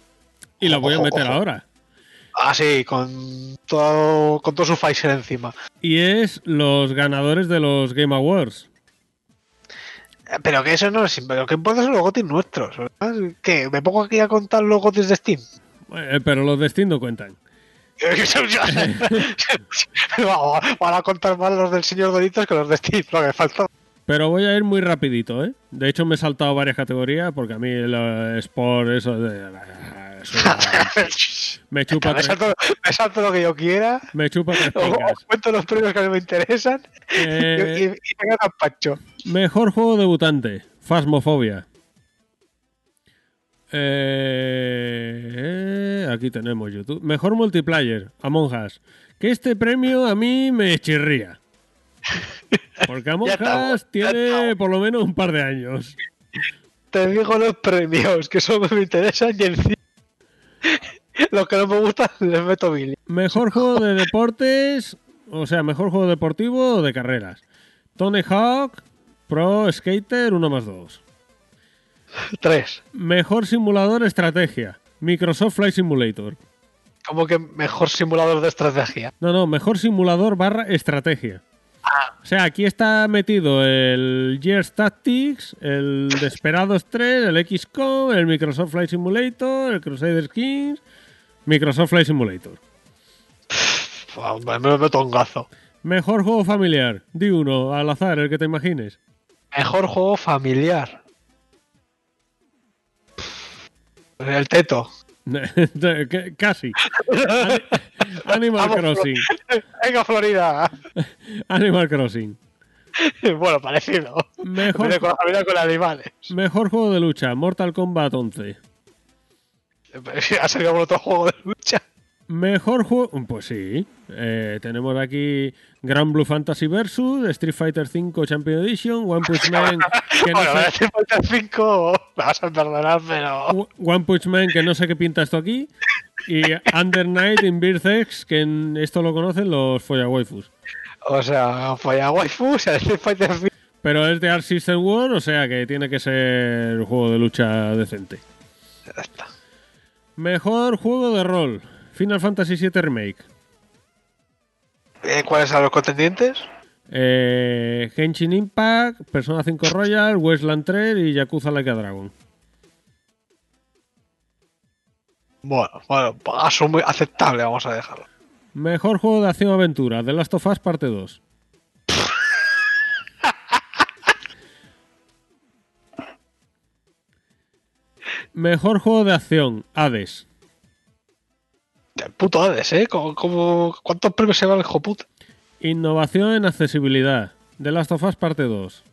[SPEAKER 1] Y la voy a
[SPEAKER 2] ojo,
[SPEAKER 1] meter ahora.
[SPEAKER 2] Ah, sí, con todo, con todo su Pfizer encima.
[SPEAKER 1] Y es los ganadores de los Game Awards.
[SPEAKER 2] Eh, Pero que eso no es. Pero que importa son los gotis nuestros. ¿verdad? ¿Qué? ¿Me pongo aquí a contar los gotis de Steam?
[SPEAKER 1] Eh, pero los de Steam no cuentan. <laughs>
[SPEAKER 2] Van a contar más los del señor Doritos que los de Steam, lo que falta.
[SPEAKER 1] Pero voy a ir muy rapidito, ¿eh? De hecho, me he saltado varias categorías porque a mí el Sport, eso... de- eso <laughs> me chupa
[SPEAKER 2] me, salto, me salto lo que yo quiera.
[SPEAKER 1] me chupa tres
[SPEAKER 2] Os, cuento los premios que a mí me interesan.
[SPEAKER 1] Eh,
[SPEAKER 2] y, y, y venga Pacho.
[SPEAKER 1] Mejor juego debutante, Phasmophobia. Eh, aquí tenemos YouTube. Mejor multiplayer, Among Us. Que este premio a mí me chirría. Porque Among <laughs> Us tiene por lo menos un par de años.
[SPEAKER 2] Te digo los premios que solo me interesan y encima. <laughs> Los que no me gustan <laughs> les meto mil.
[SPEAKER 1] Mejor juego de deportes, o sea, mejor juego deportivo o de carreras. Tony Hawk, Pro Skater 1 más 2. <laughs>
[SPEAKER 2] Tres.
[SPEAKER 1] Mejor simulador estrategia, Microsoft Flight Simulator.
[SPEAKER 2] Como que mejor simulador de estrategia.
[SPEAKER 1] No, no, mejor simulador barra estrategia. O sea, aquí está metido el Gears Tactics, el Desperados 3, el XCOM, el Microsoft Flight Simulator, el Crusader Kings, Microsoft Flight Simulator.
[SPEAKER 2] Me me meto un gazo.
[SPEAKER 1] Mejor juego familiar. Di uno, al azar, el que te imagines.
[SPEAKER 2] Mejor juego familiar. El teto. <laughs>
[SPEAKER 1] Casi. <laughs> Ani- Animal Crossing. <laughs>
[SPEAKER 2] Venga, Florida.
[SPEAKER 1] Animal Crossing. <laughs>
[SPEAKER 2] bueno, parecido.
[SPEAKER 1] Mejor,
[SPEAKER 2] con la familia con animales.
[SPEAKER 1] mejor juego de lucha. Mortal Kombat 11.
[SPEAKER 2] Ha salido por otro juego de lucha.
[SPEAKER 1] Mejor juego. Pues sí. Eh, tenemos aquí Grand Blue Fantasy Versus, Street Fighter V Champion Edition, One Punch Man. <laughs> Que no
[SPEAKER 2] bueno,
[SPEAKER 1] sé-
[SPEAKER 2] Street Fighter 5 me vas a perdonar, pero.
[SPEAKER 1] One Punch Man, que no sé qué pinta esto aquí. Y Under Night in Birth X, que en esto lo conocen los Foya Waifus.
[SPEAKER 2] O sea, falla waifus, <laughs> el Street Fighter 5.
[SPEAKER 1] Pero es de Art System War, o sea que tiene que ser un juego de lucha decente.
[SPEAKER 2] Ya está.
[SPEAKER 1] Mejor juego de rol: Final Fantasy VII Remake.
[SPEAKER 2] Eh, ¿Cuáles son los contendientes?
[SPEAKER 1] Eh, Genshin Impact, Persona 5 Royal, Westland 3 y Yakuza Like a Dragon.
[SPEAKER 2] Bueno, bueno, asumo aceptable, vamos a dejarlo.
[SPEAKER 1] Mejor juego de acción-aventura: The Last of Us Parte 2. <laughs> Mejor juego de acción: Hades.
[SPEAKER 2] El puto Hades, ¿eh? ¿Cómo, cómo- cuántos premios se va el hijo puta?
[SPEAKER 1] Innovación en accesibilidad. The Last of Us Parte 2.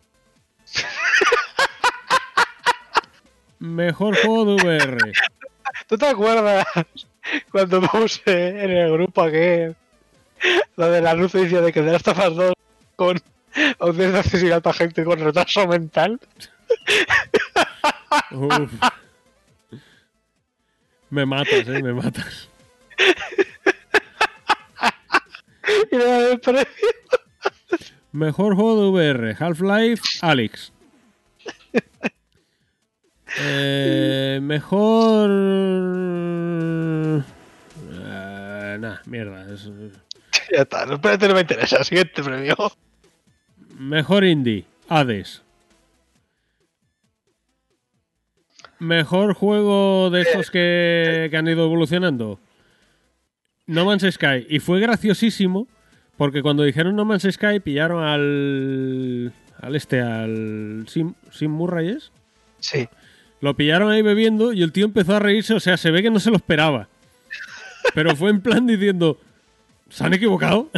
[SPEAKER 1] <laughs> Mejor juego de VR.
[SPEAKER 2] ¿Tú te acuerdas <laughs> cuando puse en el grupo que lo del anuncio de que de las tofas 2 con de accesibilidad para gente con retraso mental?
[SPEAKER 1] Uf. Me matas, eh, me matas.
[SPEAKER 2] Y el premio.
[SPEAKER 1] Mejor juego de VR. Half-Life, Alex. Eh, mejor. Eh, nah, mierda. es-
[SPEAKER 2] Ya está, no, espérate, no me interesa. Siguiente premio.
[SPEAKER 1] Mejor indie, Hades. Mejor juego de estos que, que han ido evolucionando. No Man's Sky. Y fue graciosísimo porque cuando dijeron No Man's Sky pillaron al. al este, al. Sim, Sim Murray es.
[SPEAKER 2] Sí.
[SPEAKER 1] Lo pillaron ahí bebiendo y el tío empezó a reírse. O sea, se ve que no se lo esperaba. Pero fue en plan diciendo. ¿Se han equivocado?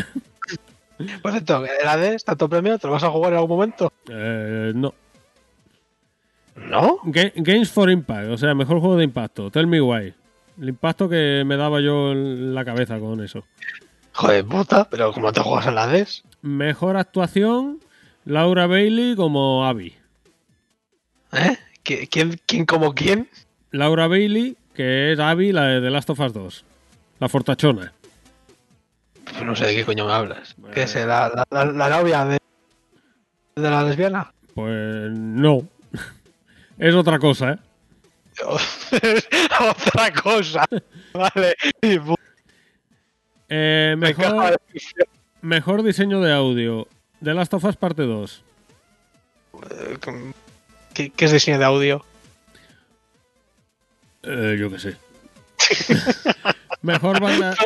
[SPEAKER 2] Por cierto, el Hades, tanto premio, ¿te lo vas a jugar en algún momento?
[SPEAKER 1] Eh, no.
[SPEAKER 2] ¿No?
[SPEAKER 1] Ga- Games for Impact, o sea, mejor juego de impacto. Tell me why. El impacto que me daba yo en la cabeza con eso.
[SPEAKER 2] Joder, puta, pero ¿cómo te juegas el Hades?
[SPEAKER 1] Mejor actuación, Laura Bailey como Abby.
[SPEAKER 2] ¿Eh? ¿Qui- ¿Quién, quién como quién?
[SPEAKER 1] Laura Bailey, que es Abby, la de The Last of Us 2. La fortachona.
[SPEAKER 2] No sé de qué coño me hablas. ¿Qué es? ¿La, la, la- la novia de, de la lesbiana?
[SPEAKER 1] Pues no. <laughs> es otra cosa, ¿eh? <laughs>
[SPEAKER 2] Otra cosa. Vale.
[SPEAKER 1] Eh, mejor, mejor diseño de audio. The Last of Us parte 2.
[SPEAKER 2] ¿Qué, qué es diseño de audio?
[SPEAKER 1] Eh, yo qué sé. <laughs> mejor banda. <laughs>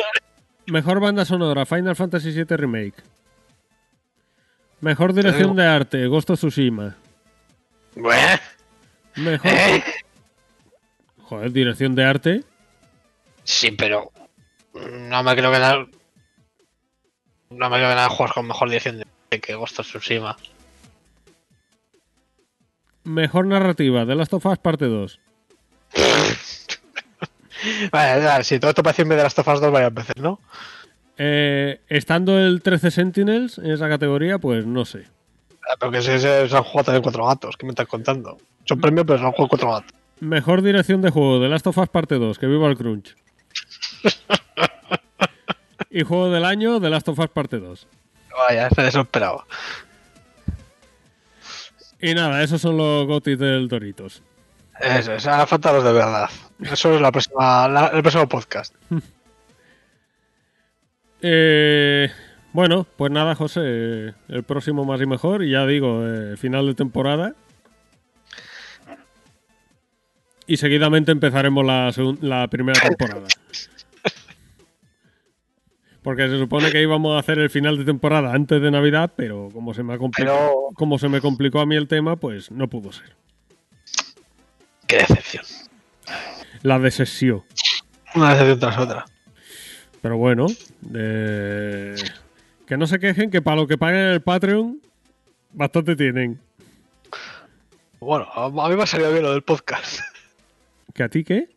[SPEAKER 1] Mejor banda sonora, Final Fantasy VII Remake. Mejor dirección de arte, Ghost of Tsushima.
[SPEAKER 2] Bueno,
[SPEAKER 1] Mejor.
[SPEAKER 2] ¿eh?
[SPEAKER 1] Joder, dirección de arte.
[SPEAKER 2] Sí, pero no me creo que nada. No me creo que nada juegos con mejor dirección de que Ghost of Tsushima.
[SPEAKER 1] Mejor narrativa, The Last of Us parte 2. <laughs>
[SPEAKER 2] Vale, si todo esto parece en vez de las tofas 2 varias veces, ¿no?
[SPEAKER 1] Eh, estando el 13 Sentinels en esa categoría, pues no sé.
[SPEAKER 2] Ah, Pero que se, se, se han jugado también cuatro gatos, ¿qué me estás contando? Son premios, pero se han jugado cuatro gatos.
[SPEAKER 1] Mejor dirección de juego, The Last of Us parte 2, que viva el crunch. <laughs> y juego del año, The Last of Us parte 2.
[SPEAKER 2] Vaya, este eso esperaba.
[SPEAKER 1] Y nada, esos son los gotis del Doritos.
[SPEAKER 2] Eso, eso, ahora falta los de verdad. Eso es la próxima, la- el próximo podcast. <laughs>
[SPEAKER 1] Eh, bueno, pues nada, José, el próximo más y mejor, y ya digo, eh, final de temporada. Y seguidamente empezaremos la, la primera <laughs> temporada. Porque se supone que íbamos a hacer el final de temporada antes de Navidad, pero como se me,
[SPEAKER 2] Pero-
[SPEAKER 1] como se me complicó a mí el tema, pues no pudo ser.
[SPEAKER 2] Qué decepción.
[SPEAKER 1] La decepción.
[SPEAKER 2] Una decepción tras otra.
[SPEAKER 1] Pero bueno, eh, que no se quejen que para lo que paguen el Patreon, bastante tienen.
[SPEAKER 2] Bueno, a a mí me ha salido bien lo del podcast.
[SPEAKER 1] ¿Que a ti qué?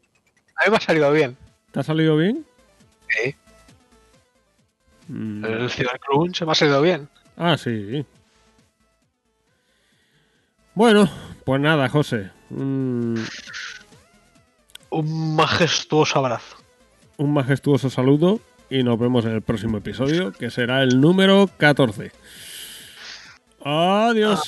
[SPEAKER 2] A mí me ha salido bien.
[SPEAKER 1] ¿Te ha salido bien?
[SPEAKER 2] Sí.
[SPEAKER 1] Mm,
[SPEAKER 2] El Cybercrunch me ha salido bien.
[SPEAKER 1] Ah, sí. Bueno, pues nada, José. Un,
[SPEAKER 2] Un majestuoso abrazo.
[SPEAKER 1] un majestuoso saludo y nos vemos en el próximo episodio, que será el número 14. Adiós.